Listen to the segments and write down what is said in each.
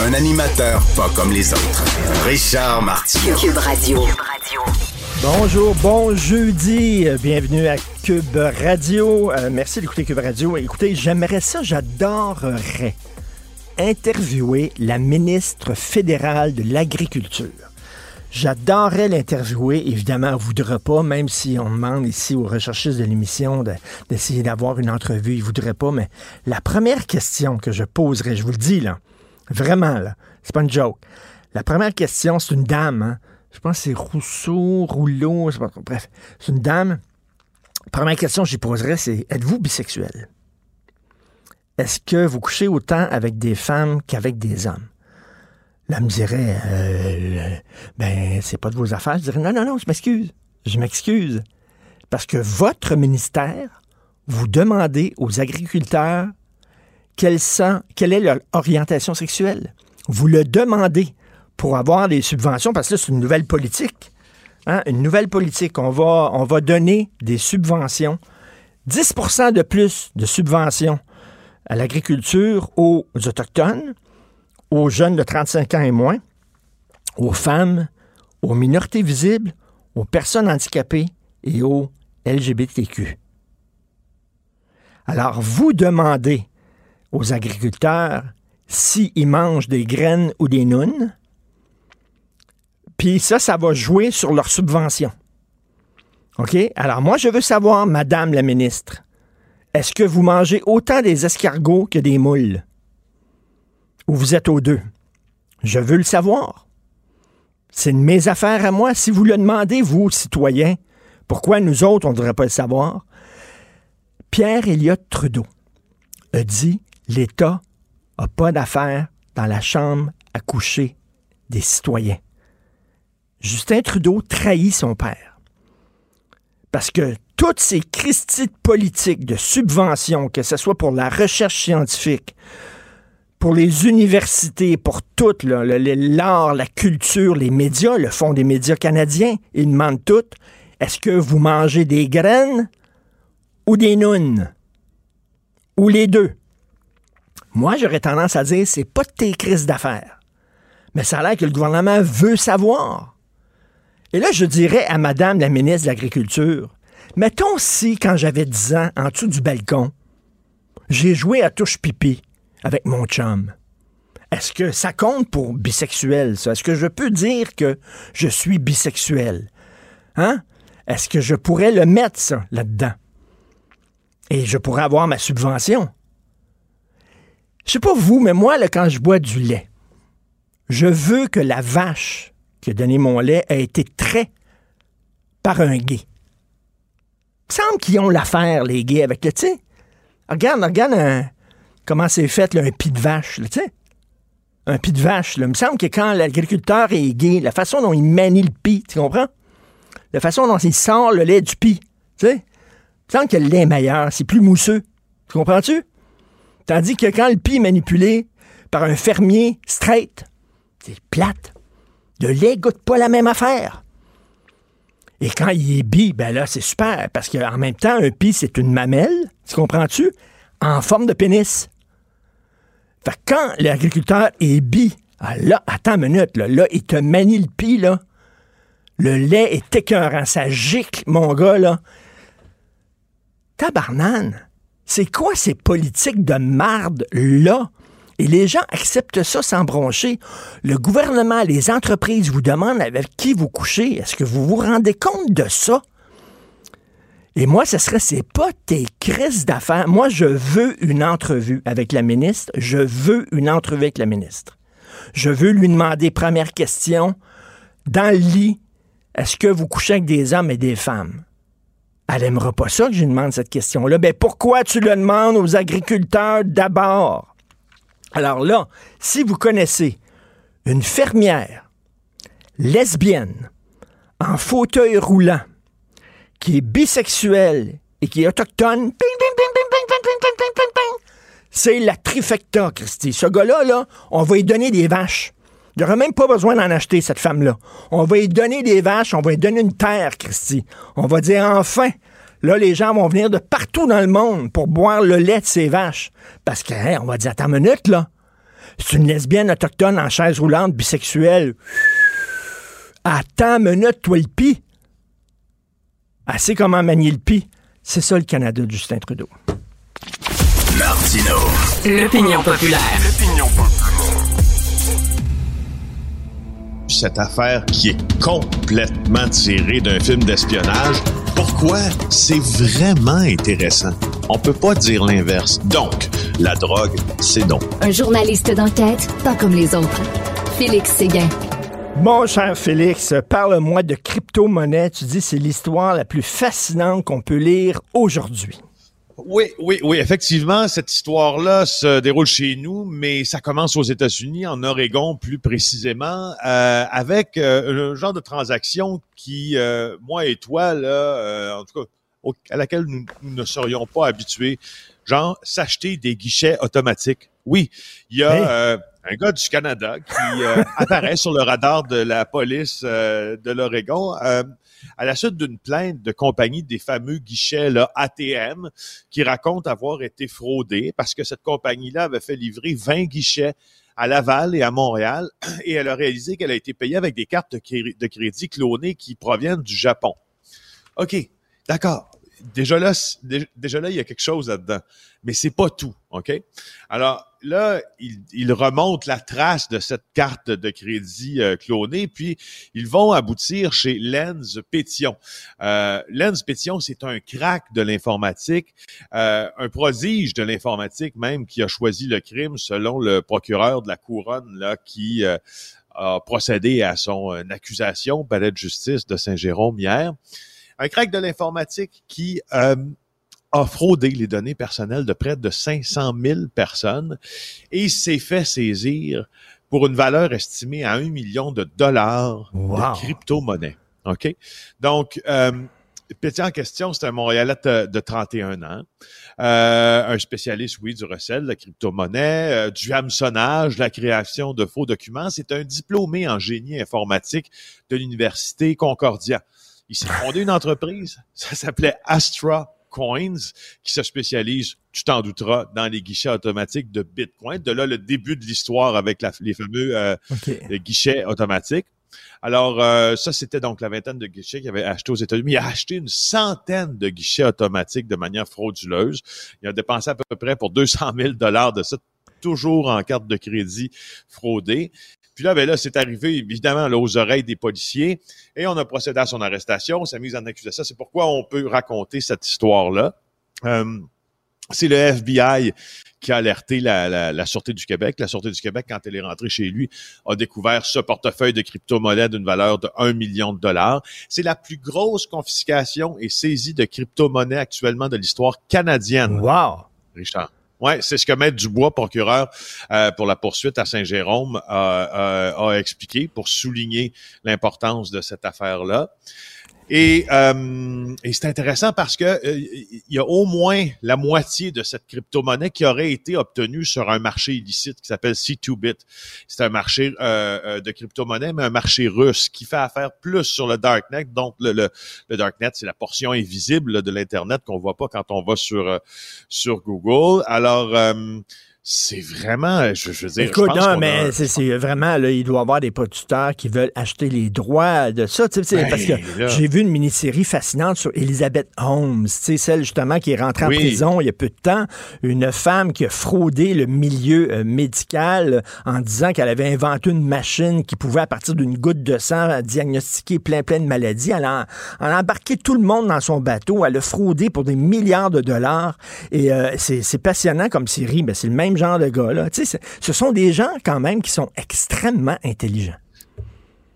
Un animateur pas comme les autres. Richard Martineau. Cube Radio. Bonjour, bon jeudi, bienvenue à Cube Radio. Euh, merci d'écouter Cube Radio. Écoutez, j'aimerais ça, j'adorerais interviewer la ministre fédérale de l'Agriculture. J'adorerais l'interviewer. Évidemment, elle ne voudra pas, même si on demande ici aux recherchistes de l'émission de- d'essayer d'avoir une entrevue. Il ne voudrait pas. Mais la première question que je poserais, je vous le dis, là, vraiment, là, c'est pas une joke. La première question, c'est une dame. hein. Je pense que c'est Rousseau, Rouleau, je sais pas bref. C'est une dame. Première question que j'y poserais, c'est êtes-vous bisexuel? Est-ce que vous couchez autant avec des femmes qu'avec des hommes? Là, me dirait, euh, ben, c'est pas de vos affaires. Je dirais, non, non, non, je m'excuse. Je m'excuse. Parce que votre ministère, vous demandez aux agriculteurs quelle, est leur orientation sexuelle. Vous le demandez pour avoir des subventions, parce que là, c'est une nouvelle politique. Hein, Une nouvelle politique. On va, on va donner des subventions. 10% de plus de subventions à l'agriculture aux Autochtones, aux jeunes de 35 ans et moins, aux femmes, aux minorités visibles, aux personnes handicapées et aux LGBTQ. Alors, vous demandez aux agriculteurs s'ils mangent des graines ou des nounes, puis ça, ça va jouer sur leur subvention. OK? Alors, moi, je veux savoir, Madame la ministre, est-ce que vous mangez autant des escargots que des moules? Ou vous êtes aux deux? Je veux le savoir. C'est une mes affaires à moi. Si vous le demandez, vous, citoyens, pourquoi nous autres, on ne devrait pas le savoir? Pierre Elliott Trudeau a dit l'État n'a pas d'affaires dans la chambre à coucher des citoyens. Justin Trudeau trahit son père. Parce que toutes ces Christies de politiques de subventions, que ce soit pour la recherche scientifique, pour les universités, pour tout, l'art, la culture, les médias, le Fonds des médias canadiens, ils demandent tout. Est-ce que vous mangez des graines ou des nounes? Ou les deux? Moi, j'aurais tendance à dire, c'est pas de tes crises d'affaires. Mais ça a l'air que le gouvernement veut savoir. Et là, je dirais à Madame la ministre de l'Agriculture, mettons si, quand j'avais 10 ans, en dessous du balcon, j'ai joué à touche pipi avec mon chum. Est-ce que ça compte pour bisexuel, ça? Est-ce que je peux dire que je suis bisexuel? Hein? Est-ce que je pourrais le mettre, là-dedans? Et je pourrais avoir ma subvention. Je sais pas vous, mais moi, quand je bois du lait, je veux que la vache qui a donné mon lait ait été traite par un gay. Il me semble qu'ils ont l'affaire, les gays, avec le, tu. Regarde, regarde comment c'est fait, là, un pis de vache, tu sais. Un pis de vache, là. Il me semble que quand l'agriculteur est gay, la façon dont il manie le pis, tu comprends? La façon dont il sort le lait du pis, tu sais. Il me semble que le lait est meilleur, c'est plus mousseux. Tu comprends-tu? Tandis que quand le pis est manipulé par un fermier straight, c'est plate. Le lait goûte pas la même affaire. Et quand il est bi, ben là, c'est super, parce qu'en même temps, un pis, c'est une mamelle, tu comprends-tu? En forme de pénis. Fait que quand l'agriculteur est bi, ah là, attends une minute, là, là, il te manie le pis, là. Le lait est écœurant, ça gicle, mon gars, là. Tabarnane, c'est quoi ces politiques de marde, là? Et les gens acceptent ça sans broncher. Le gouvernement, les entreprises vous demandent avec qui vous couchez. Est-ce que vous vous rendez compte de ça? Et moi, ce serait, c'est pas tes crises d'affaires. Moi, je veux une entrevue avec la ministre. Je veux une entrevue avec la ministre. Je veux lui demander, première question, dans le lit, est-ce que vous couchez avec des hommes et des femmes? Elle aimera pas ça que je lui demande cette question-là. Ben, pourquoi tu le demandes aux agriculteurs d'abord? Alors là, si vous connaissez une fermière lesbienne en fauteuil roulant qui est bisexuelle et qui est autochtone, c'est la trifecta, Christy. Ce gars-là, là, on va lui donner des vaches. Il n'y aura même pas besoin d'en acheter, cette femme-là. On va lui donner des vaches, on va lui donner une terre, Christy. On va dire enfin, là, les gens vont venir de partout dans le monde pour boire le lait de ces vaches. Parce que, on va dire, attends une minute, là. C'est une lesbienne autochtone en chaise roulante, bisexuelle. Attends une minute, toi le pis. Assez comment manier le pis. C'est ça le Canada de Justin Trudeau. Martino. L'opinion populaire. L'opinion Cette affaire qui est complètement tirée d'un film d'espionnage. Pourquoi? C'est vraiment intéressant? On peut pas dire l'inverse. Donc, la drogue, c'est donc. Un journaliste d'enquête, pas comme les autres. Félix Séguin. Mon cher Félix, parle-moi de crypto-monnaie. Tu dis c'est l'histoire la plus fascinante qu'on peut lire aujourd'hui. Oui, oui, oui, effectivement, cette histoire-là se déroule chez nous, mais ça commence aux États-Unis, en Oregon plus précisément, euh, avec euh, un genre de transaction qui, euh, moi et toi, là, en tout cas, à laquelle nous, ne serions pas habitués, genre s'acheter des guichets automatiques. Oui, il y a un gars du Canada qui euh, apparaît sur le radar de la police euh, de l'Oregon euh, à la suite d'une plainte de compagnie des fameux guichets là, ATM qui raconte avoir été fraudé parce que cette compagnie-là avait fait livrer 20 guichets à Laval et à Montréal et elle a réalisé qu'elle a été payée avec des cartes de crédit clonées qui proviennent du Japon. OK, d'accord. Déjà là, déjà là, il y a quelque chose là-dedans. Mais c'est pas tout, OK? Alors, là, ils, remontent la trace de cette carte de crédit euh, clonée, puis ils vont aboutir chez Lens Pétion. Euh, Lens Pétion, c'est un crack de l'informatique, euh, un prodige de l'informatique même qui a choisi le crime selon le procureur de la couronne là qui euh, a procédé à son accusation palais de justice de Saint-Jérôme hier. Un crack de l'informatique qui a fraudé les données personnelles de près de 500 000 personnes et s'est fait saisir pour une valeur estimée à un million de dollars de crypto-monnaie. OK? Donc, euh, Petit en question, c'est un Montréalais de 31 ans, euh, un spécialiste, oui, du recel, de la crypto-monnaie, euh, du hameçonnage, la création de faux documents. C'est un diplômé en génie informatique de l'Université Concordia. Il s'est fondé une entreprise, ça s'appelait Astra Coins, qui se spécialise, tu t'en douteras, dans les guichets automatiques de Bitcoin. De là, le début de l'histoire avec les fameux euh, guichets automatiques. Alors, euh, ça, c'était donc la vingtaine de guichets qu'il avait acheté aux États-Unis. Il a acheté une centaine de guichets automatiques de manière frauduleuse. Il a dépensé à peu près pour 200 000 dollars de ça, toujours en carte de crédit fraudée. Puis là, ben là, c'est arrivé évidemment là, aux oreilles des policiers et on a procédé à son arrestation, sa mise en accusation. C'est pourquoi on peut raconter cette histoire-là. Euh, c'est le FBI qui a alerté la, la, la, Sûreté du Québec. La Sûreté du Québec, quand elle est rentrée chez lui, a découvert ce portefeuille de crypto-monnaie d'une valeur de 1 million de dollars. C'est la plus grosse confiscation et saisie de crypto-monnaie actuellement de l'histoire canadienne. Wow! Richard. Ouais, c'est ce que Maître Dubois, procureur euh, pour la poursuite à Saint-Jérôme, a expliqué pour souligner l'importance de cette affaire-là. Et, euh, et c'est intéressant parce que euh, il y a au moins la moitié de cette crypto-monnaie qui aurait été obtenue sur un marché illicite qui s'appelle C2Bit. C'est un marché euh, euh, de crypto-monnaie, mais un marché russe qui fait affaire plus sur le darknet. Donc le, le, le darknet, c'est la portion invisible de l'internet qu'on voit pas quand on va sur sur Google. Alors c'est vraiment, je, veux dire. Écoute, non, mais c'est vraiment, là, il doit y avoir des producteurs qui veulent acheter les droits de ça. Tu sais, parce que ben, j'ai vu une mini-série fascinante sur Elizabeth Holmes, tu sais, celle justement qui est rentrée en prison il y a peu de temps. Une femme qui a fraudé le milieu euh, médical en disant qu'elle avait inventé une machine qui pouvait, à partir d'une goutte de sang, diagnostiquer plein, plein de maladies. Elle a, embarqué tout le monde dans son bateau. Elle a fraudé pour des milliards de dollars. Et euh, c'est passionnant comme série. mais c'est le même genre de gars-là. Ce sont des gens quand même qui sont extrêmement intelligents.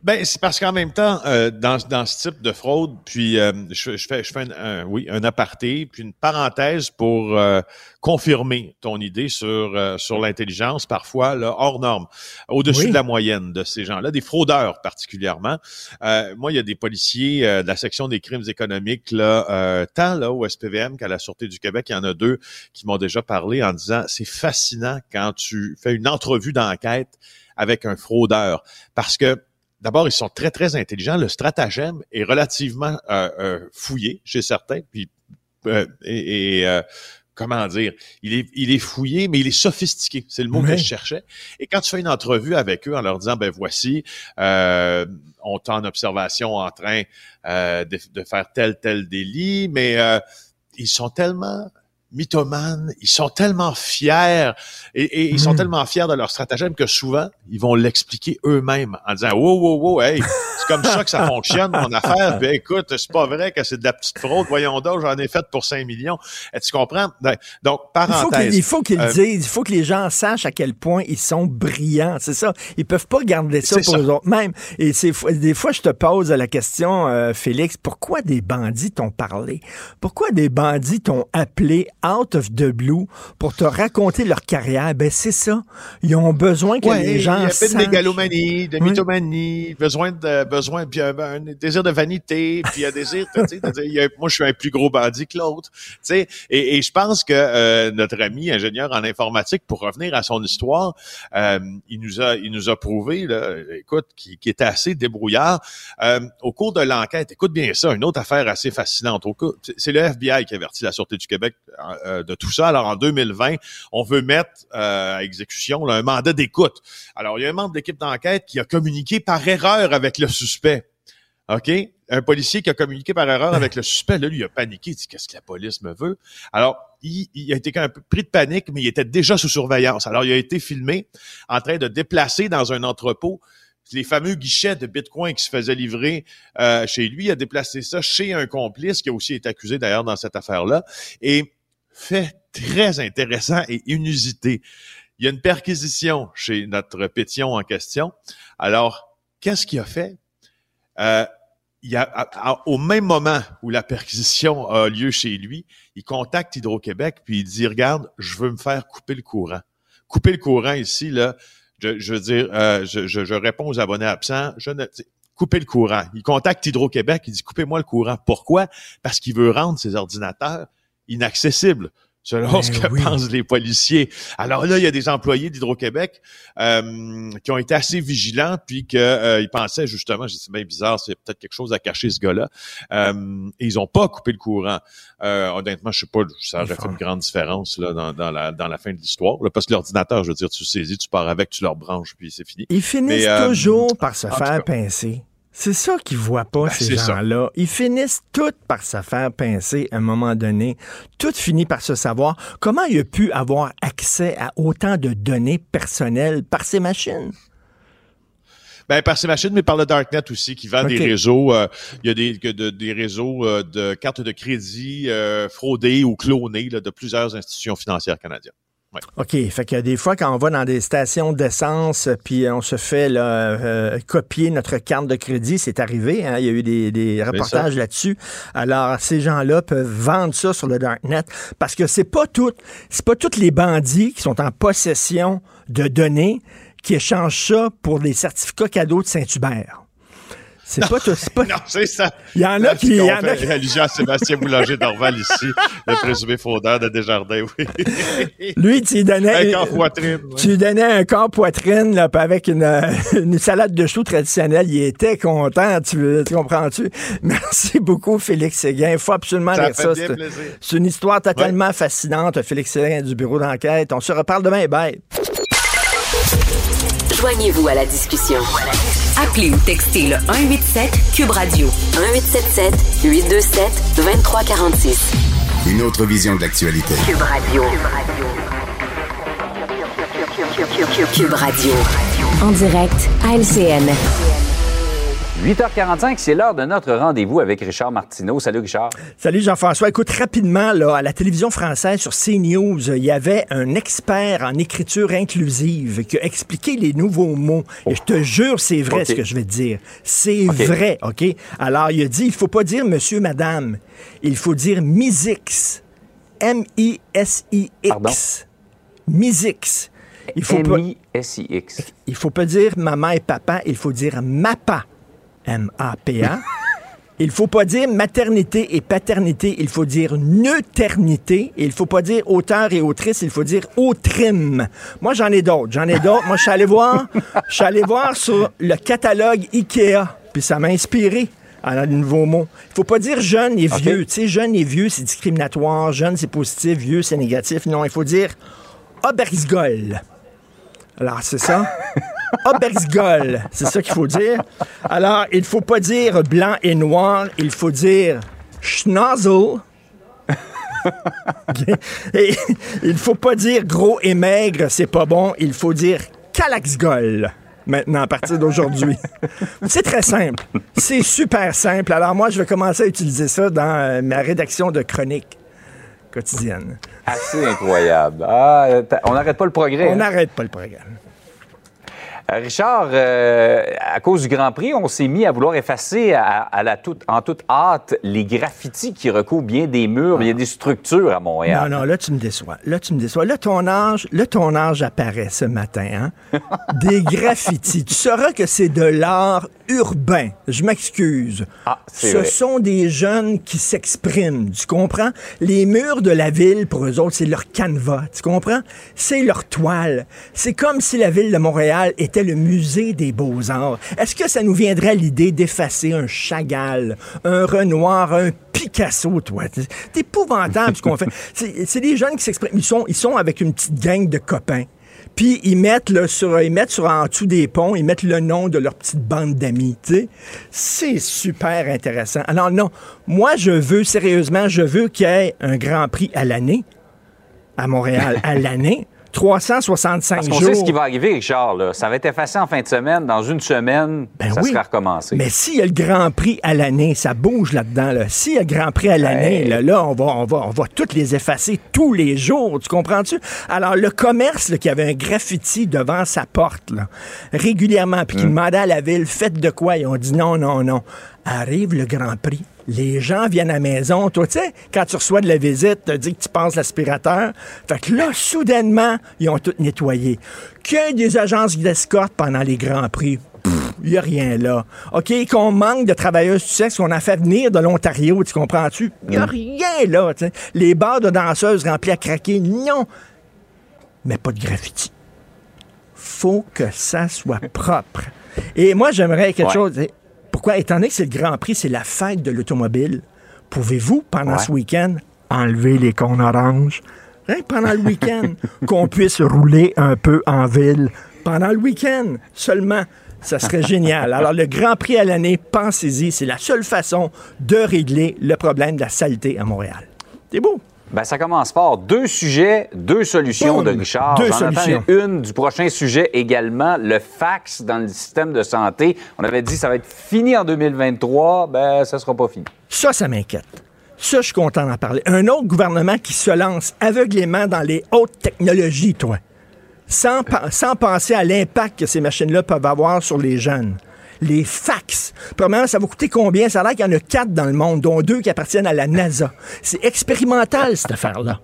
Ben, c'est parce qu'en même temps, euh, dans, dans ce type de fraude, puis euh, je, je, fais, je fais un, oui, un aparté, puis une parenthèse pour euh, confirmer ton idée sur, sur l'intelligence, parfois là, hors norme, au-dessus de la moyenne de ces gens-là, des fraudeurs particulièrement. moi, il y a des policiers de la section des crimes économiques, là, tant là, au SPVM qu'à la Sûreté du Québec, il y en a deux qui m'ont déjà parlé en disant, c'est fascinant quand tu fais une entrevue d'enquête avec un fraudeur, parce que D'abord, ils sont très, très intelligents. Le stratagème est relativement euh, euh, fouillé chez certains. Puis, euh, et, comment dire, il est, il est fouillé, mais il est sophistiqué. C'est le mot que je cherchais. Et quand tu fais une entrevue avec eux en leur disant, ben voici, on t'a en observation en train de, de, faire tel, tel délit, mais ils sont tellement mythomanes, ils sont tellement fiers et, ils sont hmm. tellement fiers de leur stratagème que souvent, ils vont l'expliquer eux-mêmes en disant Wow, wow, wow, hey, c'est comme ça que ça fonctionne, mon affaire. Puis écoute, c'est pas vrai que c'est de la petite fraude. Voyons donc, j'en ai fait pour 5 millions. Et tu comprends? Ben, donc, parenthèse. Il faut qu'ils le euh, disent. Il faut que les gens sachent à quel point ils sont brillants. C'est ça. Ils peuvent pas garder ça pour eux autres même. Et c'est des fois, je te pose la question, euh, Félix, pourquoi des bandits t'ont parlé? Pourquoi des bandits t'ont appelé out of the blue pour te raconter leur carrière, ben c'est ça. Ils ont besoin que les gens Il y a sachent. de mégalomanie, de mythomanie, besoin de besoin puis un, désir de vanité, puis un désir, tu sais, moi je suis un plus gros bandit que l'autre, tu sais. Et, je pense que euh, notre ami ingénieur en informatique, pour revenir à son histoire, euh, il nous a il nous a prouvé, là, écoute, qui, qui était assez débrouillard euh, au cours de l'enquête. Écoute bien ça, une autre affaire assez fascinante. C'est le FBI qui a averti la Sûreté du Québec euh, de tout ça. Alors, en 2020, on veut mettre euh, à exécution un mandat d'écoute. Alors, il y a un membre de l'équipe d'enquête qui a communiqué par erreur avec le suspect. OK? Un policier qui a communiqué par erreur avec le suspect, là, lui, il a paniqué. Il dit, qu'est-ce que la police me veut? Alors, il, a été un peu pris de panique, mais il était déjà sous surveillance. Alors, il a été filmé en train de déplacer dans un entrepôt les fameux guichets de Bitcoin qui se faisaient livrer euh, chez lui. Il a déplacé ça chez un complice qui a aussi été accusé d'ailleurs dans cette affaire-là. Et fait très intéressant et inusité. Il y a une perquisition chez notre pétion en question. Alors, qu'est-ce qu'il a fait? Euh, il a, au même moment où la perquisition a lieu chez lui, il contacte Hydro-Québec puis il dit, regarde, je veux me faire couper le courant. Couper le courant ici, là, je, veux dire, euh, je, je, réponds aux abonnés absents, couper le courant. Il contacte Hydro-Québec, il dit, coupez-moi le courant. Pourquoi? Parce qu'il veut rendre ses ordinateurs inaccessible selon ben ce que pensent les policiers. Alors là, il y a des employés d'Hydro-Québec euh, qui ont été assez vigilants, puis qu'ils euh, pensaient justement, c'est bien bizarre, c'est peut-être quelque chose à cacher ce gars-là. Euh, et ils ont pas coupé le courant. Euh, honnêtement, je sais pas, ça aurait fait une grande différence là dans, dans, la, dans la fin de l'histoire. Parce que l'ordinateur, je veux dire, tu saisis, tu pars avec, tu leur branches, puis c'est fini. Ils finissent toujours par se faire pincer. C'est ça qu'ils voient pas, ben, ces gens-là. Ils finissent tout par se faire pincer à un moment donné. Tout finit par se savoir. Comment il a pu avoir accès à autant de données personnelles? Par ces machines? Ben, par ces machines, mais par le Darknet aussi, qui vend des réseaux. Euh, il y a des, des réseaux euh, de cartes de crédit euh, fraudées ou clonées de plusieurs institutions financières canadiennes. OK. Fait que des fois, quand on va dans des stations d'essence, puis on se fait euh, copier notre carte de crédit, c'est arrivé. Hein, il y a eu des, reportages là-dessus. Alors, ces gens-là peuvent vendre ça sur le Darknet parce que c'est pas tout, c'est pas tous les bandits qui sont en possession de données qui échangent ça pour des certificats cadeaux de Saint-Hubert. C'est pas tout. Pas... non, c'est ça. Il y en a qui. Il y en a qui... allusion à Sébastien Boulanger d'Orval ici, le présumé faudeur de Desjardins, oui. Lui, tu lui donnais. Un corps poitrine. Tu lui donnais un corps poitrine, là, avec une, une, salade de choux traditionnelle. Il était content, tu, tu comprends-tu? Merci beaucoup, Félix Séguin. Il faut absolument ça lire ça. C'est une histoire totalement fascinante, Félix Séguin du bureau d'enquête. On se reparle demain. Bye. Joignez-vous à la discussion. Appelez ou textez le 187 Cube Radio 1877 827 2346. Une autre vision de l'actualité. Cube Radio. Cube Radio. En direct à LCN. 8h45, c'est l'heure de notre rendez-vous avec Richard Martineau. Salut Richard. Salut Jean-François. Écoute, rapidement, là, à la télévision française sur CNews, il y avait un expert en écriture inclusive qui a expliqué les nouveaux mots. Et je te jure, c'est vrai ce que je vais te dire. C'est vrai, OK? Alors, il a dit, il faut pas dire monsieur, madame. Il faut dire misix. M-I-S-I-X. Misix. Il faut pas... M-I-S-I-X. Il faut pas dire maman et papa, il faut dire MAPA. M-A-P-A. il faut pas dire maternité et paternité, il faut dire neuternité. Et il faut pas dire auteur et autrice, il faut dire autrime. Moi, j'en ai d'autres. J'en ai d'autres. Moi, je suis allé voir, je suis allé voir sur le catalogue IKEA, puis ça m'a inspiré. à un nouveau mot. Il faut pas dire jeune et vieux. Tu sais, jeune et vieux, c'est discriminatoire. Jeune, c'est positif. Vieux, c'est négatif. Non, il faut dire Obersgol. Alors, c'est ça. Obersgol, c'est ça qu'il faut dire. Alors, il faut pas dire blanc et noir, il faut dire schnozzle. et il faut pas dire gros et maigre, c'est pas bon, il faut dire calaxgol. Maintenant, à partir d'aujourd'hui. c'est très simple. C'est super simple. Alors, moi, je vais commencer à utiliser ça dans euh, ma rédaction de chronique quotidienne. Assez incroyable. Ah, t'as- on n'arrête pas le progrès. On hein? n'arrête pas le programme. Euh, Richard, euh, à cause du Grand Prix, on s'est mis à vouloir effacer à, à la toute, en toute hâte les graffitis qui recouvrent bien des murs, bien des structures à Montréal. Non, non, là, tu me déçois. Là, tu me déçois. Là, ton âge, là, ton âge apparaît ce matin, hein? Des graffitis. Tu sauras que c'est de l'art urbain. Je m'excuse. Ah, c'est Ce vrai. sont des jeunes qui s'expriment. Tu comprends? Les murs de la ville, pour eux autres, c'est leur canevas. Tu comprends? C'est leur toile. C'est comme si la ville de Montréal était le musée des beaux-arts. Est-ce que ça nous viendrait l'idée d'effacer un Chagall, un Renoir, un Picasso, toi? C'est épouvantable ce qu'on fait. C'est des jeunes qui s'expriment. Ils sont, ils sont avec une petite gang de copains. Puis ils mettent, là, sur, ils mettent sur en dessous des ponts, ils mettent le nom de leur petite bande d'amis. C'est super intéressant. Alors non, moi je veux, sérieusement, je veux qu'il y ait un Grand Prix à l'année, à Montréal, à l'année. 365 Parce jours. sait ce qui va arriver, Richard. Là. Ça va être effacé en fin de semaine. Dans une semaine, Ben ça oui. sera recommencé. Mais s'il y a le Grand Prix à l'année, ça bouge là-dedans. Là. S'il y a le Grand Prix à l'année, Hey. là, là, on va, on, va, on va toutes les effacer tous les jours. Tu comprends-tu? Alors, le commerce là, qui avait un graffiti devant sa porte, là, régulièrement, puis qui demandait à la ville, faites de quoi? Ils ont dit non, non, non. Arrive le Grand Prix. Les gens viennent à la maison. Toi, tu sais, quand tu reçois de la visite, tu dis que tu passes l'aspirateur. Fait que là, soudainement, ils ont tout nettoyé. Que des agences d'escorte pendant les Grands Prix. Il n'y a rien là. OK, qu'on manque de travailleuses du sexe, qu'on a fait venir de l'Ontario, tu comprends-tu? Il n'y a rien là. Les bars de danseuses remplis à craquer, non. Mais pas de graffiti. Faut que ça soit propre. Et moi, j'aimerais quelque Ouais. chose. Pourquoi? Étant donné que c'est le Grand Prix, c'est la fête de l'automobile, pouvez-vous, pendant Ouais. ce week-end, enlever les cônes oranges? Hein, pendant le week-end, qu'on puisse rouler un peu en ville. Pendant le week-end seulement. Ça serait génial. Alors, le Grand Prix à l'année, pensez-y, c'est la seule façon de régler le problème de la saleté à Montréal. C'est beau. Ben, ça commence fort. Deux sujets, deux solutions Boum. de Richard. Deux J'en solutions. une du prochain sujet également, le fax dans le système de santé. On avait dit que ça va être fini en 2023. Ben, ça sera pas fini. Ça, ça m'inquiète. Ça, je suis content d'en parler. Un autre gouvernement qui se lance aveuglément dans les hautes technologies, toi, sans, pa- sans penser à l'impact que ces machines-là peuvent avoir sur les jeunes. Les fax. Premièrement, ça va coûter combien? Ça a l'air qu'il y en a quatre dans le monde, dont deux qui appartiennent à la NASA. C'est expérimental, cette affaire-là.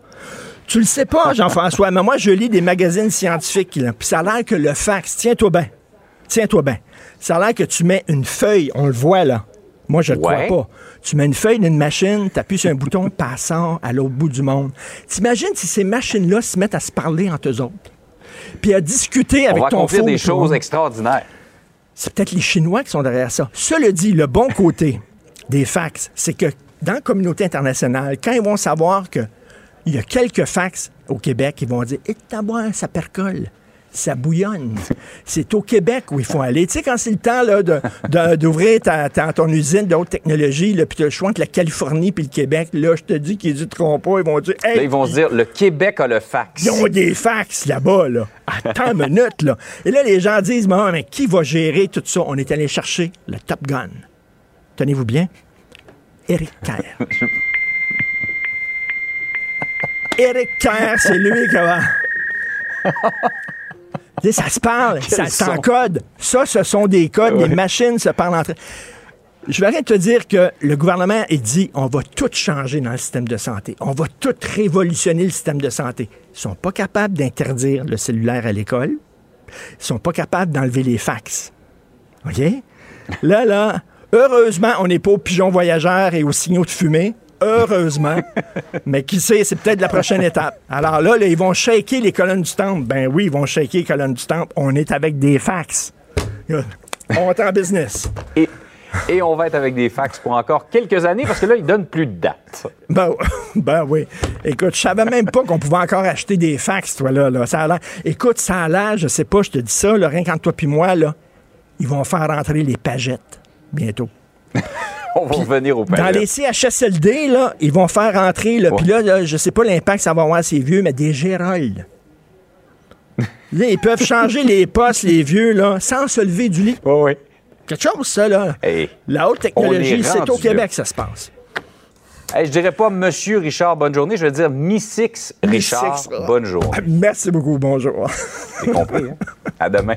Tu le sais pas, Jean-François, mais moi, je lis des magazines scientifiques, là, puis ça a l'air que le fax, tiens-toi bien, tiens-toi bien, ça a l'air que tu mets une feuille, on le voit là. Moi, je ne Ouais. crois pas. Tu mets une feuille d'une machine, tu appuies sur un bouton, sort à l'autre bout du monde. T'imagines si ces machines-là se mettent à se parler entre eux autres, puis à discuter On avec va ton faux des choses extraordinaires. C'est peut-être les Chinois qui sont derrière ça. Cela dit, le bon côté des fax, c'est que dans la communauté internationale, quand ils vont savoir qu'il y a quelques fax au Québec, ils vont dire Eh, t'as boire, ça percole. Ça bouillonne. C'est au Québec où il faut aller. Tu sais, quand c'est le temps là, d'ouvrir ta, ta- ton usine de haute technologie, puis tu as le choix entre la Californie puis le Québec, là, je te dis qu'ils n'hésiteront pas. Ils vont dire, hey, Là, ils vont se dire, le Québec a le fax. ils ont des fax là-bas, là. Attends une minute, là. Et là, les gens disent, Bon, mais qui va gérer tout ça? On est allé chercher le Top Gun. Tenez-vous bien? Éric Kerr. Éric Kerr, c'est lui qui va... Ça se parle, ça s'encode. Ça, ce sont des codes, Ouais. les machines se parlent entre je vais rien te dire que le gouvernement est dit on va tout changer dans le système de santé. On va tout révolutionner le système de santé. Ils sont pas capables d'interdire le cellulaire à l'école. Ils sont pas capables d'enlever les fax. OK? Là, là, heureusement, on n'est pas aux pigeons voyageurs et aux signaux de fumée. Heureusement. Mais qui sait, c'est peut-être la prochaine étape. Alors là, là, ils vont shaker les colonnes du temple. Ben oui, ils vont shaker les colonnes du temple. On est avec des fax. On est en business. Et, et on va être avec des fax pour encore quelques années parce que là, ils donnent plus de date. Ben, ben oui. Écoute, je savais même pas qu'on pouvait encore acheter des fax, toi, là. là. Ça a l'air- Écoute, ça a l'air, je sais pas, je te dis ça, là, rien qu'entre toi puis moi, là, ils vont faire rentrer les pagettes bientôt. On va revenir au Dans palais. les CHSLD, là, ils vont faire rentrer, là, puis là, là, je sais pas l'impact que ça va avoir à ces vieux, mais des gérolds. Là, ils peuvent changer les postes, les vieux, là, sans se lever du lit. Oui, oui. Quelque chose, ça, là. Hey. La haute technologie, c'est au Québec que ça se passe. Hey, je dirais pas Monsieur Richard, bonne journée. Je vais dire Missix Richard, ah. bonne journée. Merci beaucoup, bonjour. C'est compris, hein? À demain.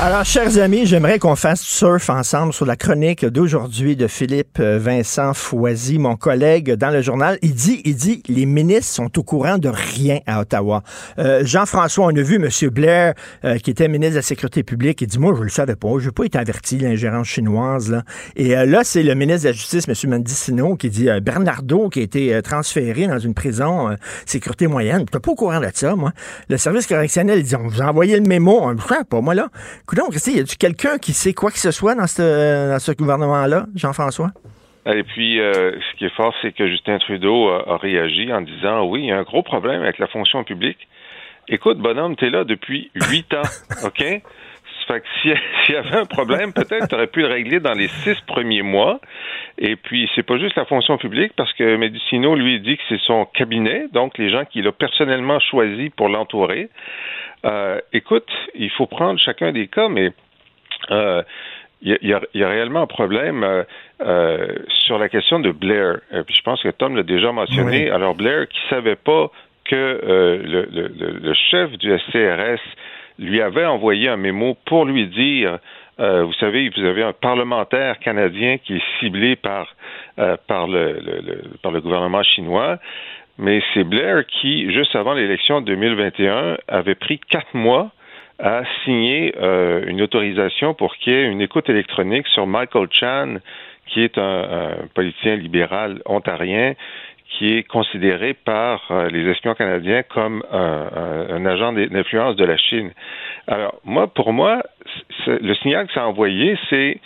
Alors, chers amis, j'aimerais qu'on fasse surf ensemble sur la chronique d'aujourd'hui de Philippe euh, Vincent Foisy, mon collègue dans le journal. Il dit, il dit, les ministres sont au courant de rien à Ottawa. Euh, Jean-François, on a vu M. Blair, euh, qui était ministre de la Sécurité publique, il dit, moi, je le savais pas, je n'ai pas été averti l'ingérence chinoise. Là. Et euh, là, c'est le ministre de la Justice, M. Mendicino, qui dit, Bernardo, qui a été transféré dans une prison sécurité moyenne. Tu pas au courant de ça, moi. Le service correctionnel, dit, on vous a envoyé le mémo. Ne pas, moi, là. Coudon, y a-tu quelqu'un qui sait quoi que ce soit dans ce, dans ce gouvernement-là, Jean-François? Et puis, euh, ce qui est fort, c'est que Justin Trudeau a, a réagi en disant oui, il y a un gros problème avec la fonction publique. Écoute, bonhomme, t'es là depuis huit ans, OK? Ça fait que si- s'il y avait un problème, peut-être tu aurais pu le régler dans les six premiers mois. Et puis, c'est pas juste la fonction publique, parce que Medicino, lui, dit que c'est son cabinet, donc les gens qu'il a personnellement choisis pour l'entourer. Euh, écoute, il faut prendre chacun des cas, mais euh, il y, a- il y réellement un problème euh, euh, sur la question de Blair. Puis je pense que Tom l'a déjà mentionné. Oui. Alors Blair, qui savait pas que euh, le, le- le- le chef du SCRS lui avait envoyé un mémo pour lui dire, vous savez, vous avez un parlementaire canadien qui est ciblé par par le, le- le- par le gouvernement chinois. Mais c'est Blair qui, juste avant l'élection de 2021, avait pris quatre mois à signer euh, une autorisation pour qu'il y ait une écoute électronique sur Michael Chan, qui est un, un politicien libéral ontarien qui est considéré par euh, les espions canadiens comme un, un- agent d'influence de la Chine. Alors, moi, pour moi, le signal que ça a envoyé, c'est,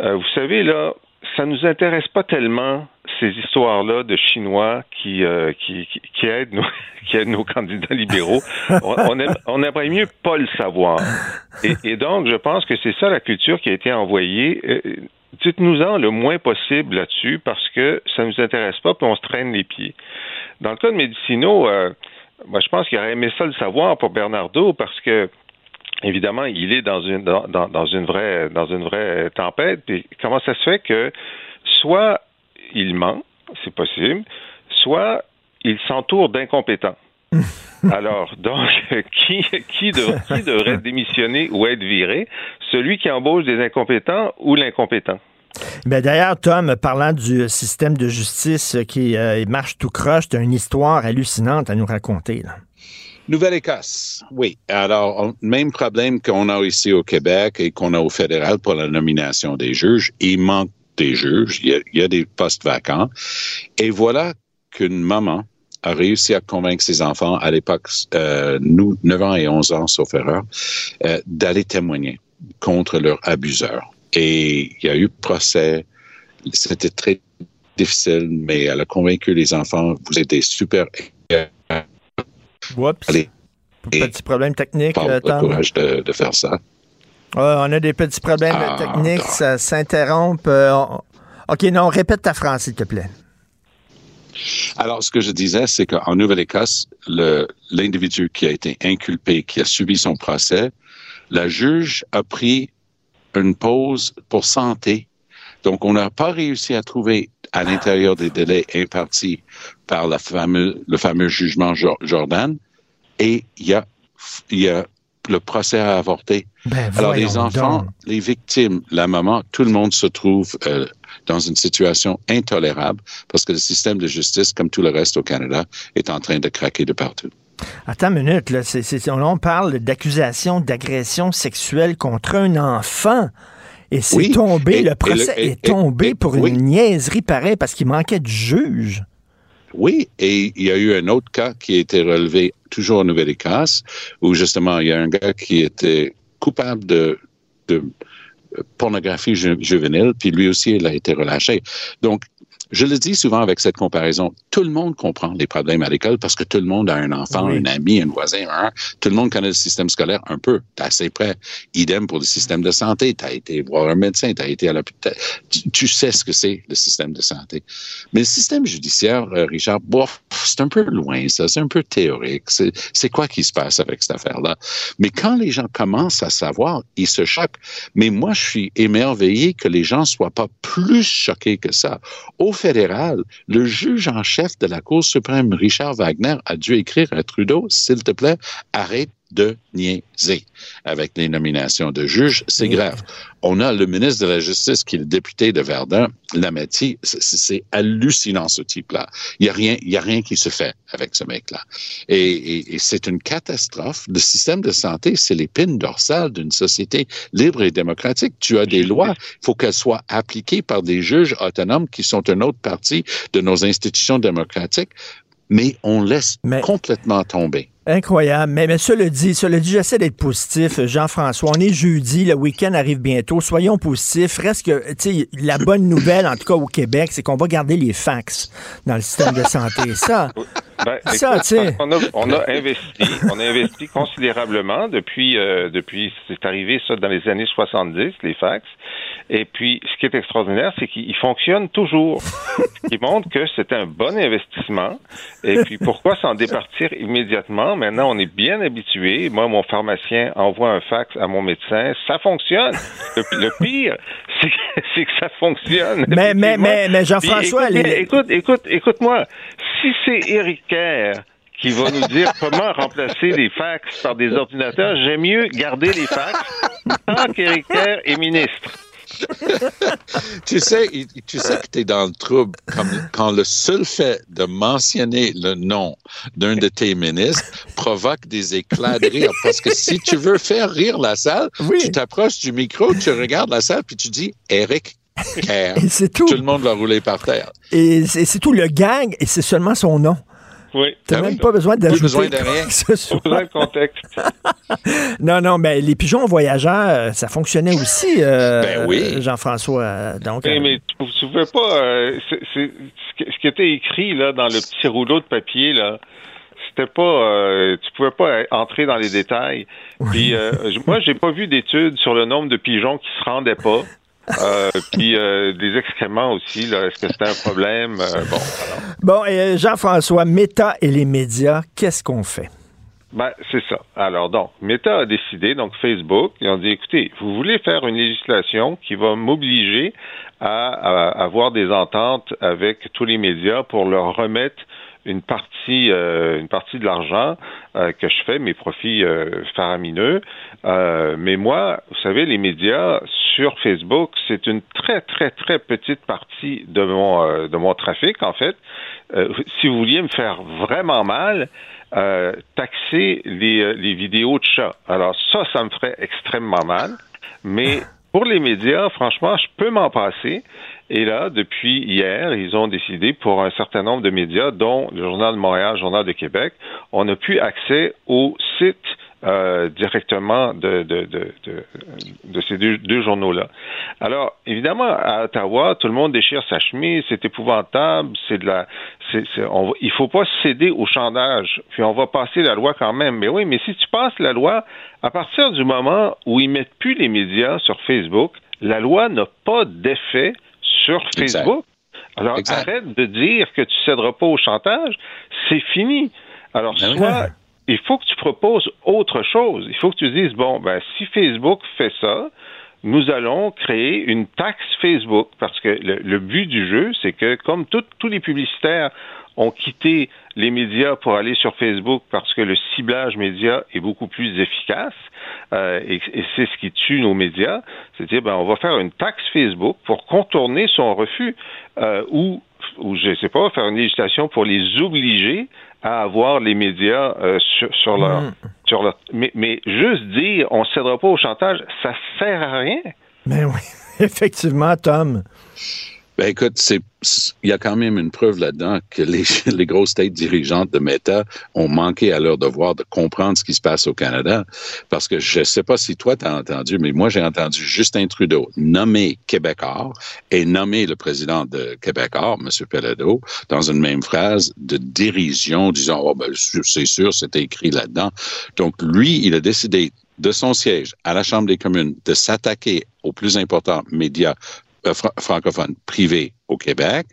euh, vous savez, là, ça nous intéresse pas tellement ces histoires-là de Chinois qui, euh, qui, qui, qui aident nos, qui aident nos candidats libéraux. On, on, aime- on aimerait mieux pas le savoir. Et, et donc, je pense que c'est ça la culture qui a été envoyée. Euh, Dites-nous-en le moins possible là-dessus parce que ça nous intéresse pas puis on se traîne les pieds. Dans le cas de Medicino, euh, moi, je pense qu'il aurait aimé ça le savoir pour Bernardo parce que évidemment, il est dans une dans, une vraie dans une vraie tempête. Puis comment ça se fait que soit il ment, c'est possible, soit il s'entoure d'incompétents. Alors, donc, qui, qui, dev- qui devrait démissionner ou être viré? Celui qui embauche des incompétents ou l'incompétent? Ben D'ailleurs, Tom, parlant du système de justice qui euh, marche tout croche, tu as une histoire hallucinante à nous raconter. Là. Nouvelle-Écosse, oui. Alors, même problème qu'on a ici au Québec et qu'on a au fédéral pour la nomination des juges. Il manque des juges. Il y a, il y a des postes vacants. Et voilà qu'une maman a réussi à convaincre ses enfants, à l'époque, euh, nous, 9 ans et 11 ans, sauf erreur, euh, d'aller témoigner contre leur abuseur. Et il y a eu procès. C'était très difficile, mais elle a convaincu les enfants, vous êtes des super Oups. Allez. Petit problème technique, Pas euh, le Tom? courage de, de faire ça. On a des petits problèmes Ah, techniques, ça s'interrompt. euh, OK, non, répète ta phrase, s'il te plaît. Alors, ce que je disais, c'est qu'en Nouvelle-Écosse, le- l'individu qui a été inculpé, qui a subi son procès, la juge a pris une pause pour santé. Donc, on n'a pas réussi à trouver à l'intérieur des délais impartis par la fameux, le fameux jugement Jo- Jordan, et il y a, il y a le procès a avorté. Ben, Alors, les enfants, donc. les victimes, la maman, tout le monde se trouve euh, dans une situation intolérable parce que le système de justice, comme tout le reste au Canada, est en train de craquer de partout. Attends une minute, là, on, on parle d'accusation d'agression sexuelle contre un enfant. Et c'est Oui, tombé, et- le et procès le- et- est tombé pour oui. une niaiserie pareille parce qu'il manquait de juge. Oui, et il y a eu un autre cas qui a été relevé toujours en Nouvelle-Écosse, où justement, il y a un gars qui était coupable de, de pornographie ju- juvénile, puis lui aussi, il a été relâché. Donc, je le dis souvent avec cette comparaison, tout le monde comprend les problèmes à l'école parce que tout le monde a un enfant, Oui. un ami, un voisin, un, tout le monde connaît le système scolaire un peu, t'es assez près. Idem pour le système de santé, tu as été voir un médecin, tu as été à l'hôpital, tu, tu sais ce que c'est le système de santé. Mais le système judiciaire, euh, Richard, bof, c'est un peu loin, ça, c'est un peu théorique. C'est c'est quoi qui se passe avec cette affaire-là? Mais quand les gens commencent à savoir, ils se choquent. Mais moi, je suis émerveillé que les gens soient pas plus choqués que ça. Au fédéral, le juge en chef de la Cour suprême, Richard Wagner, a dû écrire à Trudeau, s'il te plaît, arrête de niaiser avec les nominations de juges. C'est grave. On a le ministre de la Justice qui est le député de Verdun, Lametti. C'est- hallucinant, ce type-là. Il y a rien, il y a rien qui se fait avec ce mec-là. Et, et- et c'est une catastrophe. Le système de santé, c'est l'épine dorsale d'une société libre et démocratique. Tu as des lois, il faut qu'elles soient appliquées par des juges autonomes qui sont une autre partie de nos institutions démocratiques, mais on laisse Mais- complètement tomber. Incroyable. Mais, mais cela dit, cela dit, j'essaie d'être positif, Jean-François. On est jeudi, le week-end arrive bientôt. Soyons positifs. Reste que, tu sais, la bonne nouvelle, en tout cas au Québec, c'est qu'on va garder les fax dans le système de santé. Ça, Ben, Ça, tu sais. on, a, on a investi, on a investi considérablement depuis, euh, depuis, c'est arrivé ça dans les années 70, les fax. Et puis, ce qui est extraordinaire, c'est qu'il fonctionne toujours. Ce qui montre que c'est un bon investissement. Et puis, pourquoi s'en départir immédiatement? Maintenant, on est bien habitué. Moi, mon pharmacien envoie un fax à mon médecin. Ça fonctionne. Le, le pire, c'est que, ça fonctionne. Mais- mais- mais- mais Jean-François, écoute, écoute, écoute, écoute-moi. Si c'est Éric Kerr qui va nous dire comment remplacer les fax par des ordinateurs, j'aime mieux garder les fax tant qu'Éric Kerr est ministre. tu sais, tu sais que tu es dans le trouble comme, quand le seul fait de mentionner le nom d'un de tes ministres provoque des éclats de rire. Parce que si tu veux faire rire la salle, Oui. tu t'approches du micro, tu regardes la salle, puis tu dis Eric Kerr. et c'est tout. Tout le monde va rouler par terre. Et c'est tout le gag, et c'est seulement son nom. Oui. T'as Ah même oui. pas besoin d'ajouter besoin de quoi rien. que ce soit. Pour le contexte. Non, non, mais les pigeons voyageurs, ça fonctionnait aussi, euh, Ben oui. Jean-François. Donc, euh, mais tu ne pouvais pas. euh, c'est- c'est- ce, qui- ce qui était écrit là dans le petit rouleau de papier là, c'était pas. euh, tu pouvais pas entrer dans les détails. Puis euh, moi, j'ai pas vu d'études sur le nombre de pigeons qui se rendaient pas. Euh, puis euh, des excréments aussi. Là, est-ce que c'était un problème? Euh, Bon. Bon, et Jean-François, Meta et les médias, qu'est-ce qu'on fait? Ben, c'est ça. Alors, donc, Meta a décidé, donc Facebook, ils ont dit, écoutez, vous voulez faire une législation qui va m'obliger à, à avoir des ententes avec tous les médias pour leur remettre une partie, euh, une partie de l'argent euh, que je fais, mes profits euh, faramineux. Euh, mais moi, vous savez, les médias sur Facebook, c'est une très, très, très petite partie de mon, euh, de mon trafic, en fait. Si vous vouliez me faire vraiment mal, taxer les, les vidéos de chats. Alors ça, ça me ferait extrêmement mal. Mais pour les médias, franchement, je peux m'en passer. Et là, depuis hier, ils ont décidé pour un certain nombre de médias, dont le Journal de Montréal, le Journal de Québec, on n'a plus accès au site euh, directement de, de, de, de, ces deux, journaux-là. Alors, évidemment, à Ottawa, tout le monde déchire sa chemise, c'est épouvantable, c'est de la, c'est, on, il faut pas céder au chandage, puis on va passer la loi quand même. Mais oui, mais si tu passes la loi, à partir du moment où ils mettent plus les médias sur Facebook, la loi n'a pas d'effet sur Facebook. Alors, arrête de dire que tu céderas pas au chantage, c'est fini. Alors, ben soit il faut que tu proposes autre chose. Il faut que tu dises, bon, ben, si Facebook fait ça, nous allons créer une taxe Facebook parce que le, but du jeu, c'est que comme tous les publicitaires ont quitté les médias pour aller sur Facebook parce que le ciblage média est beaucoup plus efficace euh, et, c'est ce qui tue nos médias, c'est à dire ben on va faire une taxe Facebook pour contourner son refus euh, ou ou je sais pas faire une législation pour les obliger à avoir les médias euh, sur, leur, mm. sur leur mais, mais juste dire on ne cédera pas au chantage, ça sert à rien. Mais ben oui, effectivement, Tom. Ben écoute, il y a quand même une preuve là-dedans que les, les grosses têtes dirigeantes de Meta ont manqué à leur devoir de comprendre ce qui se passe au Canada. Parce que je ne sais pas si toi t'as entendu, mais moi j'ai entendu Justin Trudeau nommer Québécois et nommer le président de Québécois, M. Pelledo, dans une même phrase de dérision, disant oh ben c'est sûr, c'était écrit là-dedans. Donc lui, il a décidé de son siège à la Chambre des communes de s'attaquer aux plus importants médias euh, francophone privé au Québec.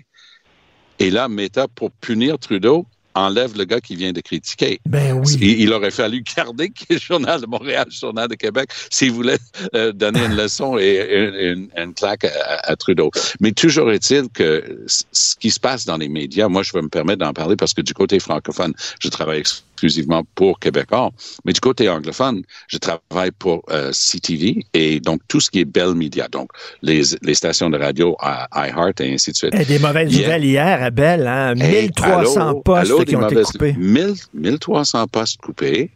Et là, Meta, pour punir Trudeau, enlève le gars qui vient de critiquer. Ben oui. Il, aurait fallu garder le Journal de Montréal, le Journal de Québec, s'il voulait euh, donner une leçon et une, claque à, Trudeau. Mais toujours est-il que ce qui se passe dans les médias, moi, je vais me permettre d'en parler parce que du côté francophone, je travaille exclusivement pour Québécois, mais du côté anglophone, je travaille pour euh, CTV et donc tout ce qui est Bell Media, donc les, les stations de radio à iHeart et ainsi de suite. Et des mauvaises nouvelles hier à Bell, hein? 1300 postes qui ont été coupés. 1300 postes coupés.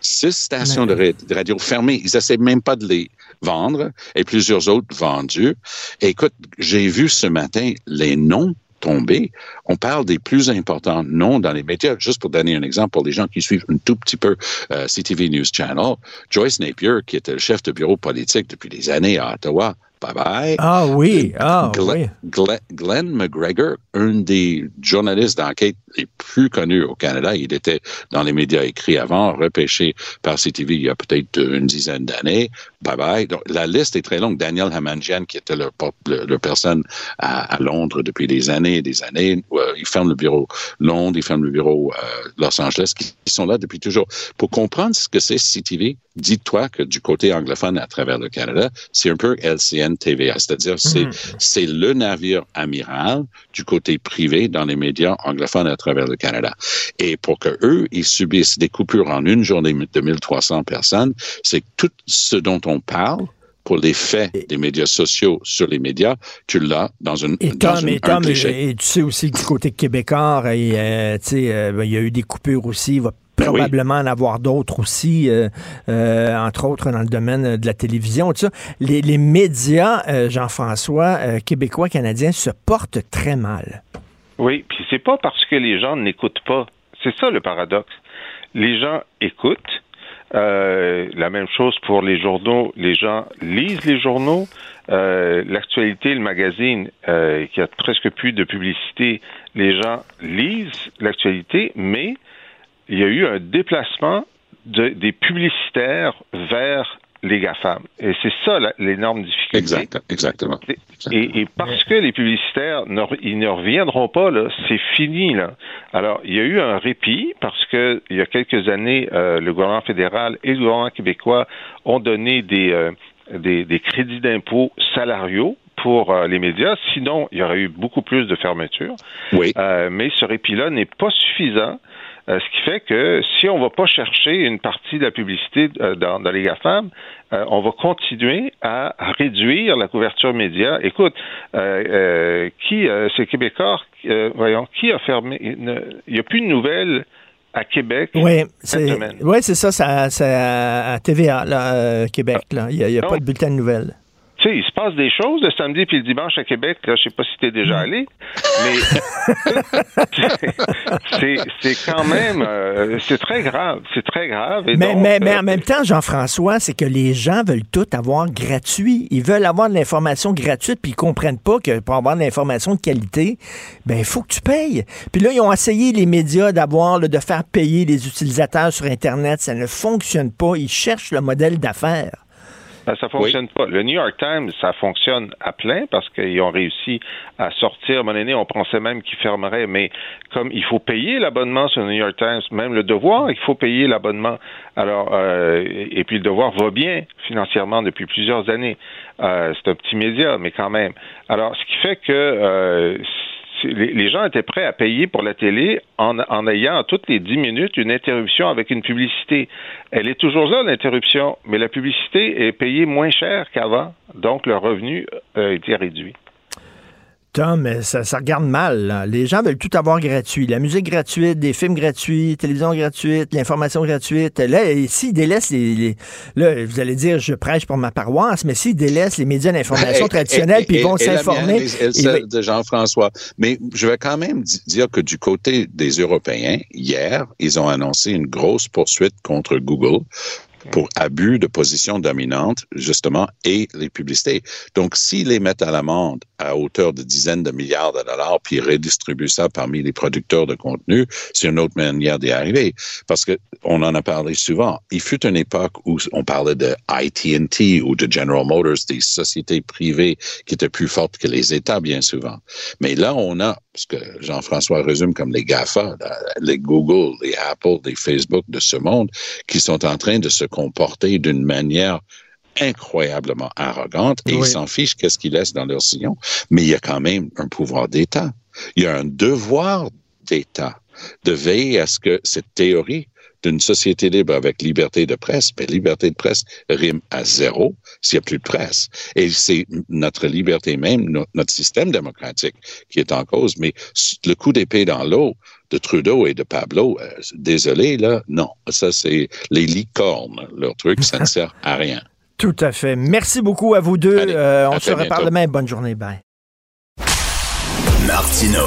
Six stations de, radio fermées. Ils essaient même pas de les vendre et plusieurs autres vendus. écoute, j'ai vu ce matin les noms tomber. On parle des plus importants noms dans les médias. Juste pour donner un exemple pour les gens qui suivent un tout petit peu euh, CTV News Channel, Joyce Napier, qui était le chef de bureau politique depuis des années à Ottawa, Bye bye. Ah oui, ah oui. Glenn, McGregor, un des journalistes d'enquête les plus connus au Canada, il était dans les médias écrits avant, repêché par CTV il y a peut-être une dizaine d'années. Bye bye. Donc, la liste est très longue. Daniel Hamanjian, qui était le, le, personne à, Londres depuis des années et des années, euh, il ferme le bureau Londres, il ferme le bureau euh, Los Angeles, qui, sont là depuis toujours. Pour comprendre ce que c'est CTV, dis-toi que du côté anglophone à travers le Canada, c'est un peu LCN TVA, c'est-à-dire c'est mhm. c'est le navire amiral du côté privé dans les médias anglophones à travers le Canada. Et pour que eux, ils subissent des coupures en une journée de 1300 personnes, c'est tout ce dont on parle pour les faits des médias sociaux sur les médias, tu l'as dans une et Tom, et, Tom, et, tu sais aussi que du côté québécois, et, euh, euh, ben, il y a eu des coupures aussi. Il va ben probablement en avoir d'autres aussi, euh, entre autres dans le domaine de la télévision. Tout ça. Les, les médias, Jean-François, québécois, canadiens, se portent très mal. Oui, puis c'est pas parce que les gens n'écoutent pas. C'est ça le paradoxe. Les gens écoutent, euh, la même chose pour les journaux. Les gens lisent les journaux. Euh, l'actualité, le magazine, euh, qui a presque plus de publicité, les gens lisent l'actualité, mais il y a eu un déplacement des publicitaires vers les GAFAM. Et c'est ça l'énorme difficulté. Exact, exactement. Et, parce que les publicitaires, ils ne reviendront pas, là, c'est fini. Là. Alors, il y a eu un répit parce que il y a quelques années, euh, le gouvernement fédéral et le gouvernement québécois ont donné des, euh, des, crédits d'impôt salariaux pour euh, les médias. Sinon, il y aurait eu beaucoup plus de fermetures. Oui. mais ce répit-là n'est pas suffisant euh, ce qui fait que si on ne va pas chercher une partie de la publicité euh, dans, les GAFAM, euh, on va continuer à réduire la couverture média. Écoute, qui, c'est Québécois, voyons, qui a fermé, il n'y a plus de nouvelles à Québec. Oui, cette c'est semaine? ouais, c'est ça, ça- c'est à, à TVA, là, euh, Québec. Là. Il n'y a, il y a Ah. pas de bulletin de nouvelles. Tu sais, il se passe des choses le samedi puis le dimanche à Québec. Là, je sais pas si tu es déjà allé, mais c'est quand même euh, c'est très grave, c'est très grave. Et Mais, donc, mais, mais euh, en même temps, Jean-François, c'est que les gens veulent tout avoir gratuit. Ils veulent avoir de l'information gratuite, puis ils comprennent pas que pour avoir de l'information de qualité, ben il faut que tu payes. Puis là, ils ont essayé les médias d'avoir, de faire payer les utilisateurs sur Internet. Ça ne fonctionne pas. Ils cherchent le modèle d'affaires. Ben, ça fonctionne pas. Le New York Times, ça fonctionne à plein parce qu'ils ont réussi à sortir. Mon aîné, on pensait même qu'ils fermeraient, mais comme il faut payer l'abonnement sur le New York Times, même le devoir, il faut payer l'abonnement. Alors, euh, et puis le devoir va bien financièrement depuis plusieurs années. Euh, c'est un petit média, mais quand même. Alors, ce qui fait que euh, les, gens étaient prêts à payer pour la télé en, ayant toutes les 10 minutes une interruption avec une publicité. Elle est toujours là, l'interruption, mais la publicité est payée moins cher qu'avant, donc le revenu euh, a été réduit. Tom, mais ça, ça regarde mal. là. Les gens veulent tout avoir gratuit. La musique gratuite, des films gratuits, télévision gratuite, l'information gratuite. Là, s'ils délaissent les, les- Là, vous allez dire, je prêche pour ma paroisse, mais s'ils délaissent les médias d'information traditionnels, puis ils vont s'informer. et- celle de Jean-François. Mais je vais quand même di- dire que du côté des Européens, hier, ils ont annoncé une grosse poursuite contre Google pour abus de position dominante, justement, et les publicités. Donc, s'ils les mettent à l'amende à hauteur de dizaines de milliards de dollars, puis ils redistribuent ça parmi les producteurs de contenu, c'est une autre manière d'y arriver. Parce que on en a parlé souvent. Il fut une époque où on parlait de AT&T ou de General Motors, des sociétés privées qui étaient plus fortes que les États, bien souvent. Mais là, on a, ce que Jean-François résume comme les GAFA, les Google, les Apple, les Facebook de ce monde, qui sont en train de se comporter d'une manière incroyablement arrogante et Oui. ils s'en fichent qu'est-ce qu'ils laissent dans leur sillon. Mais il y a quand même un pouvoir d'État. Il y a un devoir d'État de veiller à ce que cette théorie d'une société libre avec liberté de presse, ben, liberté de presse rime à zéro s'il n'y a plus de presse. Et c'est notre liberté même, no- notre système démocratique qui est en cause. Mais le coup d'épée dans l'eau de Trudeau et de Pablo, euh, désolé, là, non. Ça, c'est les licornes. Leur truc, ça ne sert à rien. Tout à fait. Merci beaucoup à vous deux. Allez, Euh, on se reparle demain. Bonne journée. Bye. Martino.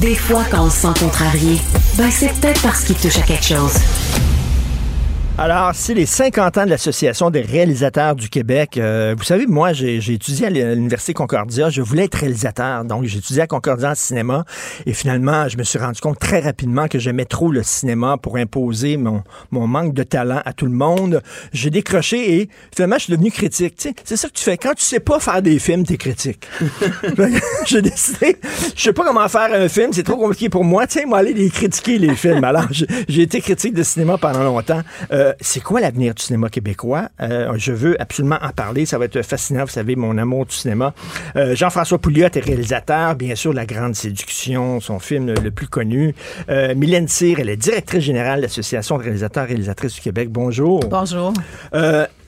Des fois, quand on se sent contrarié, ben c'est peut-être parce qu'il touche à quelque chose. Alors, c'est les 50 ans de l'Association des réalisateurs du Québec. Euh, vous savez, moi, j'ai étudié à l'Université Concordia. Je voulais être réalisateur. Donc, j'ai étudié à Concordia en cinéma. Et finalement, je me suis rendu compte très rapidement que j'aimais trop le cinéma pour imposer mon, mon manque de talent à tout le monde. J'ai décroché et finalement, je suis devenu critique. Tu sais, c'est ça que tu fais. Quand tu sais pas faire des films, t'es critique. Que j'ai décidé, je sais pas comment faire un film, c'est trop compliqué pour moi. Sais, moi, aller les critiquer, les films. Alors, j'ai j'ai été critique de cinéma pendant longtemps. Euh, c'est quoi l'avenir du cinéma québécois? Euh, je veux absolument en parler. Ça va être fascinant. Vous savez, mon amour du cinéma. Euh, Jean-François Pouliot est réalisateur, bien sûr, La Grande Séduction, son film le, plus connu. Euh, Mylène Cyr, elle est directrice générale de l'Association de réalisateurs et réalisatrices du Québec. Bonjour. Bonjour.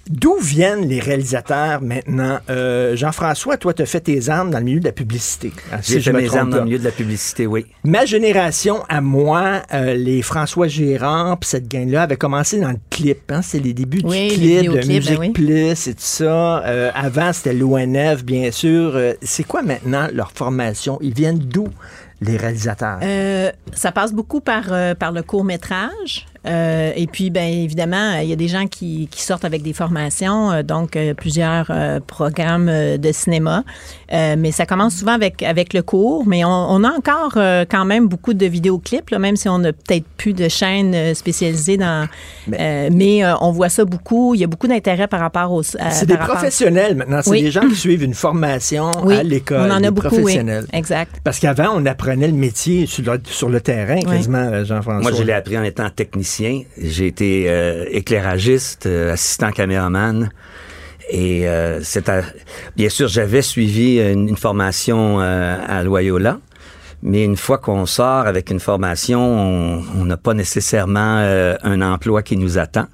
D'où viennent les réalisateurs maintenant? Euh, Jean-François, toi, tu as fait tes armes dans le milieu de la publicité. Ah, si J'ai je fait me mes armes dans le milieu de la publicité, oui. Ma génération, à moi, euh, les François Gérard, puis cette gang-là, avait commencé dans le clip. Hein? C'est les débuts Oui, du clip, de Musique ben oui. Plus et tout ça. Euh, avant, c'était l'ONF, bien sûr. Euh, c'est quoi maintenant leur formation? Ils viennent d'où, les réalisateurs? Euh, ça passe beaucoup par, euh, par le court métrage. Euh, et puis, bien évidemment, il y a des gens qui, qui sortent avec des formations, euh, donc euh, plusieurs euh, programmes de cinéma. Euh, mais ça commence souvent avec, avec le cours. Mais on, on a encore euh, quand même beaucoup de vidéoclips, là, même si on n'a peut-être plus de chaînes spécialisées dans. euh, mais euh, on voit ça beaucoup. Il y a beaucoup d'intérêt par rapport aux. à- c'est des professionnels maintenant. C'est Oui. des gens qui suivent une formation Oui, à l'école. on en des a beaucoup, oui. Exact. Parce qu'avant, on apprenait le métier sur le, sur le terrain, quasiment, Jean-François. Moi, je l'ai appris en étant technicien. J'ai été euh, éclairagiste, euh, assistant caméraman. Et euh, bien sûr, j'avais suivi une, une formation à Loyola. Mais une fois qu'on sort avec une formation, on n'a pas nécessairement un emploi qui nous attend.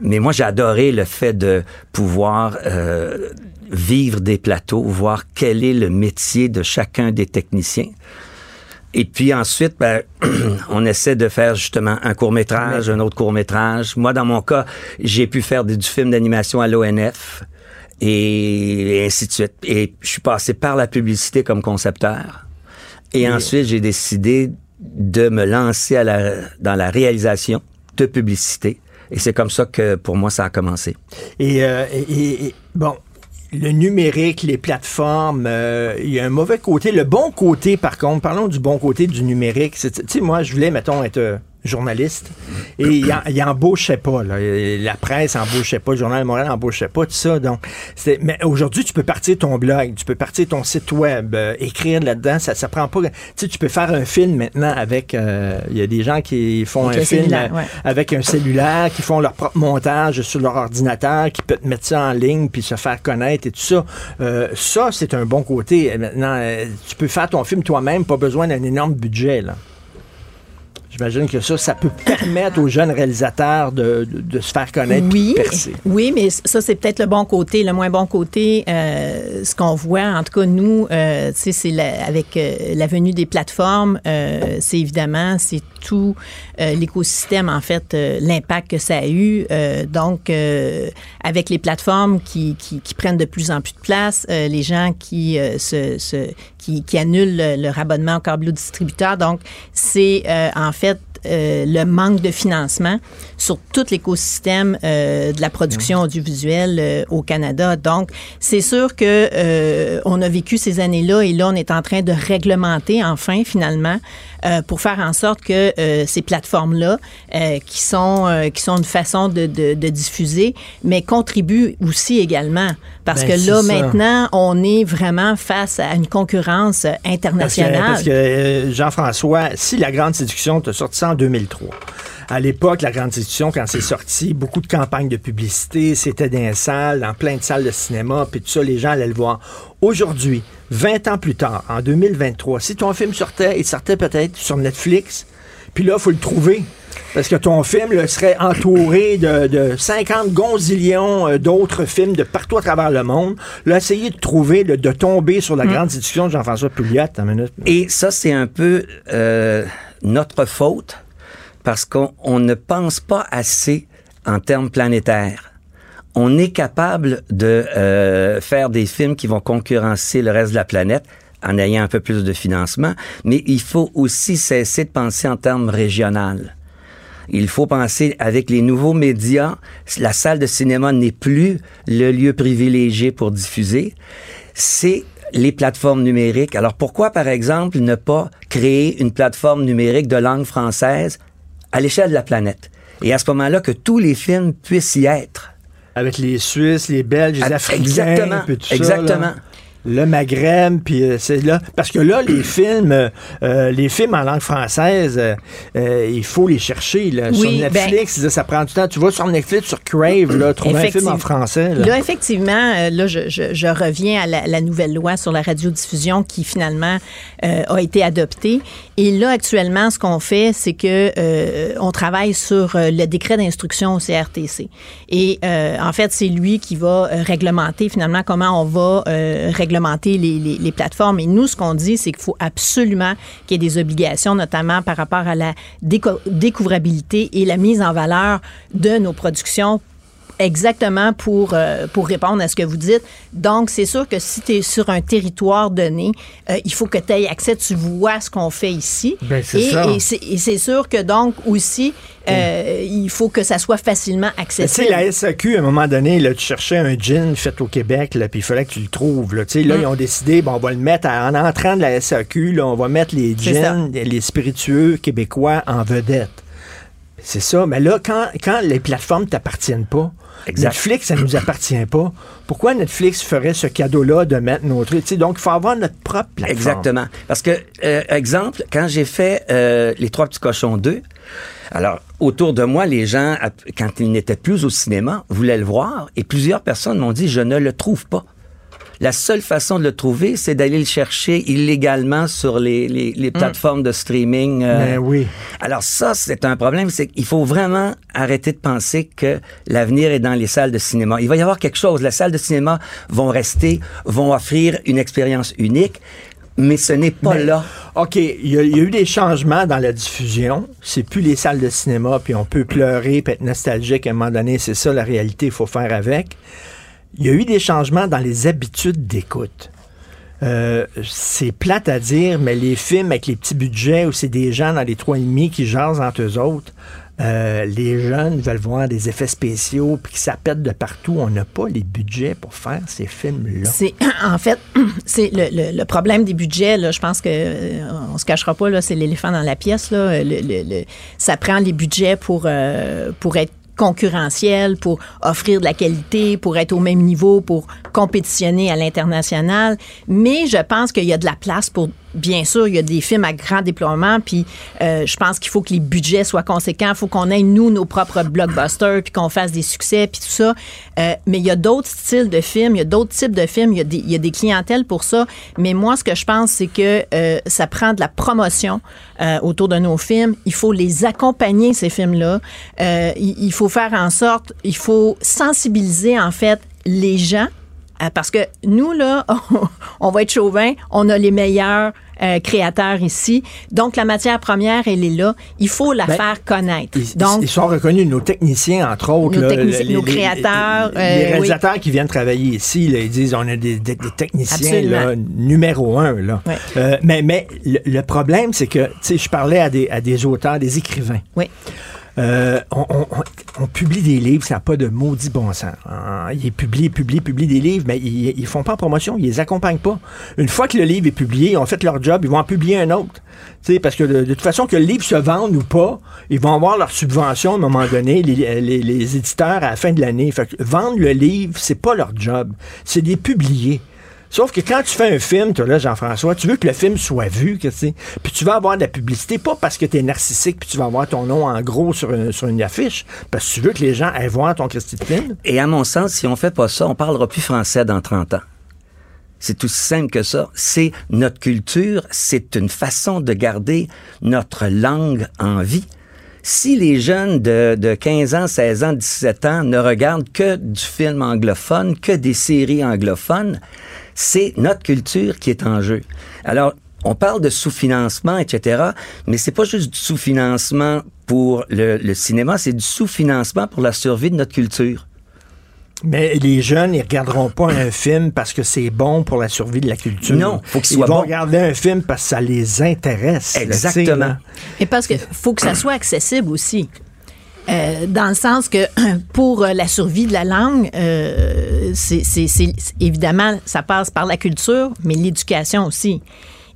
Mais moi, j'ai adoré le fait de pouvoir vivre des plateaux, voir quel est le métier de chacun des techniciens. Et puis ensuite, ben, on essaie de faire justement un court métrage, un autre court métrage. Moi, dans mon cas, j'ai pu faire du, film d'animation à l'ONF et ainsi de suite. Et je suis passé par la publicité comme concepteur. Et ensuite, j'ai décidé de me lancer à la, dans la réalisation de publicité. Et c'est comme ça que pour moi, ça a commencé. Et, euh, et- et- bon, le numérique, les plateformes, euh, il y a un mauvais côté. Le bon côté, par contre, parlons du bon côté du numérique. Tu sais, moi, je voulais, mettons, être euh, journaliste et il, il embauchait pas. là. La presse embauchait pas, le Journal de Montréal embauchait pas, tout ça. Donc, mais aujourd'hui, tu peux partir ton blog, tu peux partir ton site web, euh, écrire là-dedans. Ça, ça prend pas. Tu sais, tu peux faire un film maintenant avec. euh, Il y a des gens qui font Avec un film euh, ouais. avec un cellulaire, qui font leur propre montage sur leur ordinateur, qui peut te mettre ça en ligne puis se faire connaître et tout ça. Euh, ça, c'est un bon côté. Maintenant, tu peux faire ton film toi-même, pas besoin d'un énorme budget. Là. J'imagine que ça, ça peut permettre aux jeunes réalisateurs de, de- de se faire connaître Oui, de percer. oui, mais ça, c'est peut-être le bon côté. Le moins bon côté, euh, ce qu'on voit, en tout cas, nous, euh, tu sais, c'est la- avec euh, la venue des plateformes, euh, c'est évidemment, c'est tout euh, l'écosystème, en fait, euh, l'impact que ça a eu. Euh, donc, avec les plateformes qui, prennent de plus en plus de place, les gens qui, se, qui, annulent le- leur abonnement au câble distributeur. Donc, c'est en fait le manque de financement sur tout l'écosystème euh, de la production audiovisuelle euh, au Canada. Donc, c'est sûr que euh, on a vécu ces années-là et là, on est en train de réglementer enfin, finalement, pour faire en sorte que ces plateformes-là, qui sont qui sont une façon de, de, de diffuser, mais contribuent aussi également, parce Ben, que là, ça. maintenant, on est vraiment face à une concurrence Parce que, internationale. parce que, Jean-François, si La Grande Séduction t'a sorti ça en 2003, à l'époque, La Grande Séduction, quand c'est sorti, beaucoup de campagnes de publicité, c'était dans les salles, dans plein de salles de cinéma, puis tout ça, les gens allaient le voir. Aujourd'hui, 20 ans plus tard, en 2023, si ton film sortait, il sortait peut-être sur Netflix, puis là, il faut le trouver. Parce que ton film là, serait entouré de, de 50 gonzillions euh, d'autres films de partout à travers le monde. Là, essayer de trouver, de tomber sur la grande séduction de Jean-François Pouliot. Et ça, c'est un peu euh, notre faute parce qu'on on ne pense pas assez en termes planétaires. On est capable de euh, faire des films qui vont concurrencer le reste de la planète en ayant un peu plus de financement, mais il faut aussi cesser de penser en termes régionaux. Il faut penser avec les nouveaux médias, la salle de cinéma n'est plus le lieu privilégié pour diffuser, c'est les plateformes numériques. Alors pourquoi, par exemple, ne pas créer une plateforme numérique de langue française à l'échelle de la planète? Et à ce moment-là, que tous les films puissent y être. Avec les Suisses, les Belges, les Africains, exactement, tout exactement. Le Maghreb, puis euh, c'est là. Parce que là, les films, euh, euh, les films en langue française, euh, il faut les chercher. Là. sur ben- Netflix, là, ça prend du temps. Tu vas sur Netflix, sur Crave, là, trouver un film en français. Là. Là, effectivement, là, je, je- je reviens à la, la nouvelle loi sur la radiodiffusion qui finalement euh, a été adoptée. Et là, actuellement, ce qu'on fait, c'est que on travaille sur le décret d'instruction au CRTC. Et en fait, c'est lui qui va réglementer finalement comment on va euh, les, plateformes. Et nous, ce qu'on dit, c'est qu'il faut absolument qu'il y ait des obligations, notamment par rapport à la déco- découvrabilité et la mise en valeur de nos productions Exactement pour, euh, pour répondre à ce que vous dites. Donc, c'est sûr que si tu es sur un territoire donné, euh, il faut que tu aies accès, tu vois ce qu'on fait ici. C'est et ça. et c'est sûr que donc aussi, euh, il faut que ça soit facilement Mais Tu sais, accessible. la SAQ, à un moment donné, là, tu cherchais un gin fait au Québec, là, puis il fallait que tu le trouves. Là, Mm. ils ont décidé, bon, on va le mettre à- en entrant de la SAQ, là, on va mettre les gins, les spiritueux québécois en vedette. C'est ça. Mais là, quand, quand les plateformes t'appartiennent pas, Exact. Netflix, ça nous appartient pas. Pourquoi Netflix ferait ce cadeau-là de mettre sais, donc, il faut avoir notre propre plateforme. Exactement. Parce que, euh, exemple, quand j'ai fait euh, Les Trois Petits Cochons 2, alors, autour de moi, les gens, quand ils n'étaient plus au cinéma, voulaient le voir et plusieurs personnes m'ont dit, je ne le trouve pas. La seule façon de le trouver, c'est d'aller le chercher illégalement sur les, les, les plateformes de streaming. euh. Ben oui. Alors ça, c'est un problème. C'est qu'il faut vraiment arrêter de penser que l'avenir est dans les salles de cinéma. Il va y avoir quelque chose. Les salles de cinéma vont rester, vont offrir une expérience unique. mais ce n'est pas Mais- là. OK, il y, y a eu des changements dans la diffusion. C'est plus les salles de cinéma, puis on peut pleurer, puis être nostalgique à un moment donné. C'est ça la réalité, il faut faire avec. Il y a eu des changements dans les habitudes d'écoute. Euh, c'est plate à dire, mais les films avec les petits budgets où c'est des gens dans les trois et demi qui jasent entre eux autres, euh, les jeunes veulent voir des effets spéciaux puis que ça pète de partout. On n'a pas les budgets pour faire ces films-là. C'est en fait c'est le, le- problème des budgets. Je pense que euh, on se cachera pas là, c'est l'éléphant dans la pièce. Là. Ça prend les budgets pour pour être concurrentiel, pour offrir de la qualité, pour être au même niveau, pour compétitionner à l'international. Mais je pense qu'il y a de la place pour Bien sûr, il y a des films à grand déploiement, puis euh, je pense qu'il faut que les budgets soient conséquents. Il faut qu'on ait, nous, nos propres blockbusters, puis qu'on fasse des succès, puis tout ça. Euh, mais il y a d'autres styles de films, il y a d'autres types de films, il y, a des, il y a des clientèles pour ça. Mais moi, ce que je pense, c'est que euh, ça prend de la promotion euh, autour de nos films. Il faut les accompagner, ces films-là. Euh, il, il faut faire en sorte, il faut sensibiliser, en fait, les gens parce que nous, là, on va être chauvin, on a les meilleurs euh, créateurs ici. Donc, la matière première, elle est là. Il faut la Ben, faire connaître. Ils, Donc, ils sont reconnus, nos techniciens, entre autres. Nos là, les- nos créateurs, Les, euh, les réalisateurs qui viennent travailler ici, là, ils disent on a des, des- des techniciens là, numéro un. Là. Euh, mais mais le, le problème, c'est que tu sais, je parlais à des, à des auteurs, des écrivains. oui. Euh, on, publie des livres, ça n'a pas de maudit bon sens. Ah, Ils publient, publient, publient des livres, mais ils, font pas en promotion, ils les accompagnent pas. Une fois que le livre est publié, ils ont fait leur job, ils vont en publier un autre. Tu sais, parce que de, toute façon, que le livre se vende ou pas, ils vont avoir leur subvention à un moment donné, les, éditeurs à la fin de l'année. Vendre le livre, c'est pas leur job, c'est de les publier. Sauf que quand tu fais un film, toi là, Jean-François, tu veux que le film soit vu, que, tu puis tu vas avoir de la publicité, pas parce que tu es narcissique, puis tu vas avoir ton nom en gros sur une affiche, parce que tu veux que les gens aillent voir ton Christy de film. Et à mon sens, si on fait pas ça, on parlera plus français dans 30 ans. C'est aussi simple que ça. C'est notre culture, c'est une façon de garder notre langue en vie. Si les jeunes de, de 15 ans, 16 ans, 17 ans ne regardent que du film anglophone, que des séries anglophones, c'est notre culture qui est en jeu. Alors, on parle de sous-financement, etc., mais c'est pas juste du sous-financement pour le, le cinéma, c'est du sous-financement pour la survie de notre culture. Mais les jeunes, ils regarderont pas un film parce que c'est bon pour la survie de la culture. Non, faut qu'il Ils vont bon. regarder un film parce que ça les intéresse. Exactement. là. Et parce que faut que ça soit accessible aussi. Euh, dans le sens que pour euh, la survie de la langue, euh, c'est évidemment, ça passe par la culture, mais l'éducation aussi.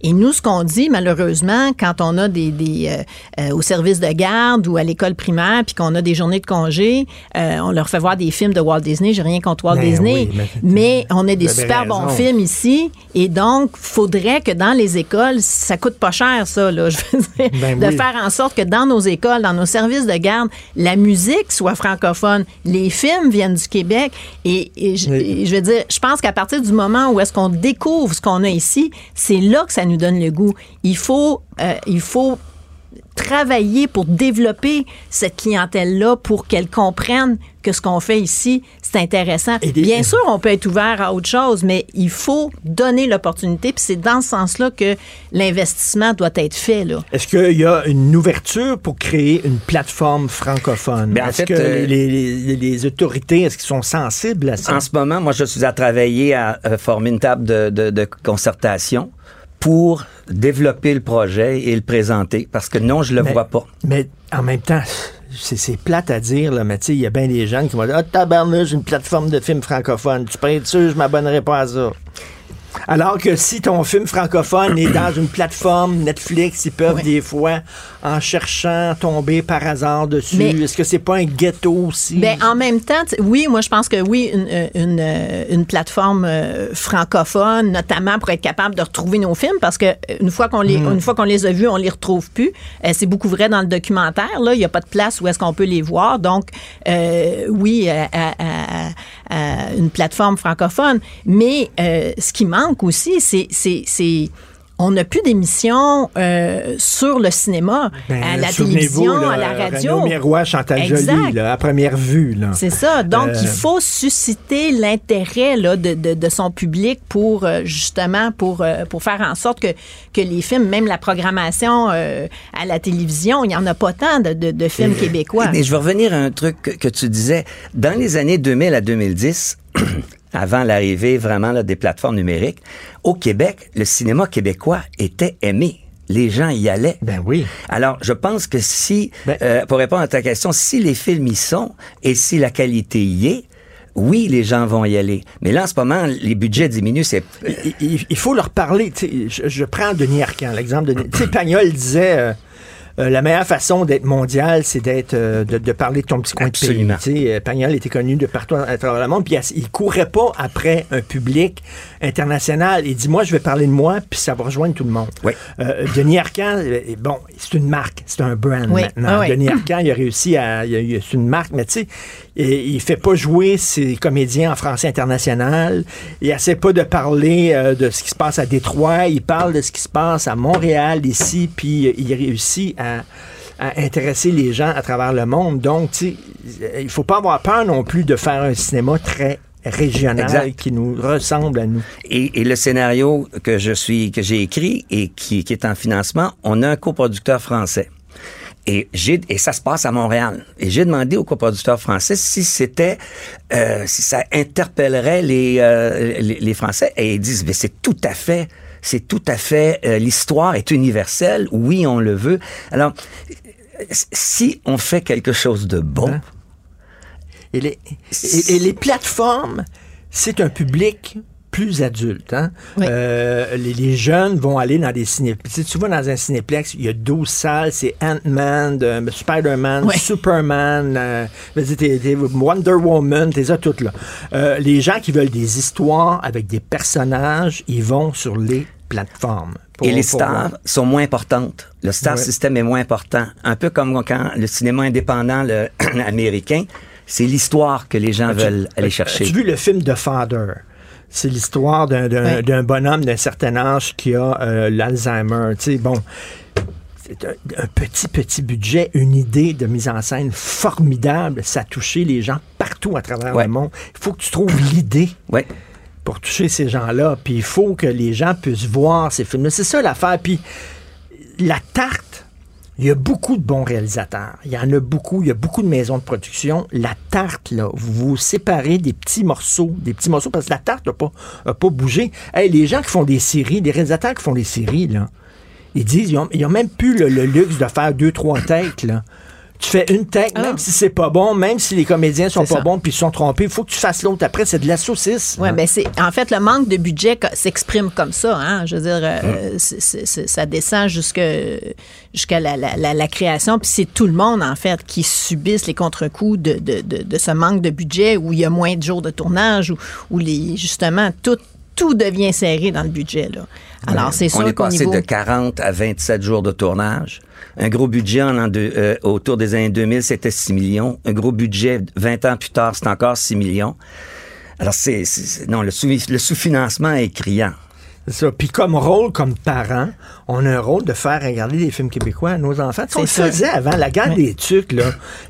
Et nous, ce qu'on dit, malheureusement, quand on a des, des euh, euh, au service de garde ou à l'école primaire, puis qu'on a des journées de congé, euh, on leur fait voir des films de Walt Disney. J'ai rien contre Walt Ben Disney, oui, mais- mais on a des super raison. bons films ici, et donc faudrait que dans les écoles, ça coûte pas cher ça, là, je veux dire, Ben de oui. faire en sorte que dans nos écoles, dans nos services de garde, la musique soit francophone, les films viennent du Québec, et, et je, Oui. et je veux dire, je pense qu'à partir du moment où est-ce qu'on découvre ce qu'on a ici, c'est là que ça nous donne le goût. Il faut, euh, il faut travailler pour développer cette clientèle-là pour qu'elle comprenne que ce qu'on fait ici, c'est intéressant. Des- Bien sûr, on peut être ouvert à autre chose, mais il faut donner l'opportunité. Puis c'est dans ce sens-là que l'investissement doit être fait. Là. Est-ce qu'il y a une ouverture pour créer une plateforme francophone? Ben, en est-ce fait, que euh, les, les- les autorités, est-ce qu'ils sont sensibles à ça? En ce moment, moi, je suis à travailler à, euh, former une table de, de- de concertation pour développer le projet et le présenter, parce que non, je le Mais- vois pas. Mais en même temps, c'est, plate à dire, là, mais tu sais, il y a bien des jeunes qui vont dire Ah, tabarnouche, une plateforme de films francophones. Tu être sûr, je m'abonnerai pas à ça. Alors que si ton film francophone est dans une plateforme Netflix, ils peuvent Oui. des fois, en cherchant, tomber par hasard dessus. Est-ce que c'est pas un ghetto aussi? Ben, en même temps, oui, moi, je pense que oui, une, euh, une, euh, une plateforme euh, francophone, notamment pour être capable de retrouver nos films, parce que euh, une fois qu'on les, une fois qu'on les a vus, on les retrouve plus. Euh, c'est beaucoup vrai dans le documentaire. Là, il n'y a pas de place où est-ce qu'on peut les voir. Donc, euh, oui, à, à- à- à une plateforme francophone. Mais euh, ce qui manque aussi, c'est on n'a plus d'émissions euh, sur le cinéma, Ben, à la télévision, là, à la radio. Renaud Miroir, Chantal Exact. Joly, là, à première vue. Là. C'est ça. Donc, Euh, il faut susciter l'intérêt là, de, de, de son public pour euh, justement pour, euh, pour faire en sorte que, que les films, même la programmation euh, à la télévision, il n'y en a pas tant de, de, de films québécois. Mais je veux revenir à un truc que, que tu disais. Dans les années 2000 à 2010, avant l'arrivée vraiment là, des plateformes numériques, au Québec, le cinéma québécois était aimé. Les gens y allaient. Ben oui. Alors, je pense que si, Ben- euh, pour répondre à ta question, si les films y sont et si la qualité y est, oui, les gens vont y aller. Mais là, en ce moment, les budgets diminuent. C'est il, il- il faut leur parler. Je, je prends Denis Arcand, l'exemple de sais, Pagnol disait euh, euh, la meilleure façon d'être mondial, c'est d'être euh, de, de parler de ton petit coin Absolument. de pays. Tu sais, euh, Pagnol était connu de partout à travers le monde, puis il- courait pas après un public international. Il dit moi, je vais parler de moi, puis ça va rejoindre tout le monde. Oui. Euh, Denis Arcand, euh, bon, c'est une marque, c'est un brand Oui, maintenant. ah oui. Denis Arcand, il a réussi à, c'est une marque, mais tu sais, il, il fait pas jouer ses comédiens en français international. Il essaie pas de parler euh, de ce qui se passe à Détroit. Il parle de ce qui se passe à Montréal ici, puis euh, il réussit à à intéresser les gens à travers le monde. Donc, il faut pas avoir peur non plus de faire un cinéma très régional Exact. qui nous ressemble à nous. Et, et le scénario que je suis, que j'ai écrit et qui, qui est en financement, on a un coproducteur français. Et, j'ai, et ça se passe à Montréal. Et j'ai demandé au coproducteur français si c'était, euh, si ça interpellerait les, euh, les, Français. Et ils disent, mais c'est tout à fait, c'est tout à fait, euh, l'histoire est universelle. Oui, on le veut. Alors, si on fait quelque chose de bon, Hein? Et les, et les plateformes, c'est un public plus adulte. Hein? Oui. Euh, les, les jeunes vont aller dans des cinéplex. Si tu vas dans un cinéplex, il y a 12 salles, c'est Ant-Man, de- Spider-Man, Oui. Superman, euh, t'es- t'es Wonder Woman, t'es ça toutes là. Euh, les gens qui veulent des histoires avec des personnages, ils vont sur les plateformes. pour- Et les stars sont moins importantes. Le star system est moins important. Un peu comme quand le cinéma indépendant le, américain, c'est l'histoire que les gens veulent aller chercher. As-tu vu le film The Father? C'est l'histoire d'un, d'un- Oui. d'un bonhomme d'un certain âge qui a euh, l'Alzheimer. Tu sais, bon, c'est un, un petit, petit budget, une idée de mise en scène formidable. Ça a touché les gens partout à travers Ouais. le monde. Il faut que tu trouves l'idée Ouais. pour toucher ces gens-là. Puis il faut que les gens puissent voir ces films. C'est ça l'affaire. Puis la tarte, il y a beaucoup de bons réalisateurs. Il y en a beaucoup. Il y a beaucoup de maisons de production. La tarte, là, vous vous séparez des petits morceaux, des petits morceaux, parce que la tarte n'a pas, bougé. Hey, les gens qui font des séries, les réalisateurs qui font des séries, là, ils disent, ils ont, ils ont même plus le, le luxe de faire deux, trois takes, là. Tu fais une take, Ah. même si c'est pas bon, même si les comédiens sont pas ça. bons puis ils sont trompés, il faut que tu fasses l'autre après. C'est de la saucisse. Ouais, hein? ben c'est en fait le manque de budget s'exprime comme ça. Hein? Je veux dire, euh, c'est- ça descend jusqu'à la, la, la, la création. Puis c'est tout le monde en fait qui subissent les contre-coups de, de, de, de ce manque de budget où il y a moins de jours de tournage où, où les justement tout tout devient serré dans le budget là. Alors c'est On sûr est qu'au passé niveau de 40 à 27 jours de tournage. Un gros budget en euh, autour des années 2000, c'était 6 millions. Un gros budget 20 ans plus tard, c'est encore 6 millions. Alors, c'est- non, le, sous, le sous-financement est criant. C'est ça. Puis comme rôle, comme parent, on a un rôle de faire regarder des films québécois à nos enfants. On le faisait avant, la guerre des tucs, là.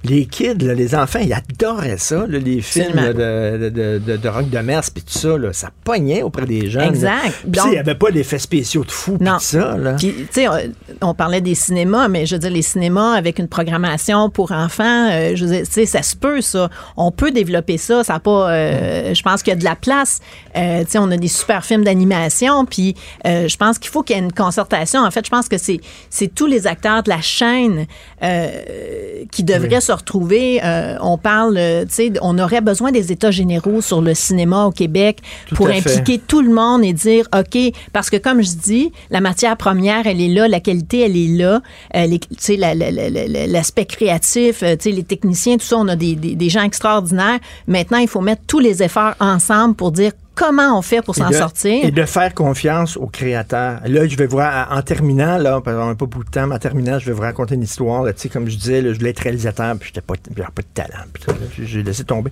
Les kids, là, les enfants, ils adoraient ça, là, les films là, de, de, de, Rock de Mers, puis tout ça, là, ça pognait auprès des jeunes. Exact. Puis, il n'y avait pas d'effets spéciaux de fou, Non. tout ça, là. Puis, tu sais, on, on parlait des cinémas, mais je veux dire, les cinémas avec une programmation pour enfants, euh, je veux dire, ça se peut, ça. On peut développer ça. Ça a pas. euh, je pense qu'il y a de la place. Euh, tu sais, on a des super films d'animation, puis je pense qu'il faut qu'il y ait une concertation. En fait, je pense que c'est c'est tous les acteurs de la chaîne euh, qui devraient se retrouver. Euh, on parle, euh, tu sais, on aurait besoin des états généraux sur le cinéma au Québec Tout pour fait. impliquer tout le monde et dire, OK, parce que comme je dis, la matière première, elle est là, la qualité, elle est là, tu sais, la- la- la- la- l'aspect créatif, tu sais, les techniciens, tout ça, on a des, des- des gens extraordinaires. Maintenant, il faut mettre tous les efforts ensemble pour dire comment on fait pour s'en sortir? Et de faire confiance aux créateurs. Là, je vais vous en terminant, là, qu'on n'a pas beaucoup de temps, mais en terminant, je vais vous raconter une histoire. Là, comme je disais, là, je voulais être réalisateur, puis j'étais pas, j'avais pas de talent. puis j'ai- laissé tomber.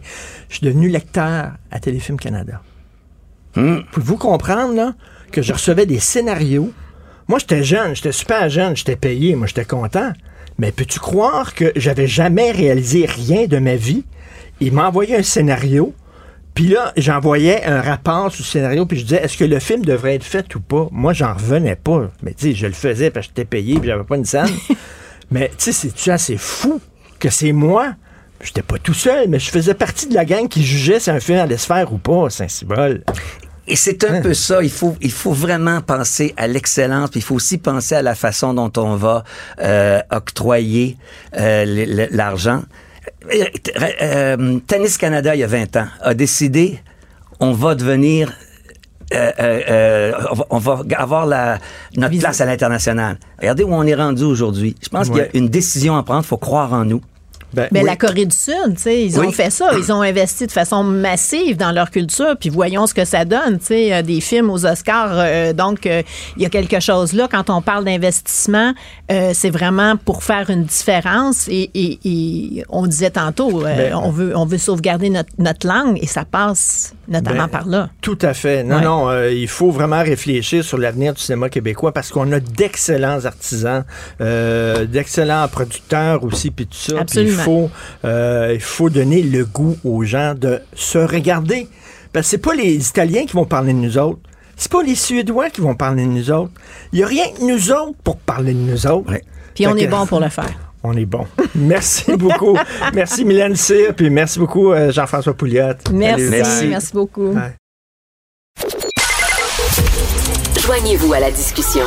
Je suis devenu lecteur à Téléfilm Canada. Hmm. Pouvez-vous comprendre là, que je recevais des scénarios? Moi, j'étais jeune, j'étais super jeune, j'étais payé, moi, j'étais content. Mais peux-tu croire que j'avais jamais réalisé rien de ma vie? Il m'a envoyé un scénario, puis là, j'envoyais un rapport sur le scénario, puis je disais, est-ce que le film devrait être fait ou pas? Moi, j'en revenais pas. Mais tu sais, je le faisais parce que j'étais payé, puis j'avais pas une scène. mais tu sais, c'est-tu assez fou que c'est moi? J'étais pas tout seul, mais je faisais partie de la gang qui jugeait si un film allait se faire ou pas, Saint-Cybole. Et c'est un peu ça. Il faut, il faut vraiment penser à l'excellence. puis Il faut aussi penser à la façon dont on va euh, octroyer euh, l'argent. Euh, euh, Tennis Canada, il y a 20 ans, a décidé on va devenir euh, on va- avoir la, notre place à l'international. Regardez où on est rendu aujourd'hui. Je pense qu'il y a une décision à prendre. Il faut croire en nous. Ben, Mais oui. la Corée du Sud, tu sais, ils Oui. ont fait ça. Ils ont investi de façon massive dans leur culture. Puis voyons ce que ça donne, tu sais, euh, des films aux Oscars. euh, donc, euh, il y a quelque chose là. Quand on parle d'investissement, euh, c'est vraiment pour faire une différence. Et, et- et on disait tantôt, Ben, on veut on veut sauvegarder notre, notre langue et ça passe notamment Ben, par là. Tout à fait. Non, Ouais. non, il faut vraiment réfléchir sur l'avenir du cinéma québécois parce qu'on a d'excellents artisans, d'excellents producteurs aussi, puis tout ça. Absolument. Faut, euh, il faut donner le goût aux gens de se regarder. Parce que c'est pas les Italiens qui vont parler de nous autres. C'est pas les Suédois qui vont parler de nous autres. Il y a rien que nous autres pour parler de nous autres. Ouais. Puis on est bon pour le faire. On est bon. Merci beaucoup. merci Mylène Cyr, puis merci beaucoup euh, Jean-François Pouliot. Merci, merci, beaucoup. Ouais. Joignez-vous à la discussion.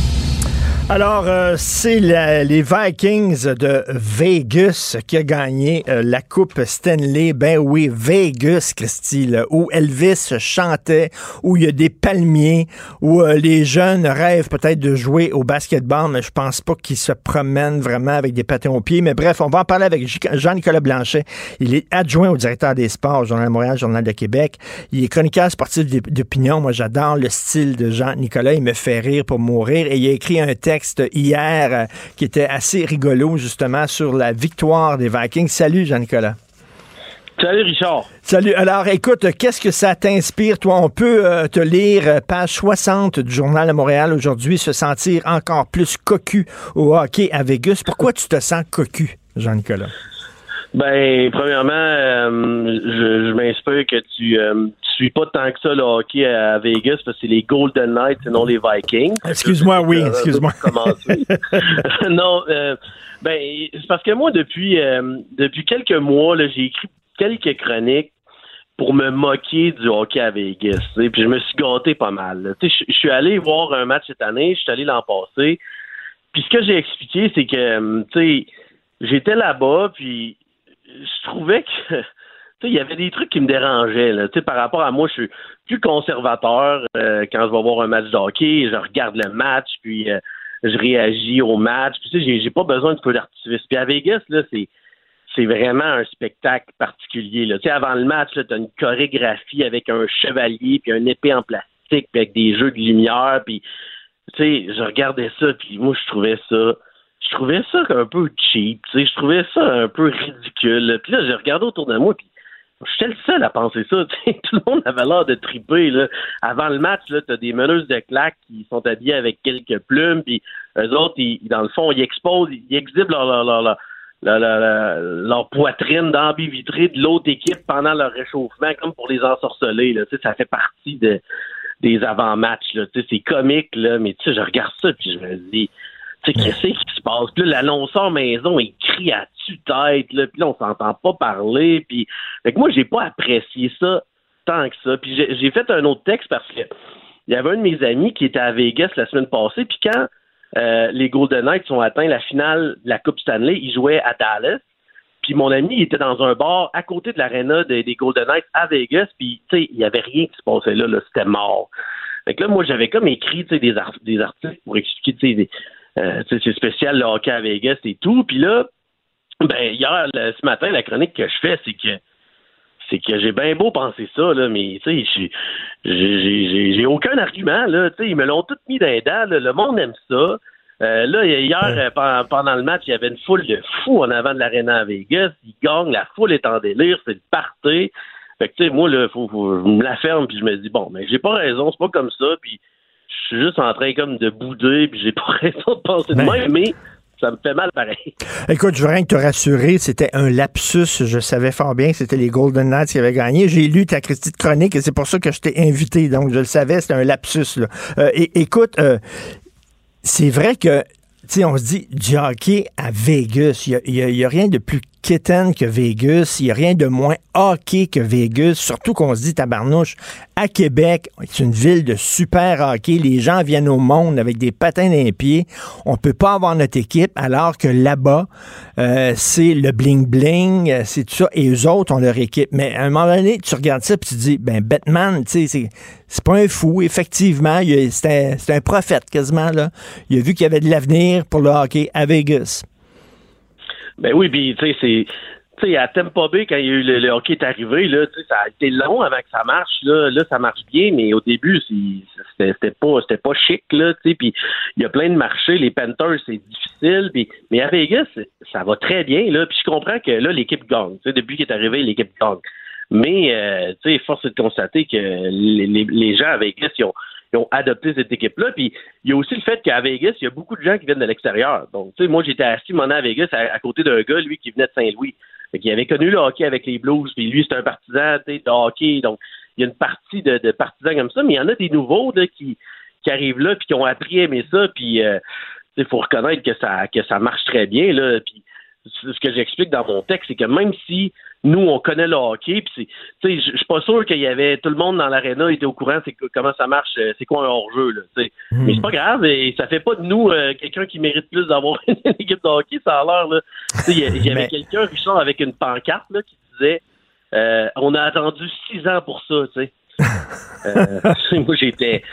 Alors, euh, c'est les Vikings de Vegas qui a gagné euh, la Coupe Stanley. Ben oui, Vegas, Christy, là, où Elvis chantait, où il y a des palmiers, où euh, les jeunes rêvent peut-être de jouer au basketball, mais je pense pas qu'ils se promènent vraiment avec des patins aux pieds. Mais bref, on va en parler avec Jean-Nicolas Blanchet. Il est adjoint au directeur des sports, Journal de Montréal, Journal de Québec. Il est chroniqueur sportif d'op- d'opinion. Moi, j'adore le style de Jean-Nicolas. Il me fait rire pour mourir. Et il a écrit un texte hier euh, qui était assez rigolo, justement, sur la victoire des Vikings. Salut, Jean-Nicolas. Salut Richard. Salut. Alors, écoute, qu'est-ce que ça t'inspire, toi? On peut euh, te lire euh, page 60 du Journal de Montréal aujourd'hui, se sentir encore plus cocu au hockey à Vegas. Pourquoi tu te sens cocu, Jean-Nicolas? Ben, premièrement, euh, je, je m'inspire que tu, euh, tu suis pas tant que ça le hockey à Vegas parce que c'est les Golden Knights et non les Vikings. Excuse-moi, oui, Euh, excuse-moi. non, euh, ben, c'est parce que moi, depuis, euh, depuis quelques mois, là, j'ai écrit quelques chroniques pour me moquer du hockey à Vegas. tu sais, Puis je me suis gâté pas mal. là. Tu sais, Je suis allé voir un match cette année, je suis allé l'an passé. Puis ce que j'ai expliqué, c'est que, tu sais, j'étais là-bas, puis je trouvais que, il y avait des trucs qui me dérangeaient, là. Par rapport à moi, je suis plus conservateur euh, quand je vais voir un match de hockey, je regarde le match, puis euh, je réagis au match. Puis, j'ai, pas besoin de peu d'artifice. Puis à Vegas, là, c'est vraiment un spectacle particulier. Là. Avant le match, tu as une chorégraphie avec un chevalier, puis un épée en plastique, puis avec des jeux de lumière, puis je regardais ça, puis moi, je trouvais ça, je trouvais ça un peu cheap, tu sais, je trouvais ça un peu ridicule. Puis là, j'ai regardé autour de moi, puis j'étais le seul à penser ça. tu sais. Tout le monde avait l'air de triper. Là. Avant le match, là, t'as des meneuses de claques qui sont habillées avec quelques plumes, puis eux autres, ils, dans le fond, ils exposent, ils exhibent leur, leur, leur, leur, poitrine dans vitrée de l'autre équipe pendant leur réchauffement, comme pour les ensorceler. Là. Tu ça fait partie de, des avant-matchs. Tu C'est comique, là, mais tu je regarde ça puis je me dis, tu sais, qu'est-ce qui se passe? Puis là, l'annonceur maison, il crie à tue-tête, là, puis là, on s'entend pas parler. Puis... Fait que moi, j'ai pas apprécié ça tant que ça. Puis j'ai fait un autre texte parce que il y avait un de mes amis qui était à Vegas la semaine passée, puis quand euh, les Golden Knights ont atteint la finale de la Coupe Stanley, ils jouaient à Dallas. Puis mon ami il était dans un bar à côté de l'aréna des, des Golden Knights à Vegas, puis tu sais, il y avait rien qui se passait là, là c'était mort. Fait que là, moi, j'avais comme écrit tu sais, des, ar- des articles pour expliquer, tu sais, des- euh, c'est spécial le hockey à Vegas et tout. Puis là, ben hier, ce matin, la chronique que je fais, c'est que c'est que j'ai bien beau penser ça, là, mais tu sais, j'ai- aucun argument, là. Ils me l'ont tout mis dans les dents, là. Le monde aime ça. Euh, là, hier, euh, pendant, pendant le match, il y avait une foule de fous en avant de l'aréna à Vegas. Ils gagnent, la foule est en délire, c'est le party. Fait que, tu sais, moi, là, faut, faut, je me la ferme, puis je me dis, bon, mais j'ai pas raison, c'est pas comme ça, puis je suis juste en train comme de bouder, puis j'ai pas raison de penser de même, mais ça me fait mal pareil. Écoute, je veux rien que te rassurer, c'était un lapsus. Je savais fort bien que c'était les Golden Knights qui avaient gagné. J'ai lu ta Christie de chronique et c'est pour ça que je t'ai invité. Donc, je le savais, c'était un lapsus. Là. Euh, et, écoute, euh, c'est vrai que, tu sais, on se dit du hockey à Vegas. Il n'y a, a rien de plus quétaine que Vegas. Il n'y a rien de moins hockey que Vegas. Surtout qu'on se dit, tabarnouche, à Québec, c'est une ville de super hockey. Les gens viennent au monde avec des patins dans les pieds. On peut pas avoir notre équipe, alors que là-bas, euh, c'est le bling-bling, euh, c'est tout ça. Et eux autres ont leur équipe. Mais à un moment donné, tu regardes ça puis tu dis, ben, Batman, tu sais, c'est, c'est pas un fou. Effectivement, c'est un prophète quasiment, là. Il a vu qu'il y avait de l'avenir pour le hockey à Vegas. Ben oui, puis tu sais, c'est. Sais, à Tampa Bay, quand il y a eu le, hockey est arrivé, là, ça a été long avant que ça marche. Là, là ça marche bien, mais au début, c'était pas, pas chic, là. Puis il y a plein de marchés. Les Panthers, c'est difficile. Puis, mais à Vegas, ça va très bien, là. Puis je comprends que là, l'équipe gagne. Depuis qu'il est arrivé, l'équipe gagne. Mais, euh, sais, force est de constater que les, les- les gens à Vegas, ils ont, ils ont adopté cette équipe-là. Puis il y a aussi le fait qu'à Vegas, il y a beaucoup de gens qui viennent de l'extérieur. Donc, tu sais, moi, j'étais assis mon à Vegas à, côté d'un gars, lui, qui venait de Saint-Louis. Qu'il avait connu le hockey avec les Blues, puis lui, c'est un partisan de hockey. Donc, il y a une partie de, partisans comme ça, mais il y en a des nouveaux là, qui, qui arrivent là, puis qui ont appris à aimer ça. Puis, euh, il faut reconnaître que ça, que ça marche très bien. Là, puis, ce que j'explique dans mon texte, c'est que même si nous, on connaît le hockey, puis c'est, tu sais, je suis pas sûr qu'il y avait tout le monde dans l'aréna était au courant, c'est comment ça marche, euh, c'est quoi un hors-jeu, là, sais. Mais c'est pas grave, et ça fait pas de nous euh, quelqu'un qui mérite plus d'avoir une équipe de hockey, ça a l'air, là. Tu sais, il y avait Mais- quelqu'un, Richard, avec une pancarte, là, qui disait, euh, on a attendu six ans pour ça, tu sais. Euh, moi, j'étais,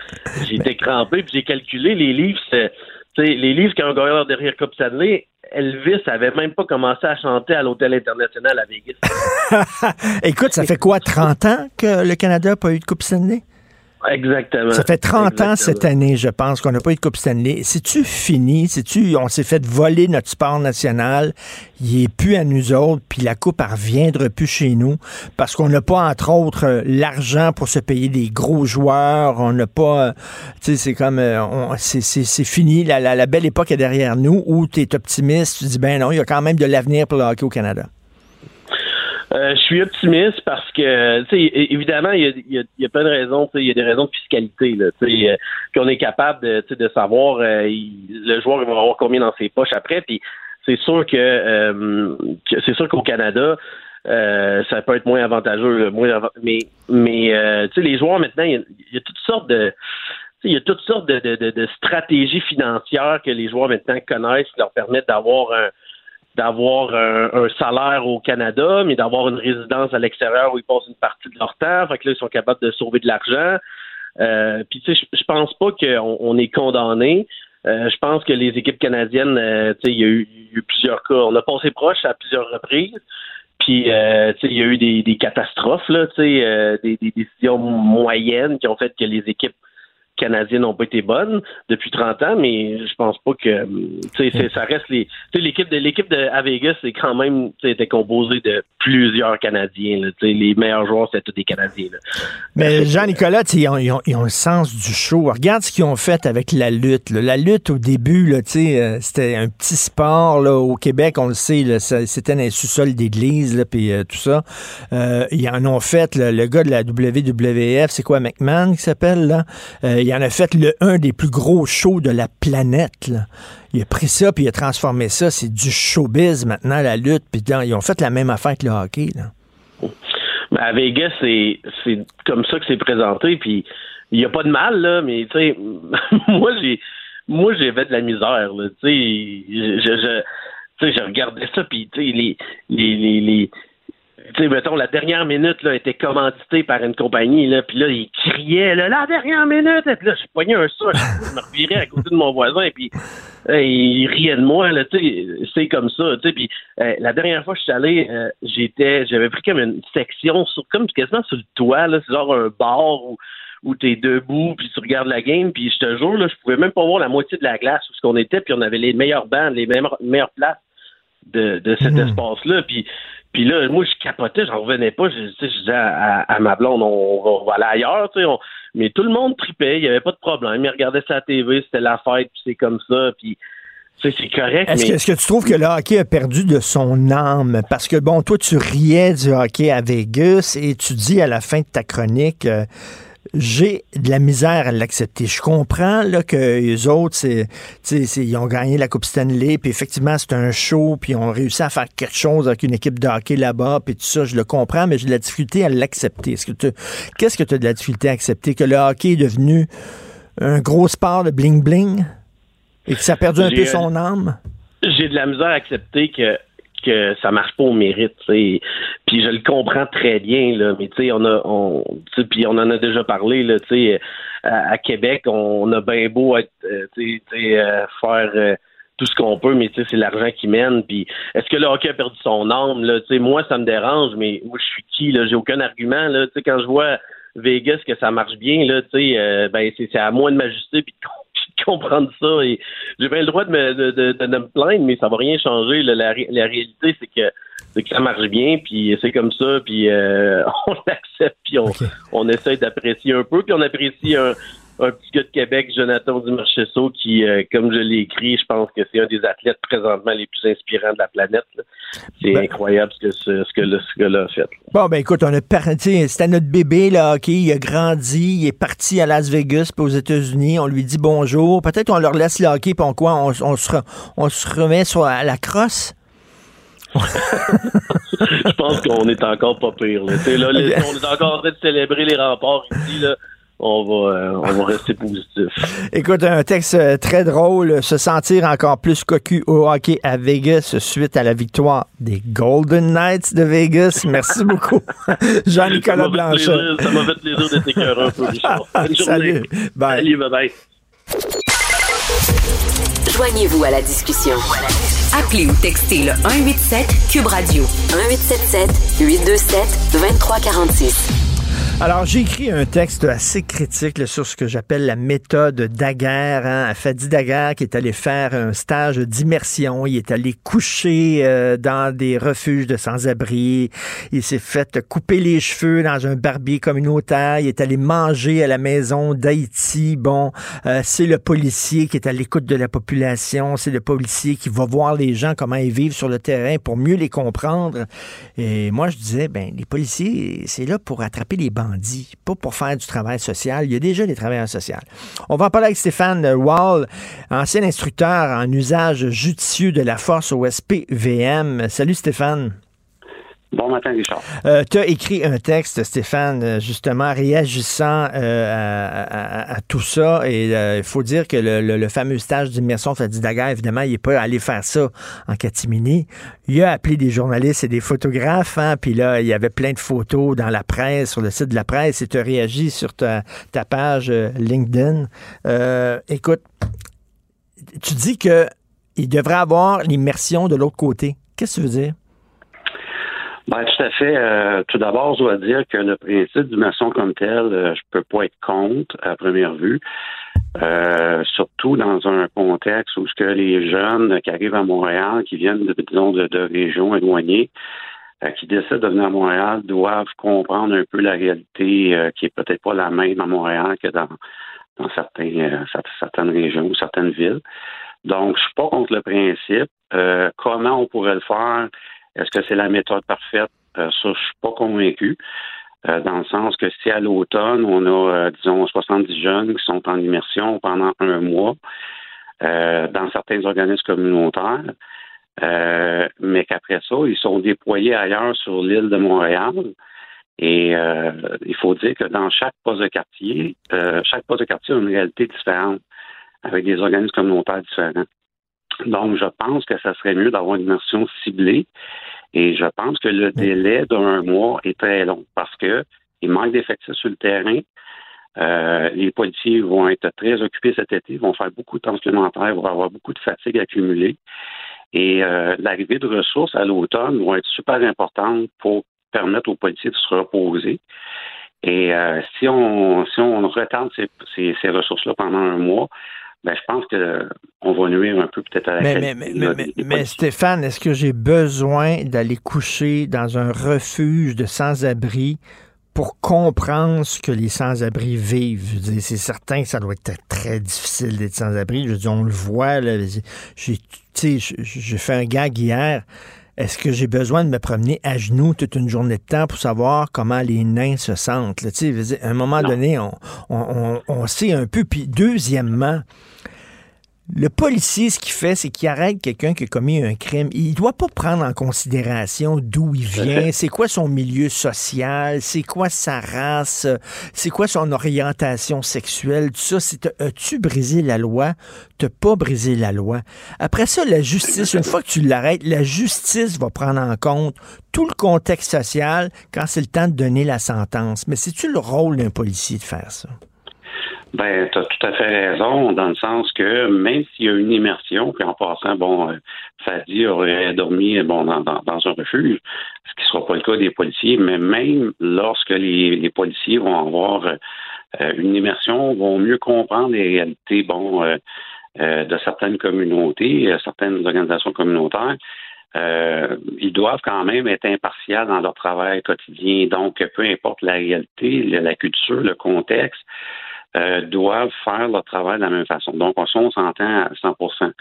j'étais crampé, puis j'ai calculé les livres, c'est- sais, les livres qui ont gagné leur dernière Coupe Stanley, Elvis avait même pas commencé à chanter à l'Hôtel International à Vegas. Écoute, ça fait quoi, 30 ans que le Canada n'a pas eu de Coupe Stanley? Exactement. Ça fait 30 ans cette année, je pense, qu'on n'a pas eu de Coupe Stanley. C'est-tu fini? C'est-tu, on s'est fait voler notre sport national? Il est plus à nous autres, puis la Coupe, elle reviendra plus chez nous parce qu'on n'a pas, entre autres, euh, l'argent pour se payer des gros joueurs. On n'a pas, euh, tu sais, c'est comme, euh, c'est, fini. La, la- la belle époque est derrière nous où tu es optimiste. Tu dis, ben non, il y a quand même de l'avenir pour le hockey au Canada. Euh, je suis optimiste parce que, tu sais, évidemment, il y a, y a- y a plein de raisons. Il y a des raisons de fiscalité. Tu sais, euh, qu'on est capable de, de savoir euh, le joueur va avoir combien dans ses poches après. Puis c'est sûr que, euh, c'est sûr qu'au Canada, euh, ça peut être moins avantageux. Moins mais mais tu sais, les joueurs maintenant, il y, a, toutes sortes de il y a toutes sortes de, de- de stratégies financières que les joueurs maintenant connaissent qui leur permettent d'avoir un d'avoir un, salaire au Canada, mais d'avoir une résidence à l'extérieur où ils passent une partie de leur temps. Fait que là, ils sont capables de sauver de l'argent. Euh, Puis tu sais, je, pense pas qu'on on est condamné. Euh, je pense que les équipes canadiennes, euh, tu sais, il y, a eu- plusieurs cas. On a passé proche à plusieurs reprises. Puis, tu sais, il y a eu des, catastrophes, là, tu sais, des décisions moyennes qui ont fait que les équipes canadiennes n'ont pas été bonnes depuis 30 ans, mais je pense pas que c'est- ça reste les tu sais l'équipe de l'équipe de à Vegas c'est quand même était composée de plusieurs Canadiens là, les meilleurs joueurs c'était tous des Canadiens là. Mais Jean-Nicolas, ils ont, ils ont- ils ont le sens du show. Regarde ce qu'ils ont fait avec la lutte. là. La lutte, au début, euh, c'était un petit sport. Là, au Québec, on le sait, c'était dans les sous-sols d'église, puis euh, tout ça. Euh, ils en ont fait, le gars de la WWF, c'est quoi, McMahon qui s'appelle, là? Euh, il en a fait le un des plus gros shows de la planète. Il a pris ça, puis il a transformé ça. C'est du showbiz maintenant, la lutte. Puis ils ont fait la même affaire que le hockey. Mais à Vegas c'est comme ça que c'est présenté puis il y a pas de mal là mais tu sais moi j'ai moi j'ai de la misère je je, je- regardais ça puis les les les, sais, mettons, la dernière minute, là, était commanditée par une compagnie, là, puis là, ils criaient, là, la dernière minute, et puis là, je pognais un saut, je me revirais à côté de mon voisin, et puis euh, il riait de moi, là, tu sais, c'est comme ça, tu sais, puis euh, la dernière fois que je suis allé, euh, j'étais, j'avais pris comme une section, sur, comme quasiment sur le toit, là, c'est genre un bar où, où t'es debout, puis tu regardes la game, puis je te jure, là, je pouvais même pas voir la moitié de la glace où ce qu'on était, puis on avait les meilleures bandes, les meilleures, meilleures places de, de cet espace-là, puis puis là, moi, je capotais, j'en revenais pas. Je, je disais à, ma blonde, on, va, aller ailleurs, tu sais. mais tout le monde tripait, il n'y avait pas de problème. Ils regardaient sa TV, c'était la fête, puis c'est comme ça. Puis c'est correct. Est-ce, que, tu trouves que le hockey a perdu de son âme? Parce que, bon, toi, tu riais du hockey à Vegas et tu dis à la fin de ta chronique, euh, j'ai de la misère à l'accepter. Je comprends là, que les autres, c'est, ils ont gagné la Coupe Stanley, puis effectivement, c'est un show, puis ils ont réussi à faire quelque chose avec une équipe de hockey là-bas, puis tout ça, je le comprends, mais j'ai de la difficulté à l'accepter. Est-ce que qu'est-ce que tu as de la difficulté à accepter? Que le hockey est devenu un gros sport de bling-bling et que ça a perdu un peu son âme? J'ai de la misère à accepter que que ça marche pas au mérite, Puis je le comprends très bien, là, mais tu sais, on a on puis on en a déjà parlé, là, tu sais, à, Québec, on a bien beau être euh, euh, faire euh, tout ce qu'on peut, mais c'est l'argent qui mène. Puis est-ce que le hockey a perdu son âme? Là? moi, ça me dérange, mais moi, je suis qui? Là? J'ai aucun argument. Là? quand je vois Vegas que ça marche bien, là, ben, c'est à moi de m'ajuster puis comprendre ça. Et j'ai bien le droit de me, de, de, me plaindre, mais ça va rien changer. La, la, réalité, c'est que c'est que ça marche bien, puis c'est comme ça, puis euh, on l'accepte, puis on, on essaie d'apprécier un peu, puis on apprécie un, un petit gars de Québec, Jonathan Dumarchesso, qui, euh, comme je l'ai écrit, je pense que c'est un des athlètes présentement les plus inspirants de la planète. C'est ben- incroyable ce que ce, ce que le ce gars-là a fait. Bon, ben écoute, on a c'était notre bébé, là, OK, il a grandi, il est parti à Las Vegas, puis aux États-Unis, on lui dit bonjour. Peut-être on leur laisse le hockey, puis on quoi, on, on, se, on se remet sur la crosse? je pense qu'on est encore pas pire. Là. Là, on est encore en train de célébrer les remparts ici. Là on va, euh, on va rester positif. Écoute, un texte euh, très drôle, se sentir encore plus cocu au hockey à Vegas suite à la victoire des Golden Knights de Vegas. Merci beaucoup, Jean-Nicolas Blanchet. Ça m'a fait plaisir d'être écœuré un peu, Richard. Salut. Bye. Salut, bye bye. Joignez-vous à la discussion. Appelez ou textez le 187 Cube Radio 1877 827 2346. Alors, j'ai écrit un texte assez critique sur ce que j'appelle la méthode Daguerre. Hein. Fadi Daguerre qui est allé faire un stage d'immersion. Il est allé coucher euh, dans des refuges de sans-abri. Il s'est fait couper les cheveux dans un barbier communautaire. Il est allé manger à la maison d'Haïti. Bon, euh, c'est le policier qui est à l'écoute de la population. C'est le policier qui va voir les gens, comment ils vivent sur le terrain pour mieux les comprendre. Et moi, je disais, ben, les policiers, c'est là pour attraper les bandes pas pour faire du travail social. Il y a déjà des travailleurs sociaux. On va en parler avec Stéphane Wall, ancien instructeur en usage judicieux de la force au SPVM. Salut Stéphane. Bon matin, Richard. Euh, tu as écrit un texte, Stéphane, euh, justement, réagissant euh, à, tout ça. Et il faut dire que le, fameux stage d'immersion Fadi Daguerre, évidemment, il n'est pas allé faire ça en catimini. Il a appelé des journalistes et des photographes. Hein, puis là, il y avait plein de photos dans la presse, sur le site de la presse. Et tu as réagi sur ta, page LinkedIn. écoute, tu dis que il devrait avoir l'immersion de l'autre côté. Qu'est-ce que tu veux dire? Ben, tout à fait. Euh, tout d'abord, je dois dire que le principe d'immersion comme tel, euh, je peux pas être contre à première vue. Euh, surtout dans un contexte où ce que les jeunes qui arrivent à Montréal, qui viennent de, disons, de, de régions éloignées, qui décident de venir à Montréal, doivent comprendre un peu la réalité qui est peut-être pas la même à Montréal que dans, dans certains, certaines régions ou certaines villes. Donc, je suis pas contre le principe. comment on pourrait le faire? Est-ce que c'est la méthode parfaite? Euh, ça, je suis pas convaincu. Euh, dans le sens que si à l'automne, on a, euh, disons, 70 jeunes qui sont en immersion pendant un mois dans certains organismes communautaires, mais qu'après ça, ils sont déployés ailleurs sur l'île de Montréal. Et il faut dire que dans chaque poste de quartier, chaque poste de quartier a une réalité différente, avec des organismes communautaires différents. Donc, je pense que ça serait mieux d'avoir une immersion ciblée. Et je pense que le délai d'un mois est très long parce que il manque d'effectifs sur le terrain. Euh, les policiers vont être très occupés cet été, vont faire beaucoup de temps supplémentaires, vont avoir beaucoup de fatigue accumulée. Et euh, l'arrivée de ressources à l'automne vont être super importantes pour permettre aux policiers de se reposer. Et euh, si on si on retarde ces, ces ressources-là pendant un mois, ben, je pense que on va nuire un peu peut-être à la mais, Stéphane, est-ce que j'ai besoin d'aller coucher dans un refuge de sans-abri pour comprendre ce que les sans-abri vivent? C'est certain que ça doit être très difficile d'être sans-abri. Je veux dire, on le voit. j'ai fait un gag hier. Est-ce que j'ai besoin de me promener à genoux toute une journée de temps pour savoir comment les nains se sentent? là? À un moment donné, on, on, on- on sait un peu. Puis deuxièmement, le policier, ce qu'il fait, c'est qu'il arrête quelqu'un qui a commis un crime. Il ne doit pas prendre en considération d'où il vient, c'est quoi son milieu social, c'est quoi sa race, c'est quoi son orientation sexuelle, tout ça. C'est as-tu brisé la loi, t'as pas brisé la loi. Après ça, la justice, une fois que tu l'arrêtes, la justice va prendre en compte tout le contexte social quand c'est le temps de donner la sentence. Mais c'est-tu le rôle d'un policier de faire ça? Ben, tu as tout à fait raison, dans le sens que même s'il y a une immersion, puis en passant, bon, euh, Fadi aurait dormi bon, dans, un refuge, ce qui ne sera pas le cas des policiers, mais même lorsque les, policiers vont avoir euh, une immersion, vont mieux comprendre les réalités, bon, euh, de certaines communautés, certaines organisations communautaires, ils doivent quand même être impartials dans leur travail quotidien. Donc, peu importe la réalité, la culture, le contexte, euh, doivent faire leur travail de la même façon. Donc, on, s'entend à 100%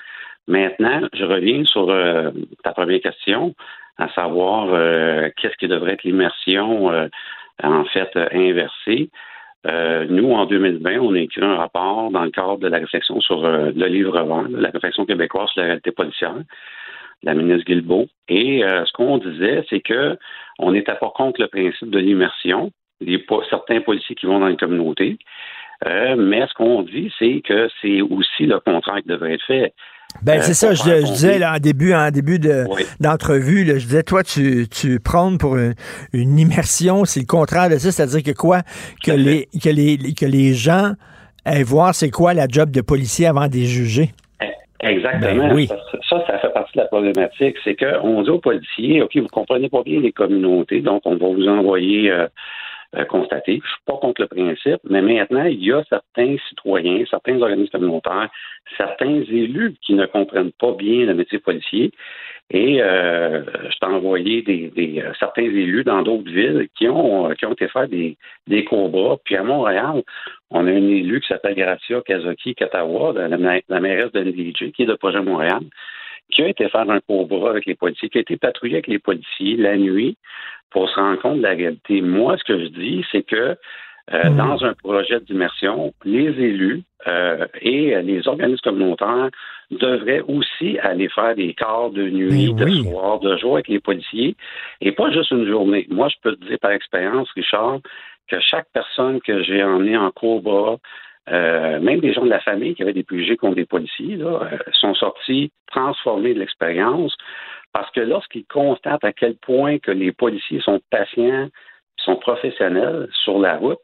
Maintenant, je reviens sur euh, ta première question, à savoir euh, qu'est-ce qui devrait être l'immersion, euh, en fait, euh, inversée. Euh, nous, en 2020, on a écrit un rapport dans le cadre de la réflexion sur le livre vert, la réflexion québécoise sur la réalité policière, la ministre Guilbeault. Et ce qu'on disait, c'est que on n'était pas contre le principe de l'immersion. Certains policiers qui vont dans les communautés. Euh, mais ce qu'on dit, c'est que c'est aussi le contraire qui devrait être fait. Ben, Euh, c'est ça, je, je disais là, en début, en début de, Oui. d'entrevue, là, je disais, toi, tu, tu prônes pour une, une immersion, c'est le contraire de ça, c'est-à-dire que quoi? Que les, que les, que les gens aillent voir c'est quoi la job de policier avant de les juger. Exactement. Ben oui. Ça, ça fait partie de la problématique. C'est qu'on dit aux policiers, OK, vous comprenez pas bien les communautés, donc on va vous envoyer euh, euh, constater. Je suis pas contre le principe, mais maintenant, il y a certains citoyens, certains organismes communautaires, certains élus qui ne comprennent pas bien le métier policier. Et euh, je t'ai envoyé des, des, euh, certains élus dans d'autres villes qui ont, euh, qui ont été faire des, des combats. Puis à Montréal, on a un élu qui s'appelle Gracia Kazoki Katawa, la, mairesse de NDJ, qui est de Projet Montréal, qui a été faire un combat avec les policiers, qui a été patrouillé avec les policiers la nuit pour se rendre compte de la réalité. Moi, ce que je dis, c'est que euh, Mhm. dans un projet d'immersion, les élus euh, et les organismes communautaires devraient aussi aller faire des quarts de nuit, Ben de oui. soir, de jour avec les policiers, et pas juste une journée. Moi, je peux te dire par expérience, Richard, que chaque personne que j'ai emmenée en combat, euh, même des gens de la famille qui avaient des préjugés contre des policiers, là, euh, sont sortis transformés de l'expérience parce que lorsqu'ils constatent à quel point que les policiers sont patients, sont professionnels sur la route,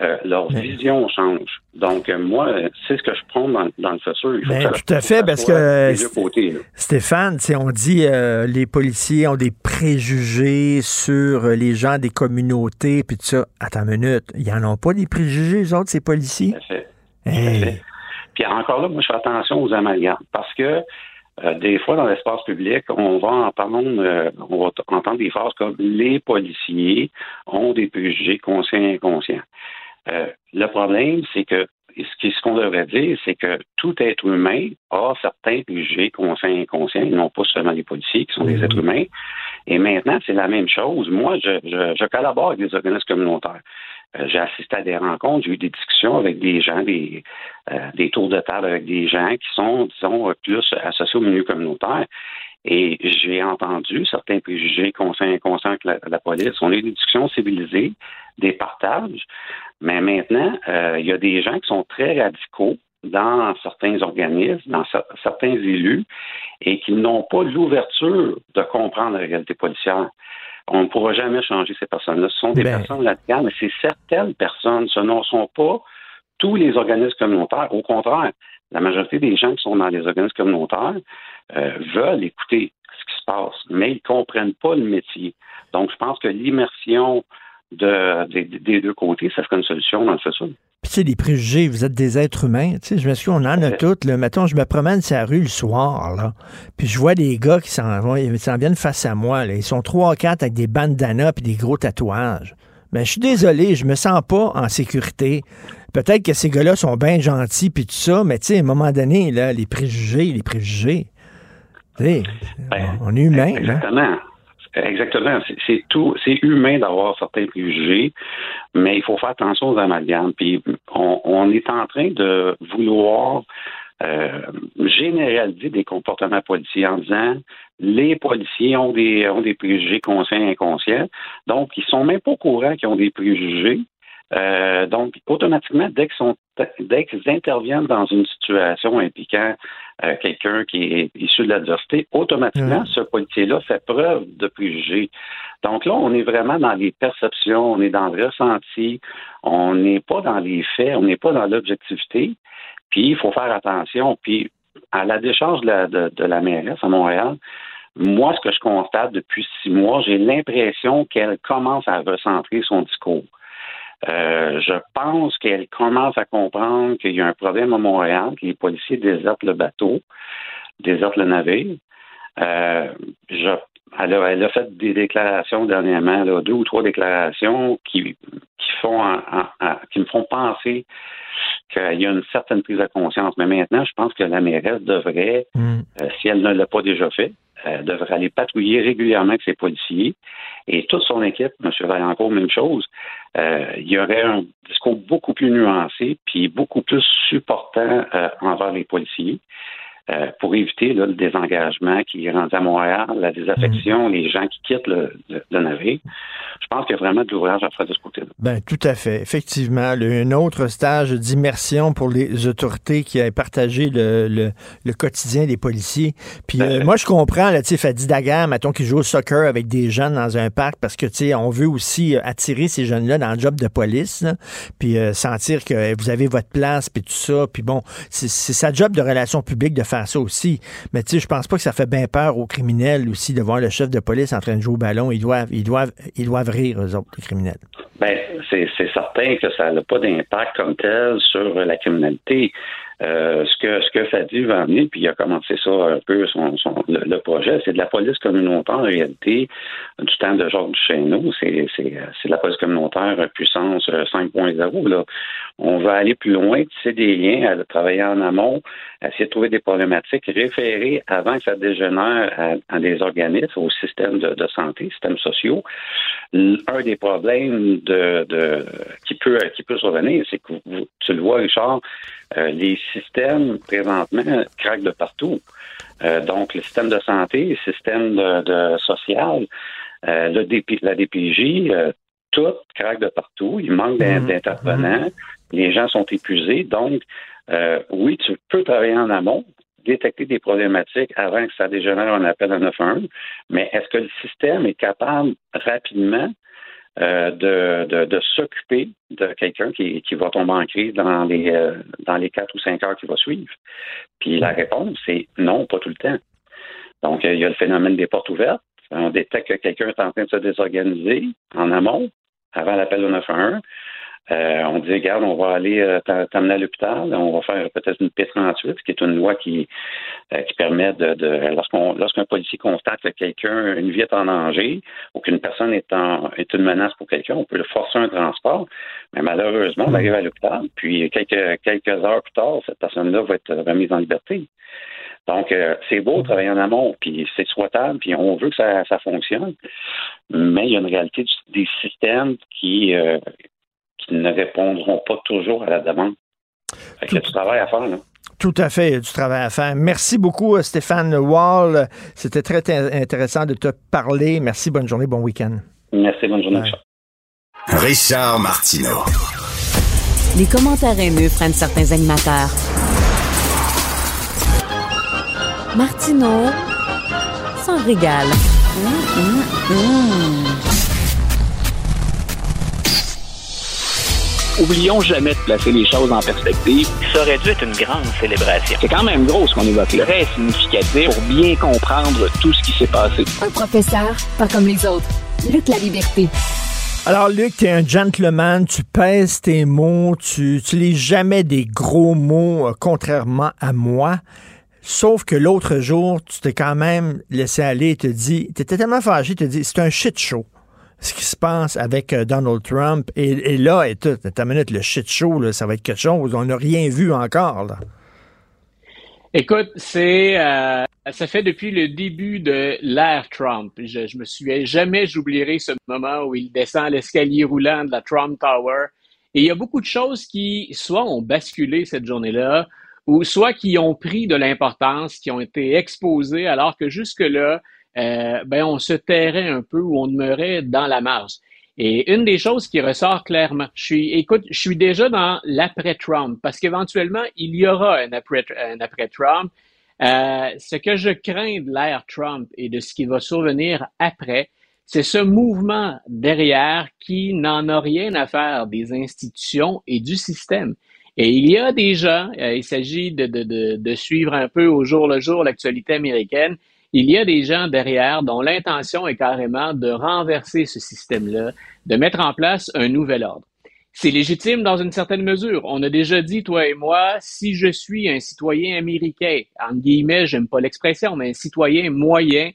euh, leur Mais- vision change. Donc, euh, moi, c'est ce que je prends dans, dans le futur. Il faut que tout à fait, parce que côtés. Stéphane, on dit euh, les policiers ont des préjugés sur euh, les gens des communautés, puis tout ça. Attends une minute, ils en ont pas des préjugés, les autres, ces policiers? Tout à fait. Hey. fait. Puis encore là, moi, je fais attention aux amalgames parce que euh, des fois, dans l'espace public, on va entendre, euh, on va entendre des phrases comme les policiers ont des préjugés conscients et inconscients. Euh, le problème, c'est que ce qu'on devrait dire, c'est que tout être humain a certains préjugés conscients et inconscients, et non pas seulement les policiers qui sont des Mhm. êtres humains. Et maintenant, c'est la même chose. Moi, je, je, je collabore avec des organismes communautaires. Euh, j'ai assisté à des rencontres, j'ai eu des discussions avec des gens, des, euh, des tours de table avec des gens qui sont, disons, plus associés au milieu communautaire. Et j'ai entendu certains préjugés conscients et inconscients avec la, la police. On a eu des discussions civilisées, des partages. Mais maintenant, euh, il y a des gens qui sont très radicaux dans certains organismes, dans cer- certains élus, et qui n'ont pas l'ouverture de comprendre la réalité policière. On ne pourra jamais changer ces personnes-là. Ce sont des Ben. personnes radicales, mais c'est certaines personnes. Ce ne sont pas tous les organismes communautaires. Au contraire, la majorité des gens qui sont dans les organismes communautaires euh, veulent écouter ce qui se passe, mais ils ne comprennent pas le métier. Donc, je pense que l'immersion de, des- des deux côtés, ça serait une solution dans le futur. Puis, tu sais, les préjugés, vous êtes des êtres humains. Tu sais, je me suis on en a toutes. Là. Mettons, je me promène sur la rue le soir, là. Puis, je vois des gars qui s'en vont, ils s'en viennent face à moi, là. Ils sont trois, quatre avec des bandanas puis des gros tatouages. Mais je suis désolé, je me sens pas en sécurité. Peut-être que ces gars-là sont bien gentils puis tout ça, mais tu sais, à un moment donné, là, les préjugés, les préjugés. On est humain. là. Exactement. Exactement. C'est- C'est tout. C'est humain d'avoir certains préjugés, mais il faut faire attention aux amalgames. Puis on, on est en train de vouloir euh, généraliser des comportements policiers en disant les policiers ont des ont des préjugés conscients et inconscients. Donc, ils sont même pas au courant qu'ils ont des préjugés. Euh, donc, automatiquement, dès qu'ils sont dès qu'ils interviennent dans une situation impliquant euh, quelqu'un qui est issu de l'adversité, automatiquement, ce policier-là fait preuve de préjugés. Donc là, on est vraiment dans les perceptions, on est dans le ressenti, on n'est pas dans les faits, on n'est pas dans l'objectivité. Puis il faut faire attention. Puis à la décharge de la, de, de la mairesse à Montréal, moi, ce que je constate depuis six mois, j'ai l'impression qu'elle commence à recentrer son discours. Euh, je pense qu'elle commence à comprendre qu'il y a un problème à Montréal, que les policiers désertent le bateau, désertent le navire. Euh, je, elle, a, elle a fait des déclarations dernièrement, là, deux ou trois déclarations qui, qui font en- en- en- qui me font penser qu'il y a une certaine prise de conscience. Mais maintenant, je pense que la mairesse devrait, Mm. euh, si elle ne l'a pas déjà fait, euh, devrait aller patrouiller régulièrement avec ses policiers. Et toute son équipe, M. Vaillancourt, même chose, euh, il y aurait un discours beaucoup plus nuancé, puis beaucoup plus supportant euh, envers les policiers. Euh, pour éviter là, le désengagement qui est rendu à Montréal, la désaffection, les gens qui quittent le, le- le navire. Je pense qu'il y a vraiment de l'ouvrage à faire de ce côté-là. Ben, tout à fait. Effectivement, le- un autre stage d'immersion pour les autorités qui a partagé le, quotidien des policiers. Puis euh, moi, je comprends, là, tu sais, Fadi Daguerre, mettons, qui joue au soccer avec des jeunes dans un parc parce que, tu sais, on veut aussi euh, attirer ces jeunes-là dans le job de police, là, puis euh, sentir que vous avez votre place, puis tout ça. Puis bon, c'est c'est sa job de relations publiques de faire ça aussi. Mais tu sais, je pense pas que ça fait bien peur aux criminels aussi de voir le chef de police en train de jouer au ballon. Ils doivent, ils doivent, ils doivent rire, eux autres, les criminels. Ben, c'est certain que ça n'a pas d'impact comme tel sur la criminalité. Euh, ce que ce que Fadi va amener, puis il a commencé ça un peu son, son le, projet, c'est de la police communautaire en réalité du temps de Georges Duchesneau. C'est c'est la police communautaire euh, puissance euh, 5.0 là. On va aller plus loin, tisser des liens, à travailler en amont, essayer de trouver des problématiques, référer avant que ça dégénère à, à des organismes, au système de, de santé, systèmes sociaux. Un des problèmes de, de qui peut qui peut survenir, c'est que vous, tu le vois, Richard, euh, les systèmes présentement craquent de partout. Euh, donc, le système de santé, le système de, de social, euh, le DP, la DPJ, tout craque de partout. Il manque d'in- d'intervenants. Les gens sont épuisés. Donc, euh, oui, tu peux travailler en amont, détecter des problématiques avant que ça dégénère en appel à 911, mais est-ce que le système est capable rapidement euh, de, de, de s'occuper de quelqu'un qui, qui va tomber en crise dans les euh, dans les quatre ou cinq heures qui va suivre? Puis la réponse, c'est non, pas tout le temps. Donc, il y a le phénomène des portes ouvertes. On détecte que quelqu'un est en train de se désorganiser en amont, avant l'appel au 911. Euh, on dit, regarde, on va aller euh, à l'hôpital, on va faire peut-être une P38, qui est une loi qui, euh, qui permet de, de lorsqu'on lorsqu'un policier constate que quelqu'un, une vie est en danger ou qu'une personne est, en, est une menace pour quelqu'un, on peut le forcer un transport. Mais malheureusement, on arrive à l'hôpital, puis quelques, quelques heures plus tard, cette personne-là va être remise en liberté. Donc, euh, c'est beau travailler en amont, puis c'est souhaitable, puis on veut que ça, ça fonctionne, mais il y a une réalité du- des systèmes qui, euh, qui ne répondront pas toujours à la demande. Fait qu'il y a du travail à faire, là. Tout à fait, il y a du travail à faire. Merci beaucoup, euh, Stéphane Wall. C'était très intéressant de te parler. Merci, bonne journée, bon week-end. Merci, bonne journée. Richard. Richard Martineau. Les commentaires haineux prennent certains animateurs. Martineau s'en régale. Hum, hum, hum. Oublions jamais de placer les choses en perspective. Ça aurait dû être une grande célébration. C'est quand même gros ce qu'on évoque là. Très significatif pour bien comprendre tout ce qui s'est passé. Un professeur, pas comme les autres. Luc la liberté. Alors, Luc, tu es un gentleman, tu pèses tes mots, tu n'utilises jamais des gros mots, euh, contrairement à moi. Sauf que l'autre jour, tu t'es quand même laissé aller et te dis, tu étais tellement fâché, tu te dis, c'est un shit show ce qui se passe avec euh, Donald Trump. Et, là, et ta minute, le shit show, ça va être quelque chose. On n'a rien vu encore. Là. Écoute, c'est euh, ça fait depuis le début de l'ère Trump. Je, je me souviens jamais, j'oublierai ce moment où il descend l'escalier roulant de la Trump Tower. Et il y a beaucoup de choses qui soit ont basculé cette journée-là, ou soit qui ont pris de l'importance, qui ont été exposées, alors que jusque-là, euh, ben on se tairait un peu ou on demeurait dans la marge. Et une des choses qui ressort clairement, je suis, écoute, je suis déjà dans l'après-Trump, parce qu'éventuellement, il y aura un après-Trump. Euh, ce que je crains de l'ère Trump et de ce qui va survenir après, c'est ce mouvement derrière qui n'en a rien à faire des institutions et du système. Et il y a des gens, euh, il s'agit de, de, suivre un peu au jour le jour l'actualité américaine, il y a des gens derrière dont l'intention est carrément de renverser ce système-là, de mettre en place un nouvel ordre. C'est légitime dans une certaine mesure. On a déjà dit, toi et moi, si je suis un citoyen américain, en guillemets, j'aime pas l'expression, mais un citoyen moyen,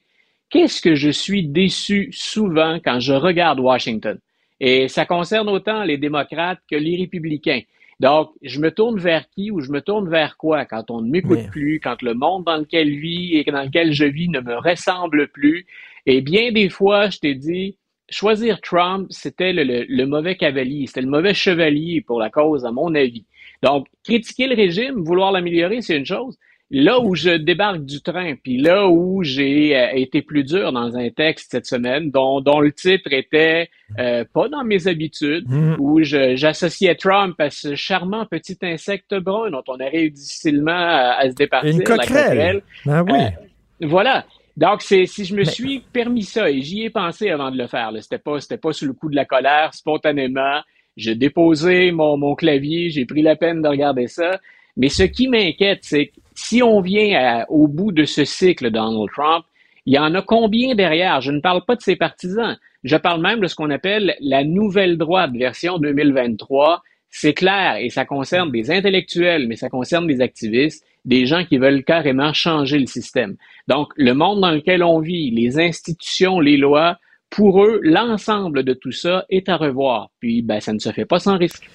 qu'est-ce que je suis déçu souvent quand je regarde Washington? Et ça concerne autant les démocrates que les républicains. Donc, je me tourne vers qui ou je me tourne vers quoi? Quand on ne m'écoute plus, quand le monde dans lequel je vis et dans lequel je vis ne me ressemble plus. Et bien des fois, je t'ai dit, choisir Trump, c'était le, mauvais cavalier, c'était le mauvais chevalier pour la cause, à mon avis. Donc, critiquer le régime, vouloir l'améliorer, c'est une chose. Là où je débarque du train, puis là où j'ai euh, été plus dur dans un texte cette semaine, dont, dont le titre était euh, pas dans mes habitudes, mm. où j'associais Trump à ce charmant petit insecte brun dont on arrive difficilement à, se départir. Une coquerelle. Ben oui. Euh, voilà. Donc, c'est si je me suis permis ça et j'y ai pensé avant de le faire. C'était pas c'était pas sous le coup de la colère, spontanément. J'ai déposé mon, mon clavier, j'ai pris la peine de regarder ça. Mais ce qui m'inquiète, c'est que si on vient au bout de ce cycle Donald Trump, il y en a combien derrière? Je ne parle pas de ses partisans. Je parle même de ce qu'on appelle la nouvelle droite version 2023. C'est clair et ça concerne des intellectuels, mais ça concerne des activistes, des gens qui veulent carrément changer le système. Donc, le monde dans lequel on vit, les institutions, les lois, pour eux, l'ensemble de tout ça est à revoir. Puis, ben, ça ne se fait pas sans risque.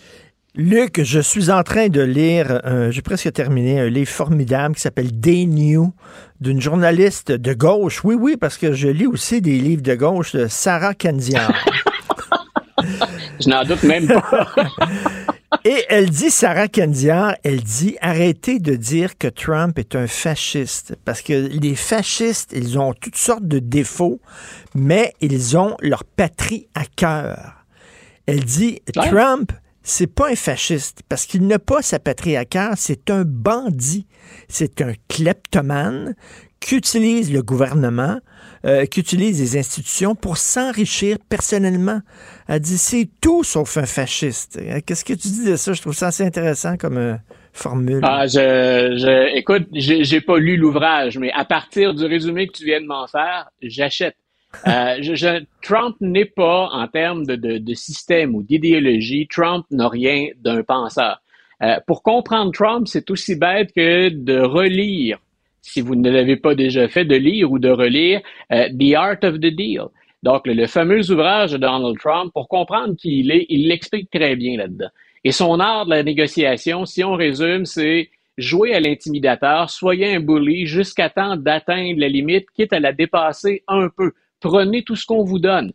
Luc, je suis en train de lire, j'ai presque terminé, un livre formidable qui s'appelle Day New d'une journaliste de gauche. Oui, oui, parce que je lis aussi des livres de gauche de Sarah Kendzian. je n'en doute même pas. Et elle dit, Sarah Kendzian, elle dit, arrêtez de dire que Trump est un fasciste, parce que les fascistes, ils ont toutes sortes de défauts, mais ils ont leur patrie à cœur. Elle dit, Trump, c'est pas un fasciste parce qu'il n'a pas sa patrie à cœur, c'est un bandit, c'est un kleptomane qui utilise le gouvernement, euh, qui utilise les institutions pour s'enrichir personnellement. Elle dit c'est tout sauf un fasciste. Qu'est-ce que tu dis de ça? Je trouve ça assez intéressant comme euh, formule. Ah, je, je écoute, j'ai pas lu l'ouvrage, mais à partir du résumé que tu viens de m'en faire, j'achète. Euh, je, Trump n'est pas, en termes de, de, de système ou d'idéologie, Trump n'a rien d'un penseur. Euh, pour comprendre Trump, c'est aussi bête que de relire, si vous ne l'avez pas déjà fait, de lire ou de relire euh, The Art of the Deal. Donc, le, fameux ouvrage de Donald Trump, pour comprendre qui il est, il l'explique très bien là-dedans. Et son art de la négociation, si on résume, c'est jouer à l'intimidateur, soyez un bully jusqu'à temps d'atteindre la limite, quitte à la dépasser un peu prenez tout ce qu'on vous donne.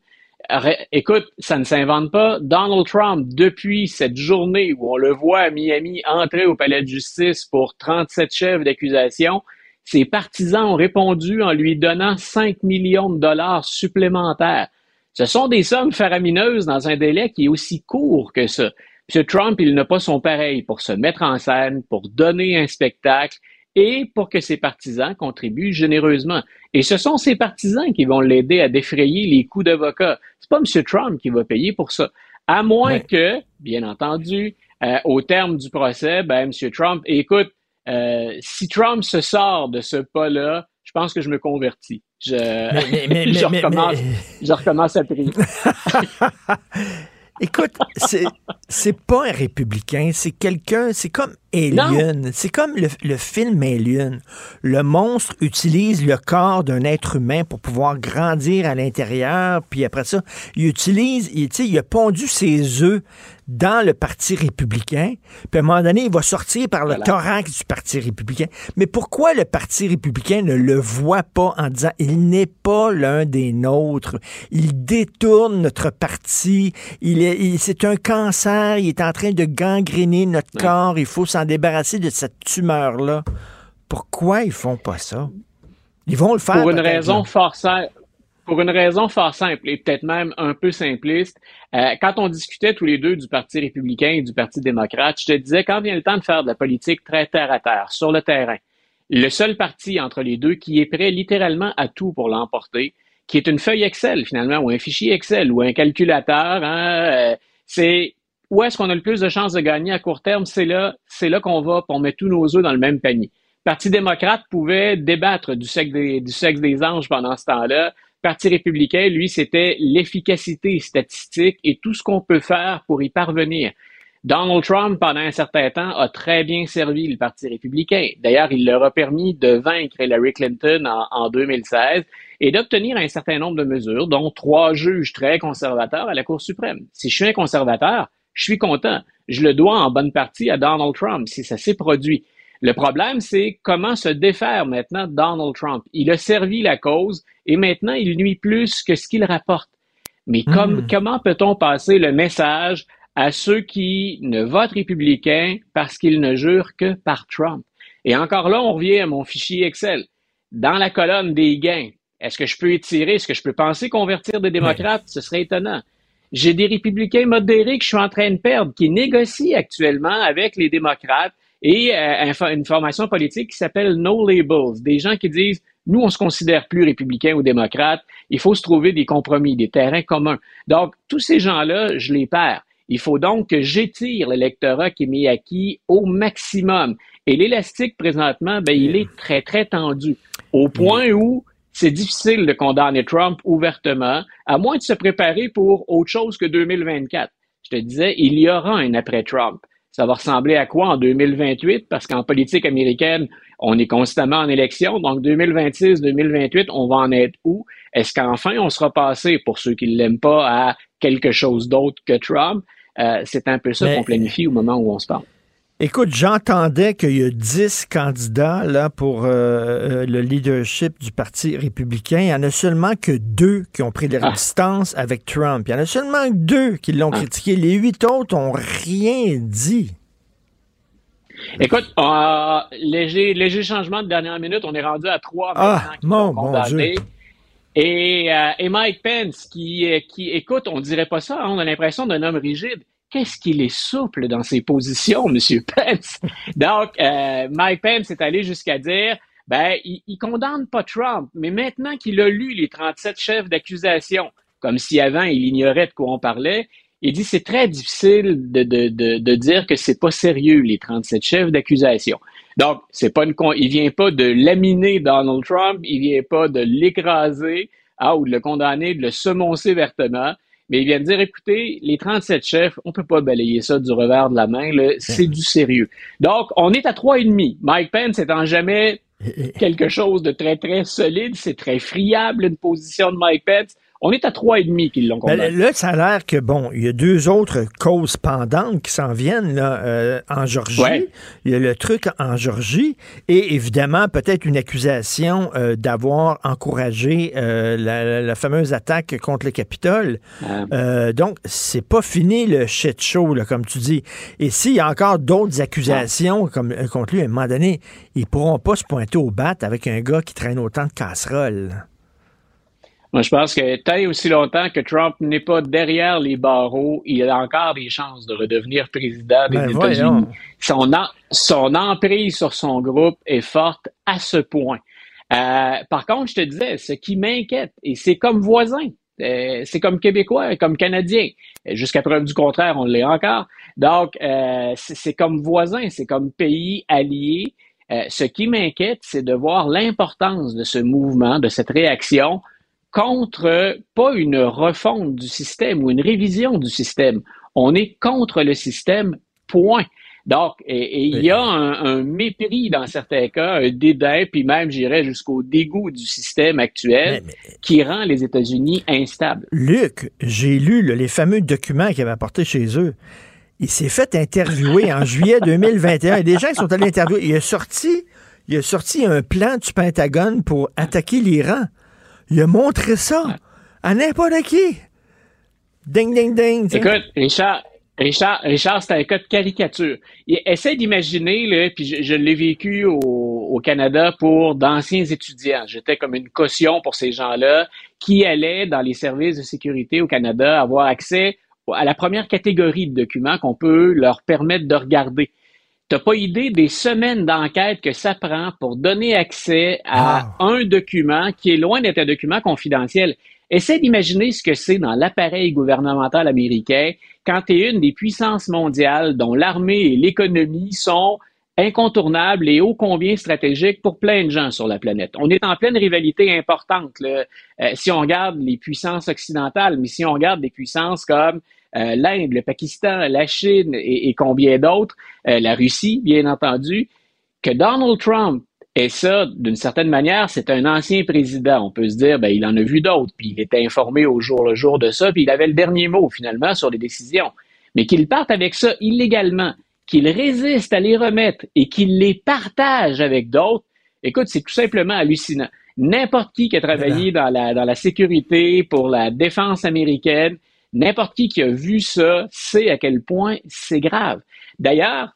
Écoute, ça ne s'invente pas. Donald Trump, depuis cette journée où on le voit à Miami entrer au palais de justice pour 37 chefs d'accusation, ses partisans ont répondu en lui donnant 5 millions de dollars supplémentaires. Ce sont des sommes faramineuses dans un délai qui est aussi court que ça. M. Trump, il n'a pas son pareil pour se mettre en scène, pour donner un spectacle et pour que ses partisans contribuent généreusement. Et ce sont ses partisans qui vont l'aider à défrayer les coûts d'avocat. C'est pas M. Trump qui va payer pour ça. À moins que, bien entendu, euh, au terme du procès, ben, M. Trump, écoute, euh, si Trump se sort de ce pas-là, je pense que je me convertis. Je, je, recommence, je recommence à prier. Écoute, c'est, c'est pas un républicain, c'est quelqu'un, c'est comme Alien. C'est comme le, le, film Alien. Le monstre utilise le corps d'un être humain pour pouvoir grandir à l'intérieur, puis après ça, il utilise, il, il a pondu ses œufs dans le Parti républicain, puis à un moment donné, il va sortir par le thorax du Parti républicain. Mais pourquoi le Parti républicain ne le voit pas en disant il n'est pas l'un des nôtres, il détourne notre parti, il est, c'est un cancer, il est en train de gangréner notre corps, il faut s'en débarrasser de cette tumeur-là. Pourquoi ils font pas ça? Ils vont le faire. Pour une raison fort simple. Pour une raison fort simple et peut-être même un peu simpliste, euh, quand on discutait tous les deux du Parti républicain et du Parti démocrate, je te disais, quand vient le temps de faire de la politique très terre à terre, sur le terrain, le seul parti entre les deux qui est prêt littéralement à tout pour l'emporter, qui est une feuille Excel finalement, ou un fichier Excel, ou un calculateur, hein, euh, c'est où est-ce qu'on a le plus de chances de gagner à court terme, c'est là, c'est là qu'on va, on met tous nos œufs dans le même panier. Le Parti démocrate pouvait débattre du sexe des, anges pendant ce temps-là, Parti républicain, lui, c'était l'efficacité statistique et tout ce qu'on peut faire pour y parvenir. Donald Trump, pendant un certain temps, a très bien servi le Parti républicain. D'ailleurs, il leur a permis de vaincre Hillary Clinton en, en 2016 et d'obtenir un certain nombre de mesures, dont trois juges très conservateurs à la Cour suprême. Si je suis un conservateur, je suis content. Je le dois en bonne partie à Donald Trump, si ça s'est produit. Le problème, c'est comment se défaire maintenant Donald Trump. Il a servi la cause et maintenant il nuit plus que ce qu'il rapporte. Mais hmm. comment peut-on passer le message à ceux qui ne votent républicain parce qu'ils ne jurent que par Trump? Et encore là, on revient à mon fichier Excel. Dans la colonne des gains, est-ce que je peux étirer, est-ce que je peux penser convertir des démocrates? Ce serait étonnant. J'ai des républicains modérés que je suis en train de perdre, qui négocient actuellement avec les démocrates et euh, une formation politique qui s'appelle No Labels, des gens qui disent nous, on se considère plus républicains ou démocrates, il faut se trouver des compromis, des terrains communs. Donc, tous ces gens-là, je les perds. Il faut donc que j'étire l'électorat qui est mis acquis au maximum. Et l'élastique, présentement, ben, il est très, très tendu, au point où c'est difficile de condamner Trump ouvertement, à moins de se préparer pour autre chose que 2024. Je te disais, il y aura un après Trump. Ça va ressembler à quoi en 2028? Parce qu'en politique américaine, on est constamment en élection. Donc, 2026, 2028, on va en être où? Est-ce qu'enfin, on sera passé, pour ceux qui ne l'aiment pas, à quelque chose d'autre que Trump? Euh, c'est un peu ça qu'on planifie au moment où on se parle. Écoute, j'entendais qu'il y a 10 candidats là, pour euh, euh, le leadership du Parti républicain. Il n'y en a seulement que deux qui ont pris la ah. avec Trump. Il y en a seulement deux qui l'ont ah. critiqué. Les huit autres n'ont rien dit. Écoute, euh, léger, léger changement de dernière minute. On est rendu à trois ah, mon, mon Dieu. Et, et, Mike Pence, qui, qui, écoute, on dirait pas ça, hein, on a l'impression d'un homme rigide qu'est-ce qu'il est souple dans ses positions, M. Pence? Donc, euh, Mike Pence est allé jusqu'à dire, ben, il, il, condamne pas Trump, mais maintenant qu'il a lu les 37 chefs d'accusation, comme si avant il ignorait de quoi on parlait, il dit c'est très difficile de, de, de, de dire que c'est pas sérieux les 37 chefs d'accusation. Donc, c'est pas une il vient pas de laminer Donald Trump, il vient pas de l'écraser ah, ou de le condamner, de le semoncer vertement mais il vient de dire, écoutez, les 37 chefs, on peut pas balayer ça du revers de la main, c'est du sérieux. Donc, on est à trois et demi. Mike Pence étant jamais quelque chose de très, très solide, c'est très friable, une position de Mike Pence. On est à trois et demi qu'ils l'ont ben, condamné. là, ça a l'air que, bon, il y a deux autres causes pendantes qui s'en viennent là, euh, en Georgie. Il y a le truc en Georgie et évidemment peut-être une accusation euh, d'avoir encouragé euh, la, fameuse attaque contre le Capitole. Donc, c'est pas fini le shit show, là, comme tu dis. Et s'il y a encore d'autres accusations comme, contre lui, à un moment donné, ils pourront pas se pointer au bat avec un gars qui traîne autant de casseroles. Moi, je pense que tant aussi longtemps que Trump n'est pas derrière les barreaux, il a encore des chances de redevenir président des ben, États-Unis. Son, son emprise sur son groupe est forte à ce point. Euh, par contre, je te disais, ce qui m'inquiète, et c'est comme voisin, euh, c'est comme Québécois, comme Canadien. Jusqu'à preuve du contraire, on l'est encore. Donc, euh, c'est comme voisin, c'est comme pays allié. Euh, ce qui m'inquiète, c'est de voir l'importance de ce mouvement, de cette réaction contre pas une refonte du système ou une révision du système. On est contre le système, point. Donc, et, il y a un, mépris dans certains cas, un dédain, puis même, j'irais jusqu'au dégoût du système actuel qui rend les États-Unis instables. Luc, j'ai lu les fameux documents qu'il avait apportés chez eux. Il s'est fait interviewer en juillet 2021. Et des gens qui sont allés interviewer. Il a sorti, il a sorti un plan du Pentagone pour attaquer l'Iran. Il a montré ça à n'importe qui. Ding, ding, ding. Écoute, Richard, Richard, Richard c'est un cas de caricature. essaie d'imaginer, puis je, l'ai vécu au, Canada pour d'anciens étudiants. J'étais comme une caution pour ces gens-là qui allaient dans les services de sécurité au Canada avoir accès à la première catégorie de documents qu'on peut leur permettre de regarder. T'as pas idée des semaines d'enquête que ça prend pour donner accès à un document qui est loin d'être un document confidentiel. Essaie d'imaginer ce que c'est dans l'appareil gouvernemental américain quand tu es une des puissances mondiales dont l'armée et l'économie sont incontournables et ô combien stratégiques pour plein de gens sur la planète. On est en pleine rivalité importante euh, si on regarde les puissances occidentales, mais si on regarde des puissances comme euh, l'Inde, le Pakistan, la Chine et, combien d'autres, euh, la Russie, bien entendu, que Donald Trump et ça, d'une certaine manière, c'est un ancien président. On peut se dire, ben, il en a vu d'autres, puis il était informé au jour le jour de ça, puis il avait le dernier mot, finalement, sur les décisions. Mais qu'il parte avec ça illégalement, qu'il résiste à les remettre et qu'il les partage avec d'autres, écoute, c'est tout simplement hallucinant. N'importe qui qui a travaillé dans la, dans la sécurité, pour la défense américaine, n'importe qui qui a vu ça sait à quel point c'est grave. D'ailleurs,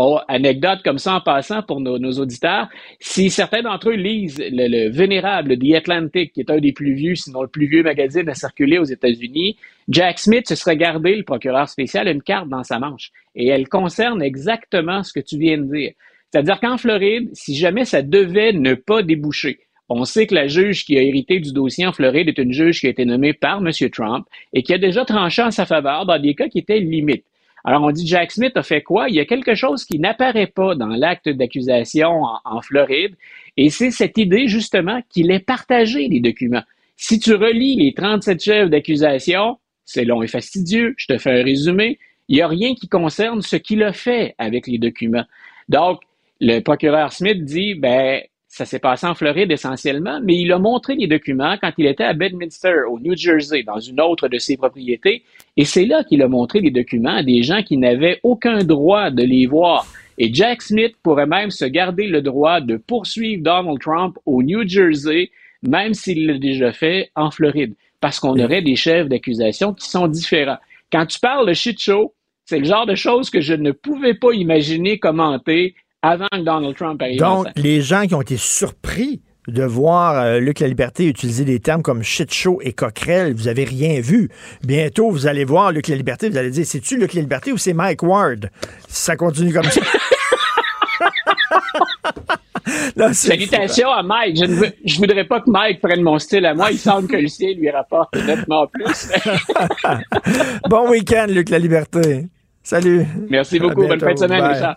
Oh, anecdote comme ça en passant pour nos, auditeurs, si certains d'entre eux lisent le, vénérable The Atlantic, qui est un des plus vieux, sinon le plus vieux magazine à circuler aux États-Unis, Jack Smith se serait gardé, le procureur spécial, une carte dans sa manche. Et elle concerne exactement ce que tu viens de dire. C'est-à-dire qu'en Floride, si jamais ça devait ne pas déboucher, on sait que la juge qui a hérité du dossier en Floride est une juge qui a été nommée par M. Trump et qui a déjà tranché en sa faveur dans des cas qui étaient limites. Alors, on dit Jack Smith a fait quoi? Il y a quelque chose qui n'apparaît pas dans l'acte d'accusation en, Floride, et c'est cette idée, justement, qu'il ait partagé les documents. Si tu relis les 37 chefs d'accusation, c'est long et fastidieux, je te fais un résumé, il n'y a rien qui concerne ce qu'il a fait avec les documents. Donc, le procureur Smith dit, ben, ça s'est passé en Floride essentiellement, mais il a montré les documents quand il était à Bedminster, au New Jersey, dans une autre de ses propriétés, et c'est là qu'il a montré les documents à des gens qui n'avaient aucun droit de les voir. Et Jack Smith pourrait même se garder le droit de poursuivre Donald Trump au New Jersey, même s'il l'a déjà fait en Floride, parce qu'on aurait des chefs d'accusation qui sont différents. Quand tu parles de shit show, c'est le genre de choses que je ne pouvais pas imaginer commenter avant que Donald Trump arrive. Donc, les gens qui ont été surpris de voir euh, Luc La Liberté utiliser des termes comme shit show et coquerelle, vous avez rien vu. Bientôt, vous allez voir Luc La Liberté, vous allez dire, c'est-tu Luc La Liberté ou c'est Mike Ward? Ça continue comme ça. Salutations à Mike. Je ne voudrais pas que Mike prenne mon style à moi. Il semble que le sien lui rapporte nettement plus. bon week-end, Luc La Liberté. Salut. Merci beaucoup. Bonne fin de semaine, Richard.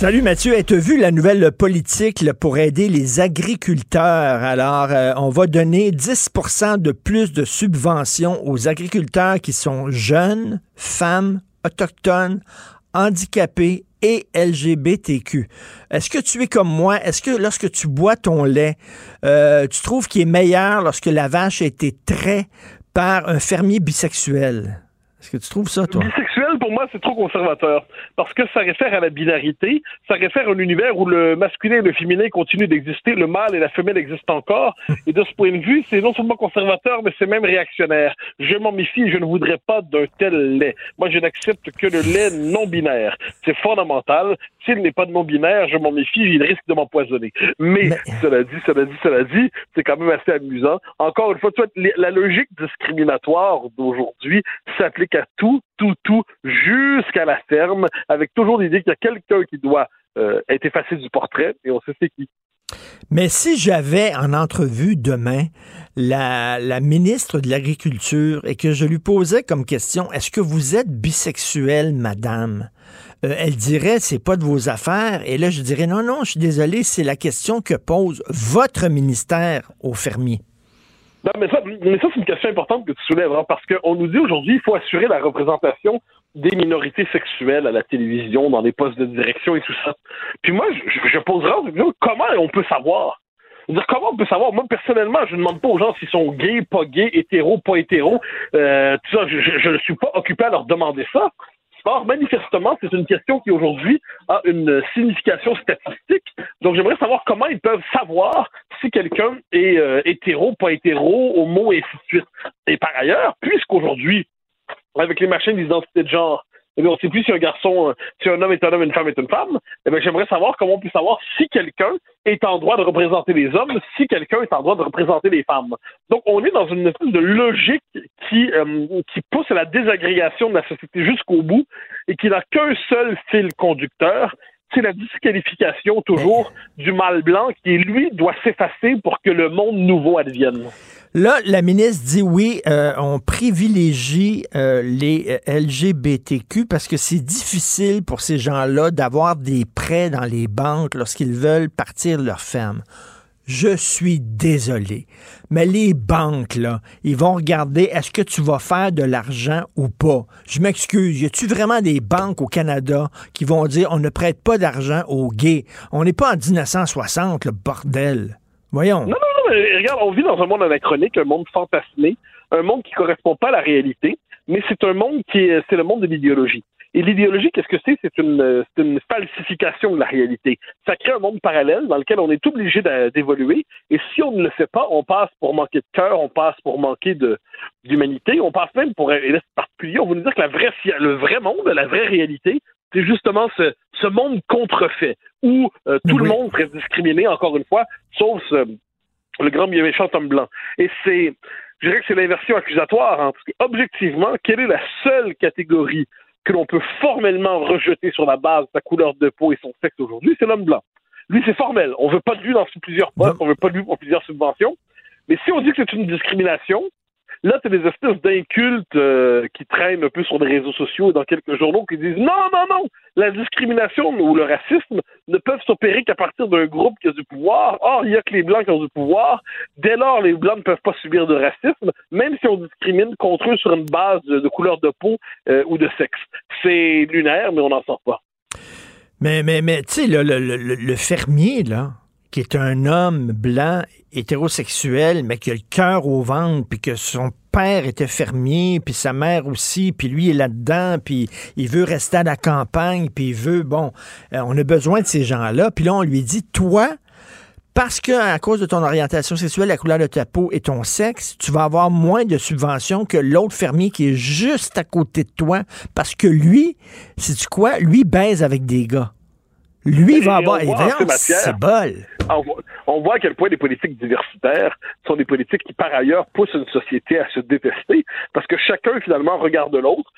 Salut Mathieu, as-tu vu la nouvelle politique pour aider les agriculteurs? Alors, euh, on va donner 10% de plus de subventions aux agriculteurs qui sont jeunes, femmes, autochtones, handicapés et LGBTQ. Est-ce que tu es comme moi? Est-ce que lorsque tu bois ton lait, euh, tu trouves qu'il est meilleur lorsque la vache a été traite par un fermier bisexuel? Est-ce que tu trouves ça, toi? Pour moi, c'est trop conservateur. Parce que ça réfère à la binarité, ça réfère à un univers où le masculin et le féminin continuent d'exister, le mâle et la femelle existent encore. Et de ce point de vue, c'est non seulement conservateur, mais c'est même réactionnaire. Je m'en méfie je ne voudrais pas d'un tel lait. Moi, je n'accepte que le lait non binaire. C'est fondamental. S'il n'est pas de non binaire, je m'en méfie, il risque de m'empoisonner. Mais, cela dit, cela dit, cela dit, c'est quand même assez amusant. Encore une fois, la logique discriminatoire d'aujourd'hui s'applique à tout, tout, tout, jusqu'à la ferme, avec toujours l'idée qu'il y a quelqu'un qui doit euh, être effacé du portrait, et on sait c'est qui. Mais si j'avais en entrevue demain la, la ministre de l'Agriculture et que je lui posais comme question, est-ce que vous êtes bisexuelle, madame? Euh, elle dirait, c'est pas de vos affaires. Et là, je dirais, non, non, je suis désolé, c'est la question que pose votre ministère aux fermiers. Non, mais ça, mais ça c'est une question importante que tu soulèves, hein, parce qu'on nous dit aujourd'hui, il faut assurer la représentation des minorités sexuelles à la télévision, dans les postes de direction et tout ça. Puis moi, je, je poserai comment on peut savoir? Dire, comment on peut savoir? Moi, personnellement, je ne demande pas aux gens s'ils sont gays, pas gays, hétéros, pas hétéros. Euh, tout ça, je ne suis pas occupé à leur demander ça. Or, manifestement, c'est une question qui aujourd'hui a une signification statistique. Donc, j'aimerais savoir comment ils peuvent savoir si quelqu'un est euh, hétéro, pas hétéro, homo, et ainsi de suite. Et par ailleurs, puisqu'aujourd'hui, avec les machines d'identité de genre, eh on ne sait plus si un garçon, euh, si un homme est un homme, une femme est une femme. Eh bien, j'aimerais savoir comment on peut savoir si quelqu'un est en droit de représenter les hommes, si quelqu'un est en droit de représenter les femmes. Donc, on est dans une espèce de logique qui, euh, qui pousse à la désagrégation de la société jusqu'au bout et qui n'a qu'un seul fil conducteur, c'est la disqualification toujours du mâle blanc qui, lui, doit s'effacer pour que le monde nouveau advienne. Là, la ministre dit oui, euh, on privilégie euh, les euh, LGBTQ parce que c'est difficile pour ces gens-là d'avoir des prêts dans les banques lorsqu'ils veulent partir de leur ferme. Je suis désolé, mais les banques, là, ils vont regarder est-ce que tu vas faire de l'argent ou pas? Je m'excuse, y a-tu vraiment des banques au Canada qui vont dire on ne prête pas d'argent aux gays? On n'est pas en 1960, le bordel. Voyons. Non, non, non, mais regarde, on vit dans un monde anachronique, un monde fantasmé, un monde qui correspond pas à la réalité, mais c'est un monde qui est, c'est le monde de l'idéologie. Et l'idéologie, qu'est-ce que c'est? C'est une, c'est une falsification de la réalité. Ça crée un monde parallèle dans lequel on est obligé d'évoluer. Et si on ne le fait pas, on passe pour manquer de cœur, on passe pour manquer d'humanité, on passe même pour, et là, particulier, on va nous dire que la vraie, le vrai monde, la vraie réalité, c'est justement ce, ce monde contrefait où euh, tout le monde serait discriminé, encore une fois, sauf ce, le grand bien méchant homme blanc. Et c'est, je dirais que c'est l'inversion accusatoire, hein, parce que objectivement, quelle est la seule catégorie que l'on peut formellement rejeter sur la base de sa couleur de peau et son sexe aujourd'hui, c'est l'homme blanc. Lui, c'est formel. On veut pas de lui dans plusieurs postes, on veut pas de lui pour plusieurs subventions. Mais si on dit que c'est une discrimination, Là, c'est des espèces d'incultes euh, qui traînent un peu sur les réseaux sociaux et dans quelques journaux qui disent non, non, non, la discrimination ou le racisme ne peuvent s'opérer qu'à partir d'un groupe qui a du pouvoir. Or, il y a que les Blancs qui ont du pouvoir. Dès lors, les Blancs ne peuvent pas subir de racisme, même si on discrimine contre eux sur une base de, couleur de peau euh, ou de sexe. C'est lunaire, mais on n'en sort pas. Mais, mais, mais tu sais, le fermier, là, qui est un homme blanc hétérosexuel, mais qui a le cœur au ventre, puis que son père était fermier, puis sa mère aussi, puis lui est là-dedans, puis il veut rester à la campagne, puis il veut, bon, euh, on a besoin de ces gens-là. Puis là, on lui dit, toi, parce que à cause de ton orientation sexuelle, la couleur de ta peau et ton sexe, tu vas avoir moins de subventions que l'autre fermier qui est juste à côté de toi, parce que lui, c'est quoi? Lui baise avec des gars. Lui va avoir. C'est bol. On voit, à quel point les politiques diversitaires sont des politiques qui, par ailleurs, poussent une société à se détester parce que chacun, finalement, regarde l'autre.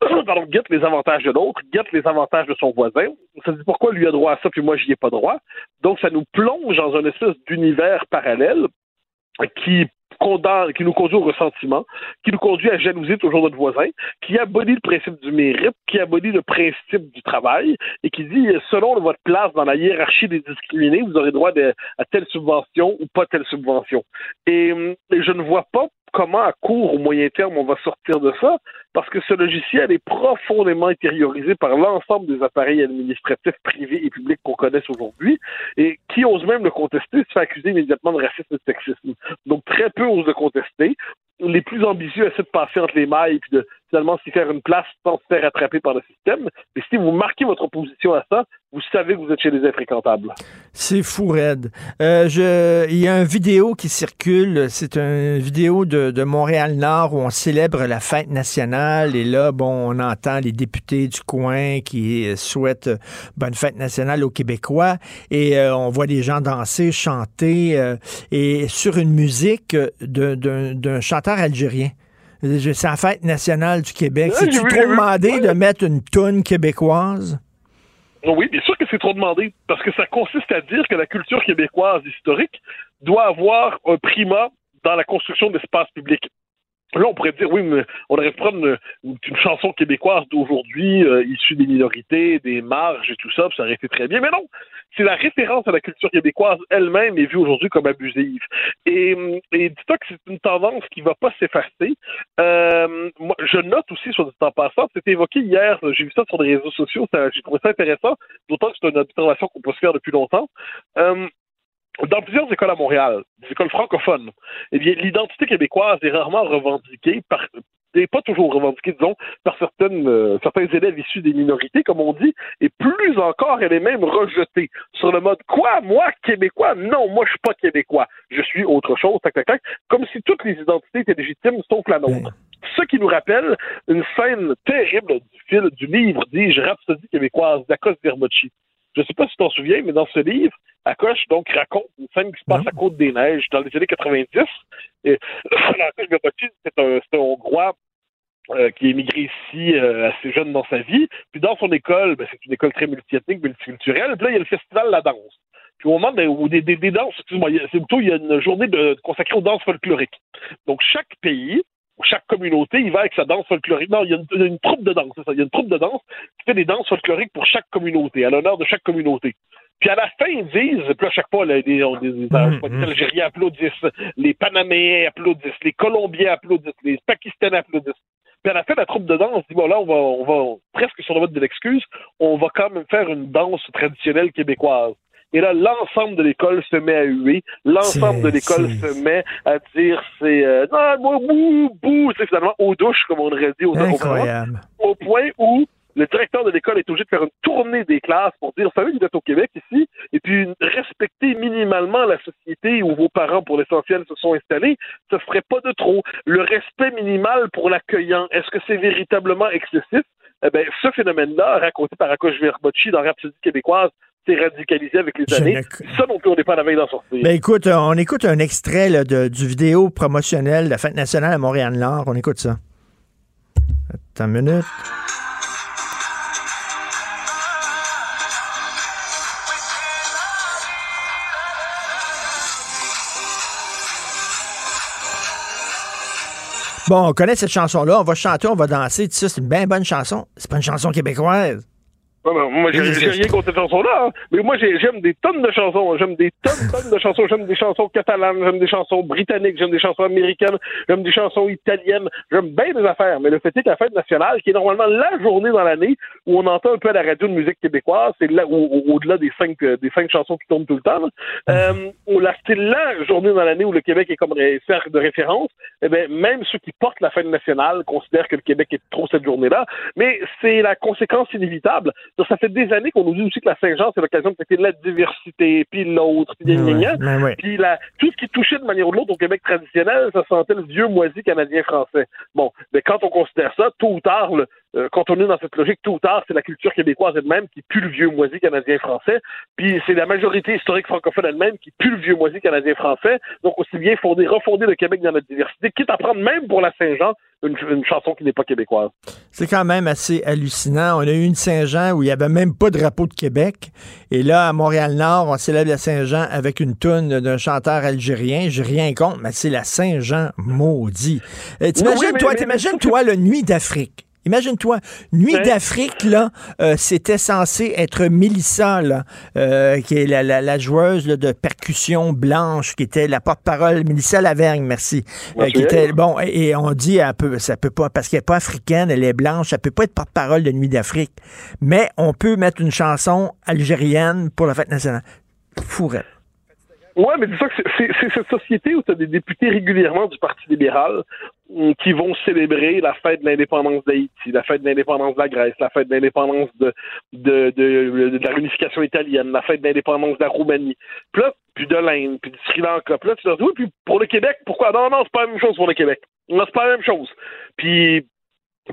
Pardon, guette les avantages de l'autre, guette les avantages de son voisin. Ça dit pourquoi lui a droit à ça, puis moi, j'y ai pas droit. Donc, ça nous plonge dans un espèce d'univers parallèle qui qui nous conduit au ressentiment, qui nous conduit à jalouser toujours notre voisin, qui abolit le principe du mérite, qui abolit le principe du travail et qui dit selon votre place dans la hiérarchie des discriminés, vous aurez droit à telle subvention ou pas telle subvention. Et, et je ne vois pas comment à court ou moyen terme on va sortir de ça, parce que ce logiciel est profondément intériorisé par l'ensemble des appareils administratifs privés et publics qu'on connaisse aujourd'hui, et qui ose même le contester se fait accuser immédiatement de racisme et de sexisme. Donc très peu osent le contester. Les plus ambitieux essaient de passer entre les mailles et de finalement s'y faire une place sans se faire attraper par le système. Mais si vous marquez votre opposition à ça, vous savez que vous êtes chez les infréquentables. C'est fou, Red. Euh, il y a une vidéo qui circule. C'est une vidéo de, de Montréal-Nord où on célèbre la fête nationale. Et là, bon, on entend les députés du coin qui souhaitent bonne fête nationale aux Québécois. Et euh, on voit des gens danser, chanter. Euh, et sur une musique d'un chanteur algérien. C'est la fête nationale du Québec. Ouais, C'est-tu trop demandé de mettre une toune québécoise? Oui, bien sûr que c'est trop demandé, parce que ça consiste à dire que la culture québécoise historique doit avoir un primat dans la construction d'espaces publics. Là, on pourrait dire, oui, mais on aurait pu prendre une, une chanson québécoise d'aujourd'hui, euh, issue des minorités, des marges et tout ça, puis ça aurait été très bien. Mais non, c'est la référence à la culture québécoise elle-même est vue aujourd'hui comme abusive. Et, et dis-toi que c'est une tendance qui va pas s'effacer. Euh, je note aussi, soit dit en passant, c'était évoqué hier, j'ai vu ça sur les réseaux sociaux, j'ai trouvé ça intéressant, d'autant que c'est une observation qu'on peut se faire depuis longtemps. Euh, dans plusieurs écoles à Montréal, des écoles francophones, eh bien, l'identité québécoise est rarement revendiquée par n'est pas toujours revendiquée, disons, par certaines, euh, certains élèves issus des minorités, comme on dit, et plus encore, elle est même rejetée sur le mode quoi, moi, québécois, non, moi, je suis pas québécois, je suis autre chose, tac, tac, tac, comme si toutes les identités étaient légitimes, sauf la nôtre. Ce qui nous rappelle une scène terrible du film, du livre, dis-je, Rhapsodie québécoise d'Akos Vermocci. Je ne sais pas si tu t'en souviens, mais dans ce livre, Akosh donc raconte une scène qui se passe à Côte-des-Neiges dans les années 90. Et c'est un, Hongrois euh, qui est émigré ici euh, assez jeune dans sa vie. Puis dans son école, ben, c'est une école très multiethnique, multiculturelle. Puis là, il y a le festival de la danse. Puis au moment où des, des, des danses, excuse-moi, c'est plutôt il y a une journée de, consacrée aux danses folkloriques. Donc chaque pays, chaque communauté, il va avec sa danse folklorique. Non, il y a une, il y a une troupe de danse, c'est ça. Il y a une troupe de danse qui fait des danses folkloriques pour chaque communauté, à l'honneur de chaque communauté. Puis à la fin, ils disent, puis à chaque fois, les- les- les Algériens applaudissent, les Panaméens applaudissent, les Colombiens applaudissent, les Pakistanais applaudissent. Puis à la fin, la troupe de danse dit, bon, là, on va, on va presque sur le mode de l'excuse, on va quand même faire une danse traditionnelle québécoise. Et là, l'ensemble de l'école se met à huer. L'ensemble de l'école se met à dire c'est euh, non, bouh, bouh, c'est finalement aux douches, comme on aurait dit aux Incroyable. au point où le directeur de l'école est obligé de faire une tournée des classes pour dire, vous savez, vous êtes au Québec ici, et puis respecter minimalement la société où vos parents, pour l'essentiel, se sont installés, ce serait pas de trop. Le respect minimal pour l'accueillant, est-ce que c'est véritablement excessif? Eh ben, ce phénomène-là, raconté par Akosh Verbocci dans Rhapsodie québécoise, s'est radicalisé avec les années. Ça non plus, on n'est pas à la veille d'en sortir. Ben écoute, euh, on écoute un extrait là, de- du vidéo promotionnel de la Fête nationale à Montréal-Nord. On écoute ça. Attends une minute. Bon, on connaît cette chanson-là, on va chanter, on va danser, tout ça, c'est une bien bonne chanson. C'est pas une chanson québécoise. Ouais, moi, j'ai rien contre cette chanson-là, hein. mais moi, j'ai- j'aime des tonnes de chansons. J'aime des tonnes, tonnes de chansons. J'aime des chansons catalanes, j'aime des chansons britanniques, j'aime des chansons américaines, j'aime des chansons italiennes. J'aime bien des affaires, mais le fait est que la fête nationale, qui est normalement la journée dans l'année où on entend un peu à la radio de musique québécoise, c'est là au-delà des cinq, euh, des cinq chansons qui tournent tout le temps, là. euh, c'est la journée dans l'année où le Québec est comme cercle de référence. Eh bien, même ceux qui portent la fête nationale considèrent que le Québec est trop cette journée-là, mais c'est la conséquence inévitable. Ça fait des années qu'on nous dit aussi que la Saint-Jean, c'est l'occasion de fêter la diversité, puis l'autre, puis gna, gna, gna. Ouais, ouais, ouais. Puis la- tout ce qui touchait de manière ou de l'autre au Québec traditionnel, ça sentait le vieux moisi canadien-français. Bon, mais quand on considère ça, tôt ou tard, le- euh, quand on est dans cette logique, tôt ou tard, c'est la culture québécoise elle-même qui pue le vieux moisi canadien-français. Puis c'est la majorité historique francophone elle-même qui pue le vieux moisi canadien-français. Donc aussi bien fonder, refonder le Québec dans notre diversité, quitte à prendre même pour la Saint-Jean une, une chanson qui n'est pas québécoise. C'est quand même assez hallucinant. On a eu une Saint-Jean où il n'y avait même pas de drapeau de Québec. Et là, à Montréal-Nord, on célèbre la Saint-Jean avec une toune d'un chanteur algérien. J'ai rien contre, mais c'est la Saint-Jean maudit. Euh, T'imagines, Oui, mais- toi, mais- t'imagines, toi, le Nuit d'Afrique. Imagine-toi, Nuit Ouais. d'Afrique, là, euh, c'était censé être Mélissa, là, euh, qui est la, la- la joueuse là, de percussion blanche, qui était la porte-parole, Mélissa Lavergne, merci, euh, qui c'est était, bon, et et on dit, peut, ça peut pas, parce qu'elle n'est pas africaine, elle est blanche, elle peut pas être porte-parole de Nuit d'Afrique, mais on peut mettre une chanson algérienne pour la fête nationale. Fourette. Ouais, mais dis ça que c'est- c'est c'est cette société où tu as des députés régulièrement du Parti libéral qui vont célébrer la fête de l'indépendance d'Haïti, la fête de l'indépendance de la Grèce, la fête de l'indépendance de, de, de, la réunification italienne, la fête de l'indépendance de la Roumanie. Puis là, puis de l'Inde, puis du Sri Lanka. Puis là, tu leur dis, oui, puis pour le Québec, pourquoi? Non, non, c'est pas la même chose pour le Québec. Non, c'est pas la même chose. Puis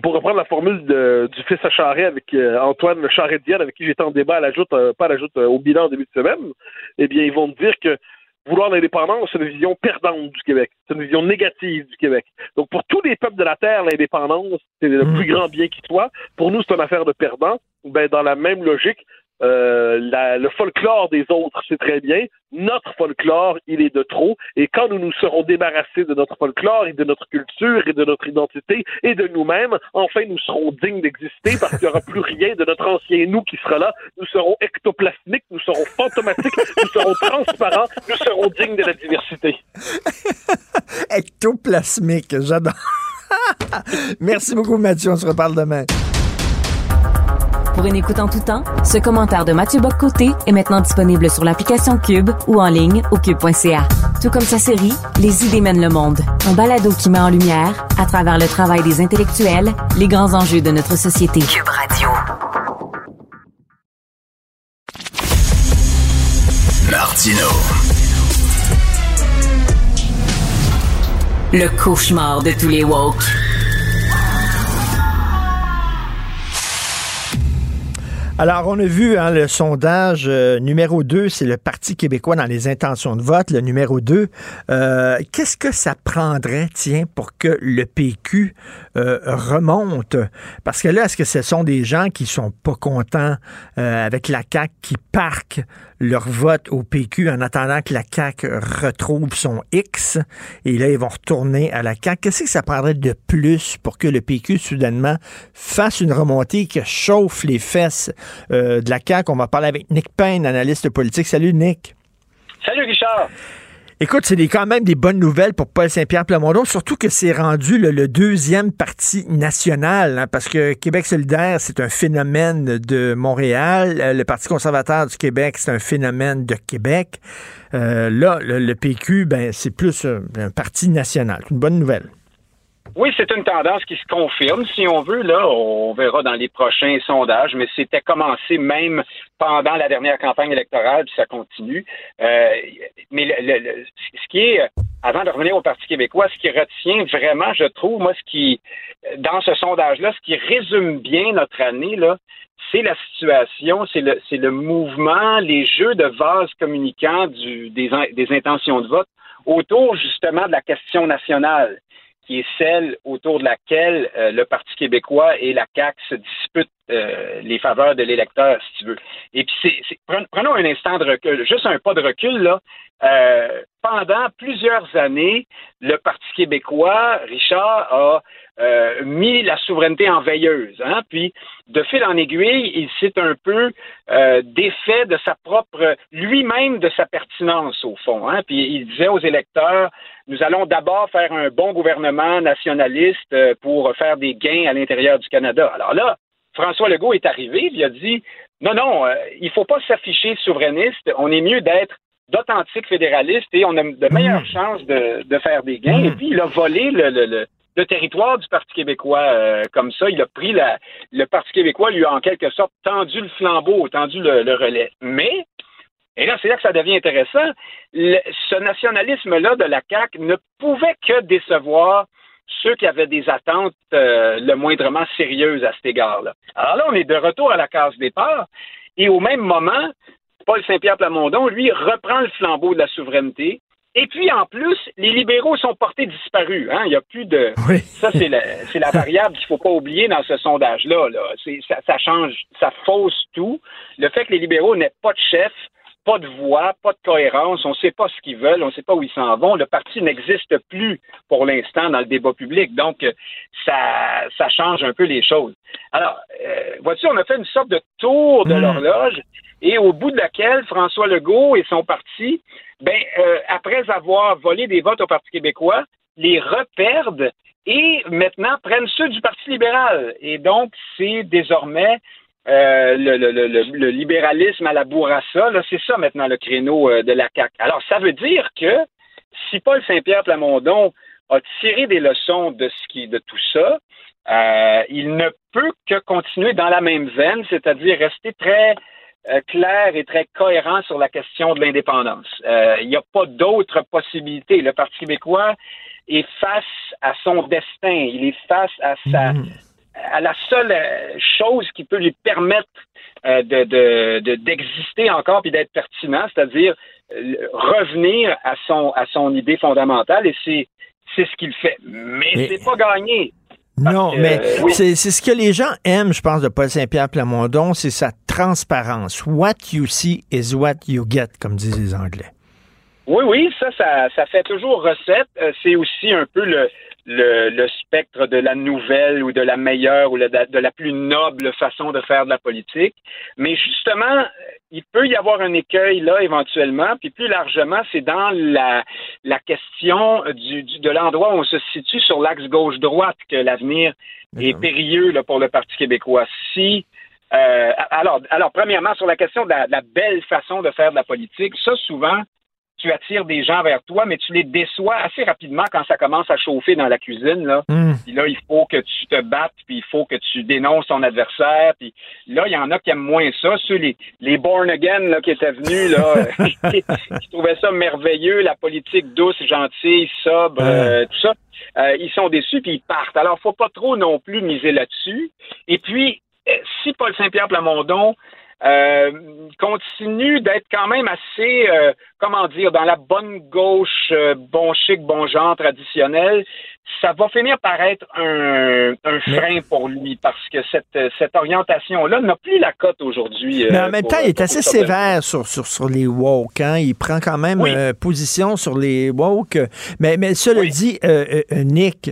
pour reprendre la formule du fils à Charret avec euh, Antoine le Charret Diane, avec qui j'étais en débat à la joute, euh, pas à la joute, euh, au bilan en début de semaine, eh bien, ils vont te dire que vouloir l'indépendance, c'est une vision perdante du Québec. C'est une vision négative du Québec. Donc, pour tous les peuples de la Terre, l'indépendance, c'est le plus grand bien qui soit. Pour nous, c'est une affaire de perdant. Ben, dans la même logique, euh, la, le folklore des autres, c'est très bien. Notre folklore, il est de trop. Et quand nous nous serons débarrassés de notre folklore et de notre culture et de notre identité et de nous-mêmes, enfin nous serons dignes d'exister parce qu'il n'y aura plus rien de notre ancien nous qui sera là. Nous serons ectoplasmiques, nous serons fantomatiques, nous serons transparents, nous serons dignes de la diversité. Ectoplasmique, j'adore. Merci beaucoup, Mathieu. On se reparle demain. Pour une écoute en tout temps, ce commentaire de Mathieu Boccoté est maintenant disponible sur l'application Cube ou en ligne au cube.ca. Tout comme sa série Les idées mènent le monde, un balado qui met en lumière, à travers le travail des intellectuels, les grands enjeux de notre société. Cube Radio. Martino. Le cauchemar de tous les woke. Alors, on a vu hein, le sondage euh, numéro 2, c'est le Parti québécois dans les intentions de vote, le numéro 2. Euh, Qu'est-ce que ça prendrait, tiens, pour que le PQ euh, remonte? Parce que là, est-ce que ce sont des gens qui sont pas contents euh, avec la CAQ, qui parquent leur vote au PQ en attendant que la CAQ retrouve son X, et là, ils vont retourner à la CAQ. Qu'est-ce que ça prendrait de plus pour que le PQ, soudainement, fasse une remontée qui chauffe les fesses euh, de la CAQ? On va parler avec Nick Payne, analyste politique. Salut, Nick. Salut, Richard. Écoute, c'est quand même des bonnes nouvelles pour Paul Saint-Pierre Plamondon, surtout que c'est rendu le, deuxième parti national, hein, parce que Québec solidaire, c'est un phénomène de Montréal. Euh, Le Parti conservateur du Québec, c'est un phénomène de Québec. Euh, là, le, PQ, ben, c'est plus un parti national. C'est une bonne nouvelle. Oui, c'est une tendance qui se confirme, si on veut. Là, on verra dans les prochains sondages, mais c'était commencé même pendant la dernière campagne électorale, puis ça continue. Euh, mais le- le- le- ce qui est, avant de revenir au Parti québécois, ce qui retient vraiment, je trouve, moi, ce qui, dans ce sondage-là, ce qui résume bien notre année, là, c'est la situation, c'est le, c'est le mouvement, les jeux de vase communicants du, des, des intentions de vote autour justement de la question nationale qui est celle autour de laquelle euh, le Parti québécois et la CAQ se disputent euh, les faveurs de l'électeur, si tu veux. Et puis, c'est, c'est- pren- prenons un instant de recul, juste un pas de recul, là. Euh, pendant plusieurs années, le Parti québécois, Richard, a euh, mis la souveraineté en veilleuse. Hein? Puis, de fil en aiguille, il s'est un peu euh, défait de sa propre, lui-même de sa pertinence, au fond. Hein? Puis, il disait aux électeurs, nous allons d'abord faire un bon gouvernement nationaliste euh, pour faire des gains à l'intérieur du Canada. Alors là, François Legault est arrivé, il a dit, non, non, euh, il faut pas s'afficher souverainiste, on est mieux d'être d'authentiques fédéralistes et on a de meilleures chances de, de faire des gains. Et puis, il a volé le, le, le, le territoire du Parti québécois euh, comme ça. Il a pris la. Le Parti québécois lui a en quelque sorte tendu le flambeau, tendu le, le relais. Mais, et là, c'est là que ça devient intéressant, le- ce nationalisme-là de la CAQ ne pouvait que décevoir ceux qui avaient des attentes euh, le moindrement sérieuses à cet égard-là. Alors là, on est de retour à la case départ, et au même moment, Paul Saint-Pierre Plamondon, lui, reprend le flambeau de la souveraineté. Et puis, en plus, les libéraux sont portés disparus. Hein? Il n'y a plus de... Ça, c'est la, c'est la variable qu'il ne faut pas oublier dans ce sondage-là. Là. C'est- Ça, ça change, ça fausse tout. Le fait que les libéraux n'aient pas de chef, pas de voix, pas de cohérence, on ne sait pas ce qu'ils veulent, on ne sait pas où ils s'en vont. Le parti n'existe plus pour l'instant dans le débat public. Donc, euh, ça, ça change un peu les choses. Alors, euh, vois-tu, on a fait une sorte de tour de l'horloge et au bout de laquelle François Legault et son parti, ben, euh, après avoir volé des votes au Parti québécois, les reperdent et maintenant prennent ceux du Parti libéral. Et donc, c'est désormais euh, le, libéralisme à la bourrassa. C'est ça maintenant le créneau euh, de la CAQ. Alors, ça veut dire que si Paul Saint-Pierre Plamondon a tiré des leçons de tout ça, il ne peut que continuer dans la même veine, c'est-à-dire rester très clair et très cohérent sur la question de l'indépendance. Euh, il n'y a pas d'autre possibilité. Le Parti québécois est face à son destin, il est face à sa à la seule euh, chose qui peut lui permettre euh, de, de, d'exister encore puis d'être pertinent, c'est-à-dire euh, revenir à son à son idée fondamentale et c'est c'est ce qu'il fait. Mais, Mais- c'est pas gagné. Non, que, mais euh, oui. c'est c'est ce que les gens aiment, je pense, de Paul Saint-Pierre Plamondon, c'est sa transparence. What you see is what you get, comme disent les Anglais. Oui, oui, ça, ça, ça fait toujours recette. Euh, c'est aussi un peu le, le, le spectre de la nouvelle ou de la meilleure ou de la plus noble façon de faire de la politique. Mais justement, il peut y avoir un écueil là éventuellement, puis plus largement, c'est dans la, la question du, du- de l'endroit où on se situe sur l'axe gauche-droite que l'avenir est périlleux là, pour le Parti québécois. Si euh, alors, alors, premièrement, sur la question de la, de la belle façon de faire de la politique, ça, souvent, tu attires des gens vers toi, mais tu les déçois assez rapidement quand ça commence à chauffer dans la cuisine. Là, Hmm. Puis là il faut que tu te battes, puis il faut que tu dénonces ton adversaire. Puis là, il y en a qui aiment moins ça. Ceux, les, les born again là, qui étaient venus, là, qui, qui trouvaient ça merveilleux, la politique douce, gentille, sobre, euh, tout ça. Euh, ils sont déçus, puis ils partent. Alors, faut pas trop non plus miser là-dessus. Et puis, euh, si Paul Saint-Pierre Plamondon euh, continue d'être quand même assez, euh, comment dire, dans la bonne gauche, euh, bon chic, bon genre traditionnel, ça va finir par être un, un frein pour lui parce que cette, cette orientation-là n'a plus la cote aujourd'hui. Mais en même pour- temps, il est assez sévère sur, sur, sur les woke. Hein? Il prend quand même Oui. position sur les woke. Mais, mais cela dit, Nick,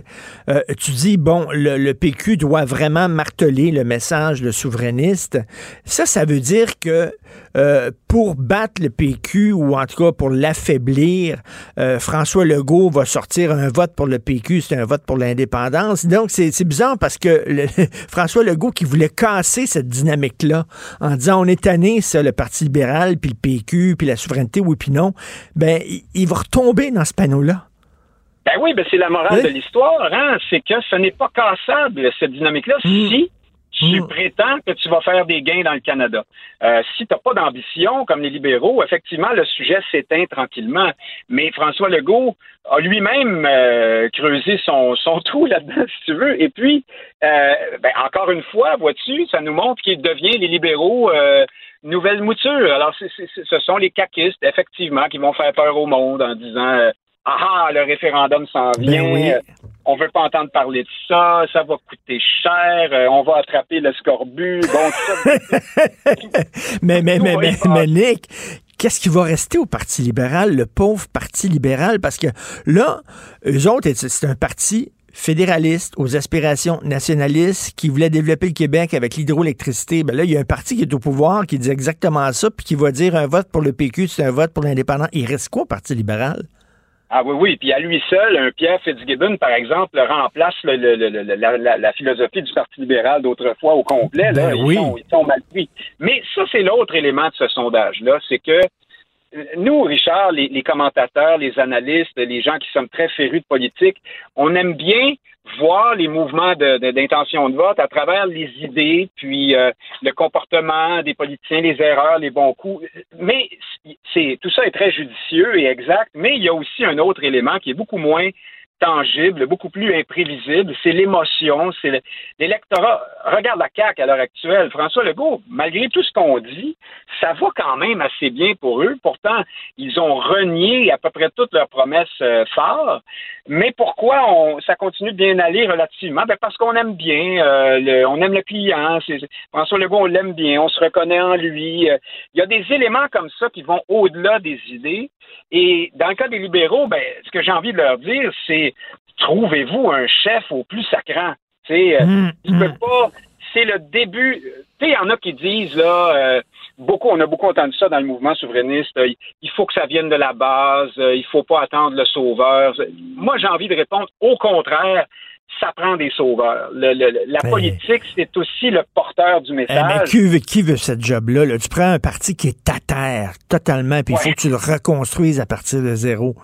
tu dis, bon, le, le PQ doit vraiment marteler le message le souverainiste. Ça, ça veut dire que euh, pour battre le PQ, ou en tout cas pour l'affaiblir, euh, François Legault va sortir un vote pour le PQ, c'est un vote pour l'indépendance. Donc, c'est bizarre parce que le- François Legault qui voulait casser cette dynamique-là en disant on est tanné, ça, le Parti libéral, puis le PQ, puis la souveraineté, oui, puis non, ben, il, va retomber dans ce panneau-là. Ben oui, ben c'est la morale Oui. de l'histoire, hein. C'est que ce n'est pas cassable, cette dynamique-là, si tu prétends que tu vas faire des gains dans le Canada. Euh, si tu n'as pas d'ambition, comme les libéraux, effectivement, le sujet s'éteint tranquillement. Mais François Legault a lui-même euh, creusé son, son trou là-dedans, si tu veux. Et puis, euh, ben, encore une fois, vois-tu, ça nous montre qu'il devient les libéraux euh, nouvelle mouture. Alors, c'est- ce sont les caquistes, effectivement, qui vont faire peur au monde en disant euh, Ah, ah, le référendum s'en vient. Ben oui. On veut pas entendre parler de ça, ça va coûter cher, euh, on va attraper le scorbut, bon, tout ça. mais, mais, mais, mais, mais Nick, qu'est-ce qui va rester au Parti libéral, le pauvre Parti libéral? Parce que là, eux autres, c'est- c'est un parti fédéraliste aux aspirations nationalistes qui voulait développer le Québec avec l'hydroélectricité. Ben là, il y a un parti qui est au pouvoir qui dit exactement ça, puis qui va dire un vote pour le PQ, c'est un vote pour l'indépendant. Il reste quoi au Parti libéral? Ah oui, oui. Puis à lui seul, un Pierre Fitzgibbon, par exemple, remplace le- le- le- le- la, la- la philosophie du Parti libéral d'autrefois au complet. Là. Ben ils, oui. sont, ils sont mal pris. Mais ça, c'est l'autre élément de ce sondage-là, c'est que euh, nous, Richard, les, les commentateurs, les analystes, les gens qui sommes très férus de politique, on aime bien voir les mouvements de- de- d'intention de, vote à travers les idées, puis euh, le comportement des politiciens, les erreurs, les bons coups. Mais c'est tout ça est très judicieux et exact, mais il y a aussi un autre élément qui est beaucoup moins tangible, beaucoup plus imprévisible, c'est l'émotion, c'est le- l'électorat. Regarde la CAQ à l'heure actuelle. François Legault, malgré tout ce qu'on dit, ça va quand même assez bien pour eux. Pourtant, ils ont renié à peu près toutes leurs promesses euh, phares. Mais pourquoi on, ça continue de bien aller relativement? Ben parce qu'on aime bien, euh, on aime le client. François Legault, on l'aime bien, on se reconnaît en lui. Euh, Il y a des éléments comme ça qui vont au-delà des idées. Et dans le cas des libéraux, ben, ce que j'ai envie de leur dire, c'est trouvez-vous un chef au plus sacrant? Tu sais, euh, Mmh, il peut pas. C'est le début. Tu sais, il y en a qui disent là, euh, beaucoup, on a beaucoup entendu ça dans le mouvement souverainiste. euh, il faut que ça vienne de la base. euh, il faut pas attendre le sauveur. Moi, j'ai envie de répondre au contraire. Ça prend des sauveurs. Le- le- la Mais- politique, c'est aussi le porteur du Eh, mais message. qui veut, qui veut cette job-là? là? Tu prends un parti qui est à terre, totalement, puis il faut que tu le reconstruises à partir de zéro.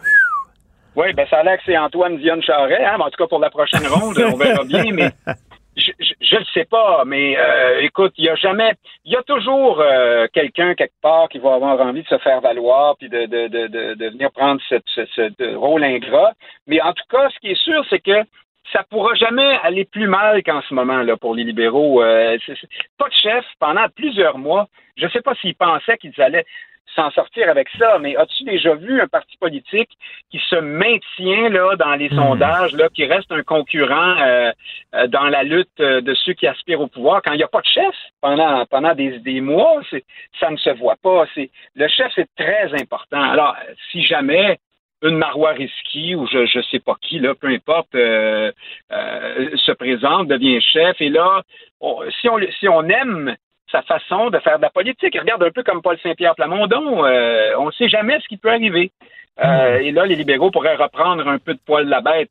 Oui, ben ça a l'air que c'est Antoine Dionne Charret, hein, mais en tout cas pour la prochaine ronde, on verra bien, mais je, je, je le sais pas, mais euh, écoute, il y a jamais, il y a toujours euh, quelqu'un quelque part qui va avoir envie de se faire valoir puis de, de, de, de, de venir prendre ce, ce, ce rôle ingrat. Mais en tout cas, ce qui est sûr, c'est que ça pourra jamais aller plus mal qu'en ce moment là pour les libéraux. Euh, pas de chef pendant plusieurs mois. Je ne sais pas s'ils pensaient qu'ils allaient s'en sortir avec ça, mais as-tu déjà vu un parti politique qui se maintient là dans les hmm. sondages, là, qui reste un concurrent euh, euh, dans la lutte de ceux qui aspirent au pouvoir quand il n'y a pas de chef pendant pendant des, des mois, ça ne se voit pas. C'est le chef, c'est très important. Alors, si jamais une Marois Risky ou je ne sais pas qui, là, peu importe, euh, euh, se présente, devient chef. Et là, si, on, si on aime sa façon de faire de la politique, regarde un peu comme Paul Saint-Pierre Plamondon, euh, on ne sait jamais ce qui peut arriver. Hmm. et là, les libéraux pourraient reprendre un peu de poil de la bête,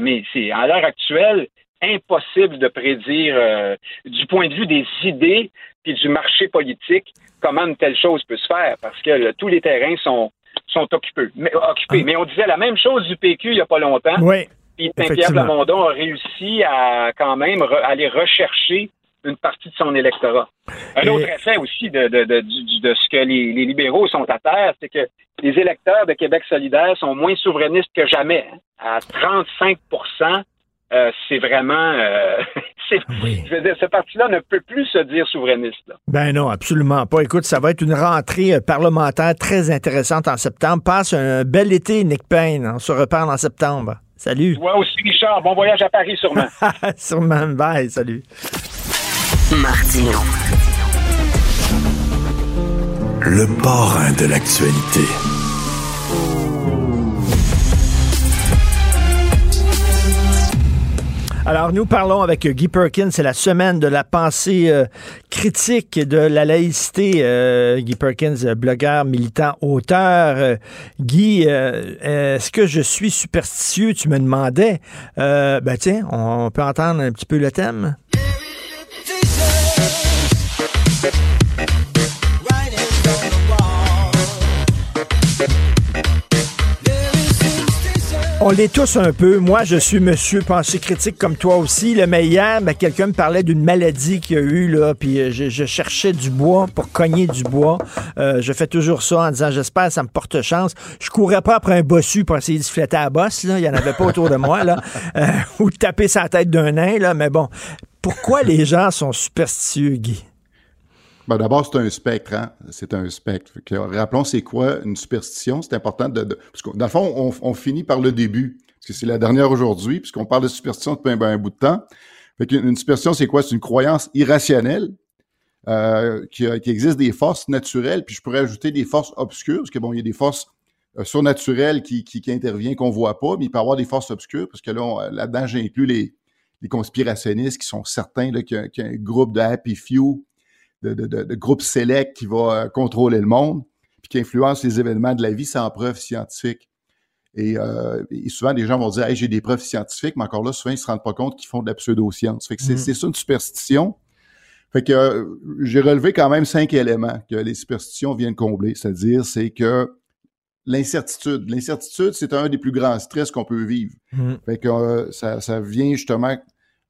mais c'est à l'heure actuelle impossible de prédire du point de vue des idées puis du marché politique comment une telle chose peut se faire parce que tous les terrains sont sont occupés. Mais, occupés. Ah. mais on disait la même chose du PQ il n'y a pas longtemps. Oui. Puis Saint-Pierre Plamondon a réussi à quand même aller rechercher une partie de son électorat. Un autre effet aussi de, de, de, de ce que les, les, libéraux sont à terre, c'est que les électeurs de Québec solidaire sont moins souverainistes que jamais. À 35% euh, c'est vraiment. Euh, je veux dire, ce parti-là ne peut plus se dire souverainiste. Ben non, absolument pas. Écoute, ça va être une rentrée euh, parlementaire très intéressante en septembre. Passe un bel été, Nick Payne. On se reparle en septembre. Salut. Toi aussi, Richard. Bon voyage à Paris, sûrement. sûrement. Bye. Salut. Martino. Le parrain de l'actualité. Alors, nous parlons avec Guy Perkins. C'est la semaine de la pensée euh, critique de la laïcité. Euh, Guy Perkins, blogueur, militant, auteur. Guy, euh, est-ce que je suis superstitieux? Tu me demandais. ben tiens, on peut entendre un petit peu le thème. On l'est tous un peu. Moi, je suis monsieur pensée critique comme toi aussi. Le mais hier, ben, quelqu'un me parlait d'une maladie qu'il y a eu, là, puis euh, je, cherchais du bois pour cogner du bois. Euh, je fais toujours ça en disant, j'espère ça me porte chance. Je courais pas après un bossu pour essayer de flatter à la bosse, là. Il y en avait pas autour de moi, là. Euh, ou de taper sa tête d'un nain, là. Mais bon, pourquoi les gens sont superstitieux, Guy? Ben D'abord, c'est un spectre. Hein? C'est un spectre. rappelons, c'est quoi une superstition? C'est important de, Parce que, dans le fond, on, on, finit par le début, parce que c'est la dernière aujourd'hui, puisqu'on parle de superstition depuis un, un, bout de temps. Fait une superstition, c'est quoi? C'est une croyance irrationnelle euh, qui, qui, existe des forces naturelles, puis je pourrais ajouter des forces obscures, parce que bon, il y a des forces euh, surnaturelles qui, qui, qui interviennent qu'on voit pas, mais il peut y avoir des forces obscures, parce que là, là-dedans, j'inclus les, les conspirationnistes qui sont certains qu'il y, y, a un groupe de Happy Few de, de, de, groupe select qui va euh, contrôler le monde, puis qui influence les événements de la vie sans preuve scientifique. Et, euh, et, souvent, des gens vont dire hey, j'ai des preuves scientifiques, mais encore là, souvent, ils se rendent pas compte qu'ils font de la pseudo-science. Fait que c'est, mm. ça une superstition. Fait que euh, j'ai relevé quand même cinq éléments que les superstitions viennent combler. C'est-à-dire, c'est que l'incertitude. L'incertitude, c'est un des plus grands stress qu'on peut vivre. Mm. Fait que euh, ça, ça, vient justement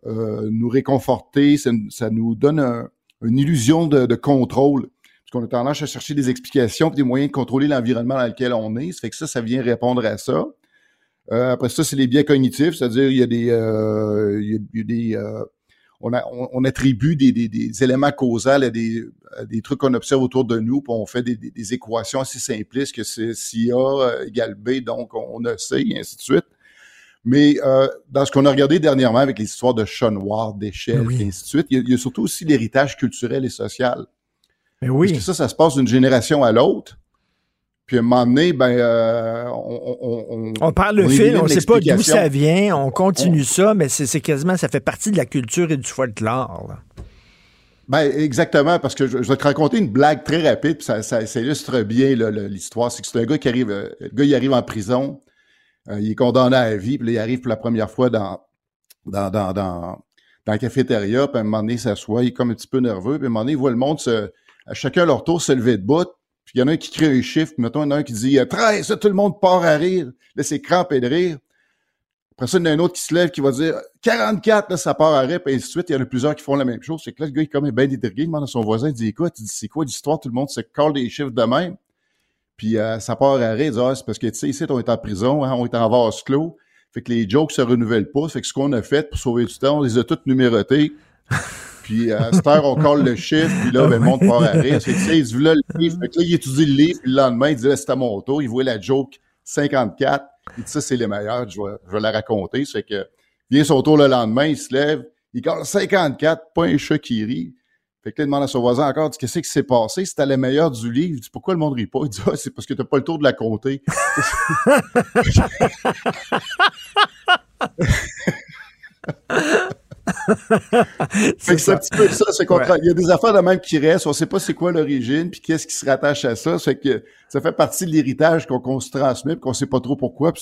nous réconforter, ça, ça nous donne un, une illusion de, contrôle. Parce qu'on a tendance à chercher des explications et des moyens de contrôler l'environnement dans lequel on est. Ça fait que ça, ça vient répondre à ça. Euh, après ça, c'est les biais cognitifs, c'est-à-dire il y a des, euh, il y a, des, euh, on, attribue des, des, des, éléments causaux à des, des trucs qu'on observe autour de nous, puis on fait des, des équations assez simplistes que c'est si A égale B, donc on, a C, et ainsi de suite. Mais euh, dans ce qu'on a regardé dernièrement avec les histoires de chats noirs, d'échelles, et ainsi de suite, il y, a, surtout aussi l'héritage culturel et social. Mais oui. Parce que ça, ça se passe d'une génération à l'autre. Puis à un moment donné, ben, euh, on, on, on, parle le fil, on ne sait pas d'où ça vient, on continue ça, mais c'est quasiment, ça fait partie de la culture et du folklore. Ben, exactement, parce que je, vais te raconter une blague très rapide, puis ça, ça, illustre bien l'histoire. C'est que c'est un gars qui arrive, euh, le gars, il arrive en prison, euh, il est condamné à la vie, puis là, il arrive pour la première fois dans, dans, dans, dans, dans la cafétéria, puis à un moment donné, il s'assoit, il est comme un petit peu nerveux, puis à un moment donné, il voit le monde se, à chacun leur tour se lever de bout, puis il y en a un qui crée un chiffre, puis mettons, il y en a un qui dit 13, ça, tout le monde part à rire, là, c'est crampé de rire. Après ça, il y en a un autre qui se lève, qui va dire 44, là, ça part à rire, puis ainsi de suite. Il y en a plusieurs qui font la même chose. C'est que là, le gars, il est comme bien détergué, il demande à son voisin, il dit, écoute, il dit, c'est quoi l'histoire? Tout le monde se colle des chiffres de même. Puis euh, ça part à rire, ah, c'est parce que, tu sais, ici, on est en prison, hein, on est en vase clos. Fait que les jokes se renouvellent pas. Fait que ce qu'on a fait pour sauver du temps, on les a toutes numérotés. Puis à cette heure, on colle le chiffre, puis là, ben, le monde part à rire. Fait que, tu sais, il dit, là, le livre. Fait que là, il étudie le livre, puis le lendemain, il dit, là, c'est à mon tour. Il voit la joke 54. Il dit, ça, c'est les meilleurs, je vais, je vais la raconter. Fait que, vient son tour le lendemain, il se lève, il colle 54, pas un chat qui rit. Fait que là, il demande à son voisin encore, dit, qu'est-ce qui s'est passé? C'était le meilleur du livre. Il dit, pourquoi le monde rit pas? Il dit, ah, c'est parce que t'as pas le tour de la compter. Fait que c'est un petit peu ça, c'est Ouais. Il y a des affaires de même qui restent, on sait pas c'est quoi l'origine, puis qu'est-ce qui se rattache à ça. Fait que ça fait partie de l'héritage qu'on se transmet, puis qu'on sait pas trop pourquoi.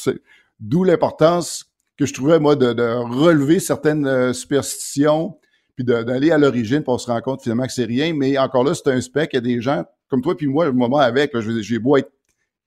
D'où l'importance que je trouvais, moi, de, de relever certaines euh, superstitions, puis d'aller à l'origine, puis on se rend compte finalement que c'est rien. Mais encore là, c'est un spec. Il y a des gens comme toi, puis moi, le moment avec, j'ai beau être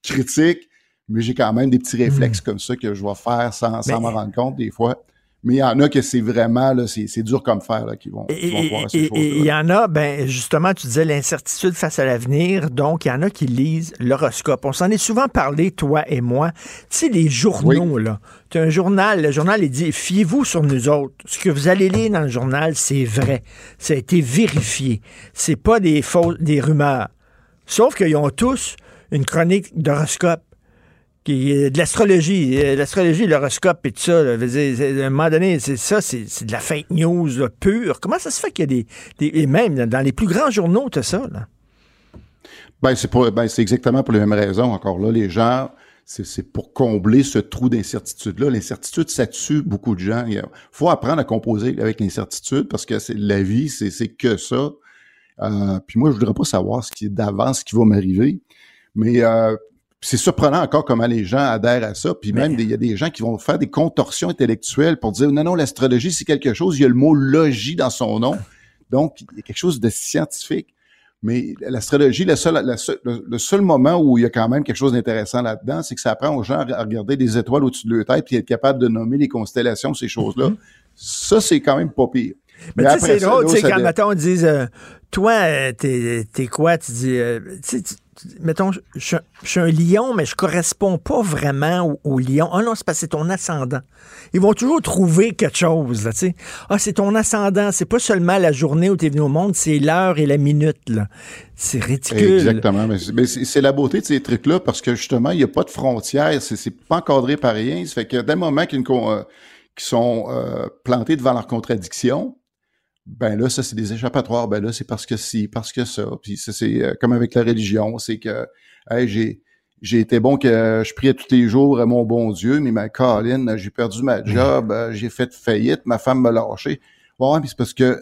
critique, mais j'ai quand même des petits réflexes comme ça que je vais faire sans, sans Hmm. Mais- m'en rendre compte des fois. Mais il y en a que c'est vraiment, là, c'est c'est dur comme fer, là, qui vont, qui vont Et voir ces choses-là. et il y en a, ben justement, tu disais l'incertitude face à l'avenir. Donc, il y en a qui lisent l'horoscope. On s'en est souvent parlé, toi et moi. Tu sais, les journaux, là. Tu as un journal, le journal, il dit fiez-vous sur nous autres. Ce que vous allez lire dans le journal, c'est vrai. Ça a été vérifié. C'est pas des fausses, des rumeurs. Sauf qu'ils ont tous une chronique d'horoscope de l'astrologie, euh, l'astrologie, l'horoscope et tout ça. là, à un moment donné, c'est ça, c'est de la fake news pure. Comment ça se fait qu'il y a des, des- et même dans les plus grands journaux, tu ça là? Ben, c'est ben, exactement pour les mêmes raisons. Encore là, les gens, c'est, pour combler ce trou d'incertitude-là. L'incertitude, ça tue beaucoup de gens. Il faut apprendre à composer avec l'incertitude parce que la vie, c'est, c'est que ça. Euh, puis moi, je voudrais pas savoir ce qui est d'avance, ce qui va m'arriver. Mais euh, c'est surprenant encore comment les gens adhèrent à ça. Puis même, il y a des gens qui vont faire des contorsions intellectuelles pour dire non, non, l'astrologie, c'est quelque chose. Il y a le mot logis dans son nom. Donc, il y a quelque chose de scientifique. Mais l'astrologie, le seul, la le, seul moment où il y a quand même quelque chose d'intéressant là-dedans, c'est que ça apprend aux gens à regarder des étoiles au-dessus de leur tête puis être capable de nommer les constellations, ces choses-là. Ça, c'est quand même pas pire. Mais, tu sais, c'est drôle, tu sais, quand, mettons, on dise, euh, toi, euh, t'es quoi? Tu dis, euh, tu- mettons, je suis un- lion, mais je corresponds pas vraiment au, lion. Ah non, c'est parce que c'est ton ascendant. Ils vont toujours trouver quelque chose, tu sais. Ah, c'est ton ascendant. C'est pas seulement la journée où tu es venu au monde, c'est l'heure et la minute, là. C'est ridicule. Exactement. Mais c'est- la beauté de ces trucs-là parce que justement, il n'y a pas de frontières. C'est pas encadré par rien. Ça fait que dès le moment euh, qu'ils sont euh, plantés devant leurs contradictions, ben là, ça, c'est des échappatoires. Ben là, c'est parce que si, parce que ça. Puis ça, c'est euh, comme avec la religion, c'est que hey, j'ai j'ai été bon que je priais tous les jours à mon bon Dieu, mais ma Caroline, j'ai perdu ma job, euh, j'ai fait faillite, ma femme m'a lâché. Ouais, mais c'est parce que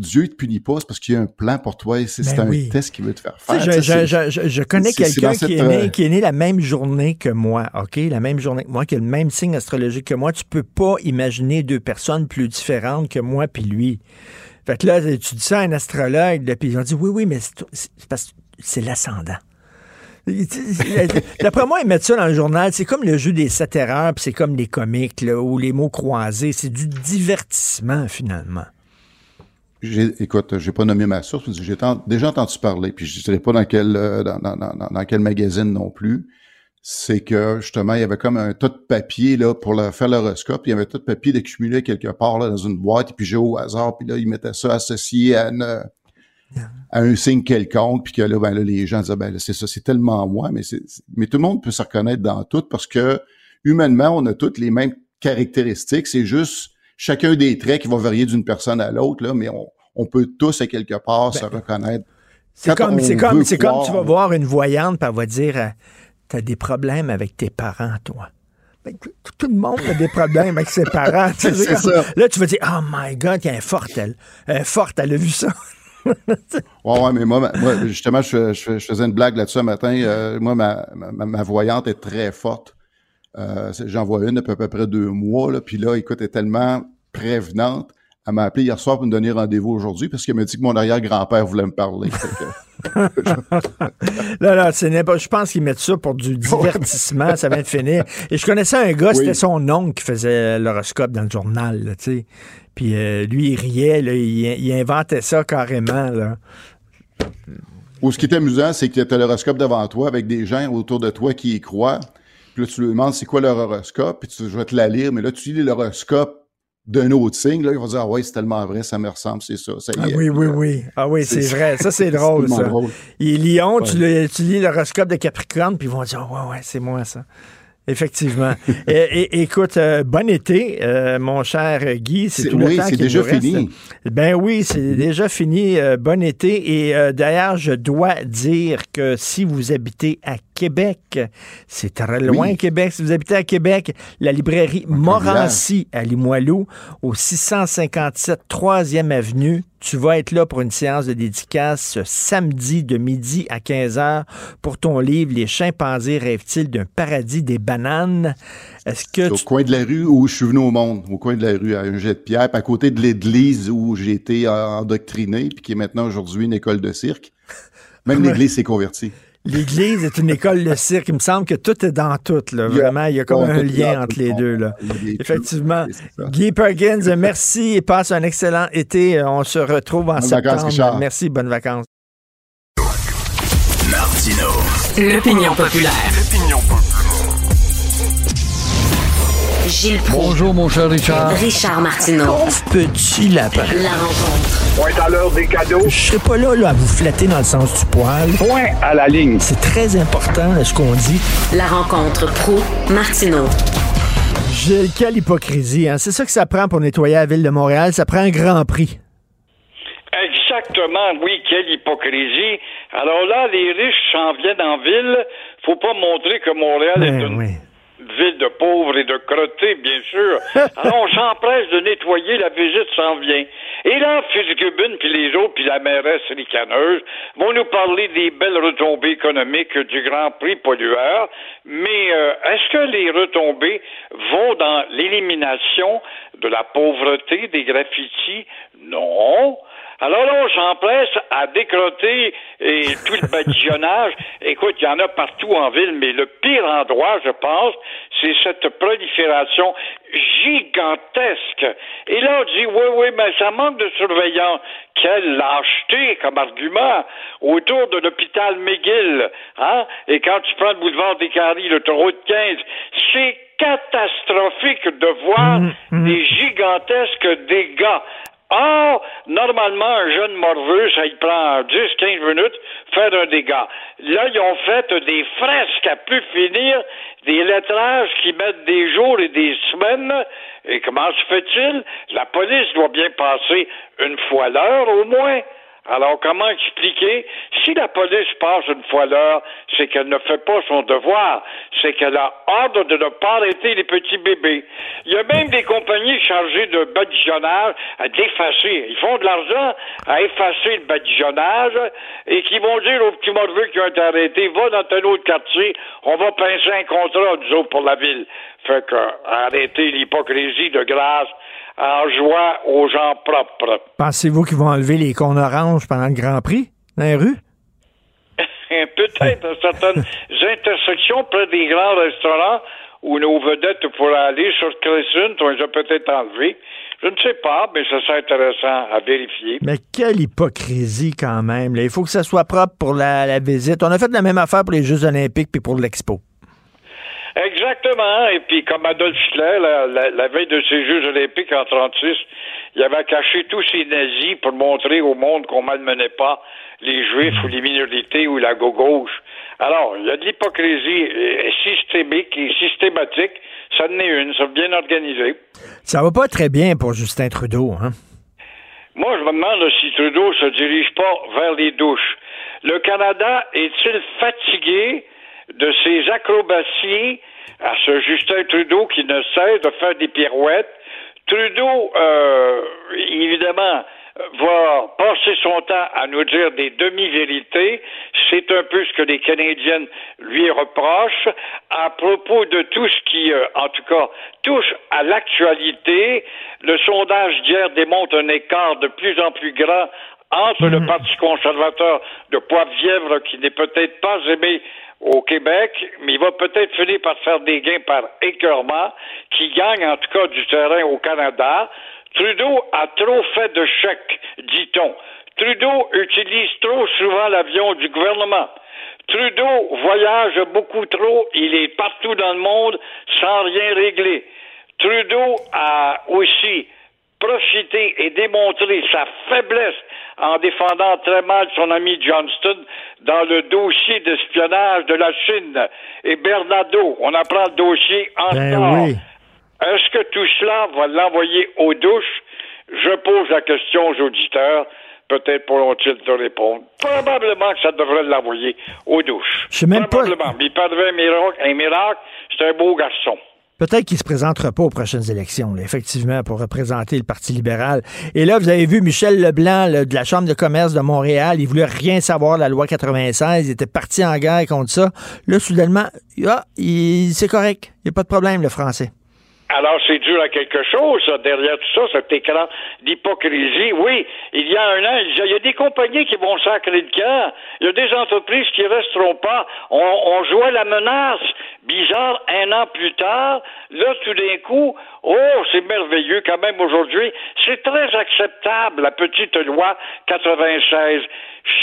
Dieu ne te punit pas, c'est parce qu'il y a un plan pour toi et c'est Ben un oui. test qu'il veut te faire faire. je, connais quelqu'un dans qui, est cette, né, euh, qui est né la même journée que moi, OK? La même journée que moi, qui a le même signe astrologique que moi. Tu peux pas imaginer deux personnes plus différentes que moi puis lui. Fait que là, tu dis ça à un astrologue, là, puis ils ont dit oui, oui, mais c'est c'est parce que c'est l'ascendant. D'après moi, ils mettent ça dans le journal. C'est comme le jeu des sept erreurs, puis c'est comme les comiques, là, ou les mots croisés. C'est du divertissement, finalement. J'ai, écoute, j'ai pas nommé ma source, mais j'ai déjà entendu parler, puis je ne dirais pas dans quel, euh, dans, dans, dans, dans quel magazine non plus. C'est que justement, il y avait comme un tas de papier là pour le, faire l'horoscope. Il y avait un tas de papier d'accumuler quelque part là, dans une boîte, et puis j'ai au hasard, puis là, ils mettaient ça associé à, une, à un signe quelconque, puis que là, ben là, les gens disaient, ben là, c'est ça, c'est tellement moi, mais c'est, c'est- mais tout le monde peut se reconnaître dans tout parce que humainement, on a toutes les mêmes caractéristiques. C'est juste chacun des traits qui va varier d'une personne à l'autre, là, mais on, on peut tous à quelque part se reconnaître. C'est comme, c'est comme, c'est comme tu vas voir une voyante, puis elle va dire euh, T'as des problèmes avec tes parents, toi. Ben, tout, le monde a des problèmes avec ses parents. tu sais, ça. Là, tu vas dire Oh my God, elle est forte, elle. Elle est forte, elle a vu ça. Ouais, ouais, mais moi, justement, je, je- je faisais une blague là-dessus un matin. Euh, moi, ma, ma, ma voyante est très forte. Euh, J'en vois une depuis à peu près deux mois. Là, puis là, écoute, elle est tellement prévenante. Elle m'a appelé hier soir pour me donner rendez-vous aujourd'hui parce qu'elle m'a dit que mon arrière-grand-père voulait me parler. Là, là, c'est Je pense qu'ils mettent ça pour du divertissement, ça vient de finir. Et je connaissais un gars, Oui. c'était son oncle qui faisait l'horoscope dans le journal, là, tu sais. Puis euh, lui, il riait, là, il, il inventait ça carrément, là. Ou ce qui est amusant, c'est que tu as l'horoscope devant toi avec des gens autour de toi qui y croient. Puis là, tu lui demandes c'est quoi leur horoscope, puis tu je vais te la lire, mais là, tu lis l'horoscope d'un autre signe, là, ils vont dire Ah ouais, c'est tellement vrai, ça me ressemble, c'est ça. ça y Ah est. oui, oui, oui. Ah oui, c'est vrai. Ça, c'est drôle, ça. drôle. Et Lyon, tu, Ouais. le- tu lis l'horoscope de Capricorne, puis ils vont dire Ouais, ouais, c'est moi, ça. Effectivement. et, et- écoute, euh, bon été, euh, mon cher Guy. C'est tout le oui, temps c'est déjà nous reste. fini. Ben oui, c'est déjà fini. Euh, bon été. Et d'ailleurs, je dois dire que si vous habitez à Québec, c'est très loin, Oui. Québec. Si vous habitez à Québec, la librairie Morancy à Limoilou, au 657 3e Avenue, tu vas être là pour une séance de dédicace ce samedi de midi à 15h pour ton livre Les chimpanzés rêvent-ils d'un paradis des bananes? Est-ce que au tu coin de la rue où je suis venu au monde, au coin de la rue, à un jet de pierre, à côté de l'église où j'ai été endoctriné, puis qui est maintenant aujourd'hui une école de cirque. Même l'église s'est convertie. L'Église est une école de cirque. Il me semble que tout est dans tout. Là. Vraiment, il y a comme un lien entre les deux. Là. Effectivement. Guy Perkins, merci et passe un excellent été. On se retrouve en septembre. Merci, bonnes vacances. Martino. L'opinion populaire. Gilles Proulx. Bonjour, mon cher Richard. Richard Martineau. Petit lapin. La rencontre. Point à l'heure des cadeaux. Je serai pas là, là à vous flatter dans le sens du poil. Point à la ligne. C'est très important ce qu'on dit. La rencontre pro martineau Gilles, quelle hypocrisie. Hein? C'est ça que ça prend pour nettoyer la ville de Montréal. Ça prend un grand prix. Exactement, oui, quelle hypocrisie. Alors là, les riches s'en viennent en ville. Faut pas montrer que Montréal est Ben une oui. Ville de pauvres et de crottés, bien sûr. Alors on s'empresse de nettoyer, la visite s'en vient. Et là, Fitzgibbon, puis les autres, puis la mairesse ricaneuse vont nous parler des belles retombées économiques du Grand Prix pollueur. Mais euh, est-ce que les retombées vont dans l'élimination de la pauvreté, des graffitis? Non. Alors là, on s'empresse à décroter et tout le badigeonnage. Écoute, il y en a partout en ville, mais le pire endroit, je pense, c'est cette prolifération gigantesque. Et là, on dit, oui, oui, mais ça manque de surveillance. Quelle lâcheté comme argument autour de l'hôpital McGill. Hein? Et quand tu prends le boulevard des Caries, l'autoroute 15, c'est catastrophique de voir des gigantesques dégâts. Or, normalement, un jeune morveux, ça y prend 10-15 minutes faire un dégât. Là, ils ont fait des fresques à plus finir, des lettrages qui mettent des jours et des semaines. Et comment se fait-il? La police doit bien passer une fois l'heure au moins. Alors, comment expliquer? Si la police passe une fois l'heure, c'est qu'elle ne fait pas son devoir. C'est qu'elle a ordre de ne pas arrêter les petits bébés. Il y a même des compagnies chargées de badigeonnage, à d'effacer. Ils font de l'argent à effacer le badigeonnage et qui vont dire aux petits morveux qui ont été arrêtés, va dans tel autre quartier, on va pincer un contrat, nous autres, pour la ville. Fait que, arrêtez l'hypocrisie de grâce en joie aux gens propres. Pensez-vous qu'ils vont enlever les cônes oranges pendant le Grand Prix dans les rues? Peut-être à certaines intersections près des grands restaurants où nos vedettes pourraient aller sur Crescent, on les a peut-être enlevés. Je ne sais pas, mais ça serait intéressant à vérifier. Mais quelle hypocrisie quand même. là. Il faut que ça soit propre pour la, la visite. On a fait la même affaire pour les Jeux olympiques puis pour l'Expo. Exactement. Et puis, comme Adolf Hitler, la, la- la veille de ces Jeux olympiques en 36, il avait caché tous ses nazis pour montrer au monde qu'on malmenait pas les juifs ou les minorités ou la gauche. Alors, il y a de l'hypocrisie euh, systémique et systématique. Ça en est une, ça bien organisé. Ça va pas très bien pour Justin Trudeau, hein? Moi, je me demande si Trudeau se dirige pas vers les douches. Le Canada est-il fatigué de ses acrobaties à ce Justin Trudeau qui ne cesse de faire des pirouettes? Trudeau, euh, évidemment, va passer son temps à nous dire des demi-vérités. C'est un peu ce que les Canadiennes lui reprochent à propos de tout ce qui, euh, en tout cas, touche à l'actualité. Le sondage d'hier démontre un écart de plus en plus grand entre le Parti conservateur de Poivre-Vièvre, qui n'est peut-être pas aimé au Québec, mais il va peut-être finir par faire des gains par écœurement, qui gagne en tout cas du terrain au Canada. Trudeau a trop fait de chèques, dit-on. Trudeau utilise trop souvent l'avion du gouvernement. Trudeau voyage beaucoup trop, il est partout dans le monde sans rien régler. Trudeau a aussi profité et démontré sa faiblesse en défendant très mal son ami Johnston dans le dossier d'espionnage de la Chine. Et Bernardo, on apprend le dossier en Ben oui. Est-ce que tout cela va l'envoyer aux douches? Je pose la question aux auditeurs. Peut-être pourront-ils te répondre. Probablement que ça devrait l'envoyer aux douches. Je sais même pas- Probablement. Mais il un miracle. Un miracle, c'est un beau garçon. Peut-être qu'il ne se présentera pas aux prochaines élections, là, effectivement, pour représenter le Parti libéral. Et là, vous avez vu Michel Leblanc de la Chambre de commerce de Montréal. Il voulait rien savoir de la loi 96. Il était parti en guerre contre ça. Là, soudainement, ah, c'est correct. Il n'y a pas de problème, le français. Alors, c'est dur à quelque chose, derrière tout ça, cet écran d'hypocrisie. Oui, il y a un an, il y a- il y a des compagnies qui vont sacrer le camp. Il y a des entreprises qui resteront pas. On, on jouait la menace. Bizarre, un an plus tard, là, tout d'un coup, oh, c'est merveilleux quand même aujourd'hui. C'est très acceptable, la petite loi 96.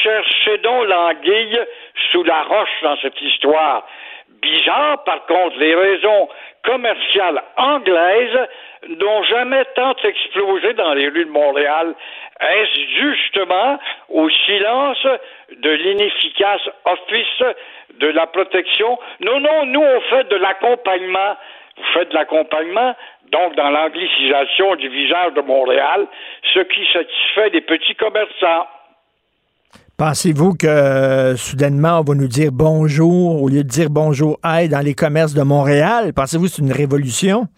Cherchez donc l'anguille sous la roche dans cette histoire. Bizarre, par contre, les raisons commerciales anglaises n'ont jamais tant explosé dans les rues de Montréal. Est-ce justement au silence de l'inefficace office de la protection? Non, non, nous, on fait de l'accompagnement. Vous faites de l'accompagnement, donc dans l'anglicisation du visage de Montréal, ce qui satisfait les petits commerçants. Pensez-vous que euh, soudainement, on va nous dire bonjour au lieu de dire bonjour, aïe dans les commerces de Montréal? Pensez-vous que c'est une révolution?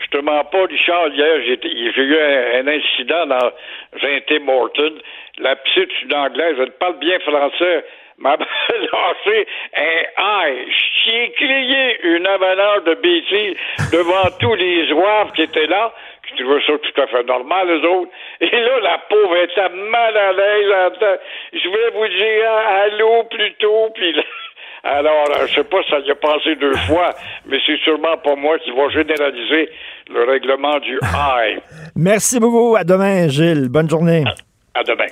Je te mens pas, Richard. Hier, j'ai eu un, un incident dans un Tim Horton. La petite, une anglaise, elle parle bien français. M'a lancé un aïe. J'ai crié une avalanche de bêtises devant tous les zouaves qui étaient là, qui trouvaient ça tout à fait normal, les autres. Et là, la pauvre était mal à l'aise. Je voulais vous dire allô plutôt, puis là, alors, je sais pas si ça y a passé deux fois, mais c'est sûrement pas moi qui va généraliser le règlement du high. Merci beaucoup. À demain, Gilles. Bonne journée. À demain.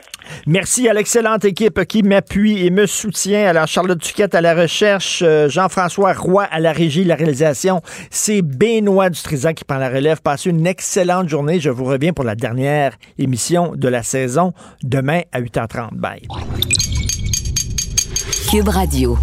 Merci à l'excellente équipe qui m'appuie et me soutient. Alors, Charlotte Duquette à la recherche, euh, Jean-François Roy à la régie, la réalisation. C'est Benoît Dutrisac qui prend la relève. Passez une excellente journée. Je vous reviens pour la dernière émission de la saison demain à 8h30. Bye. Cube Radio.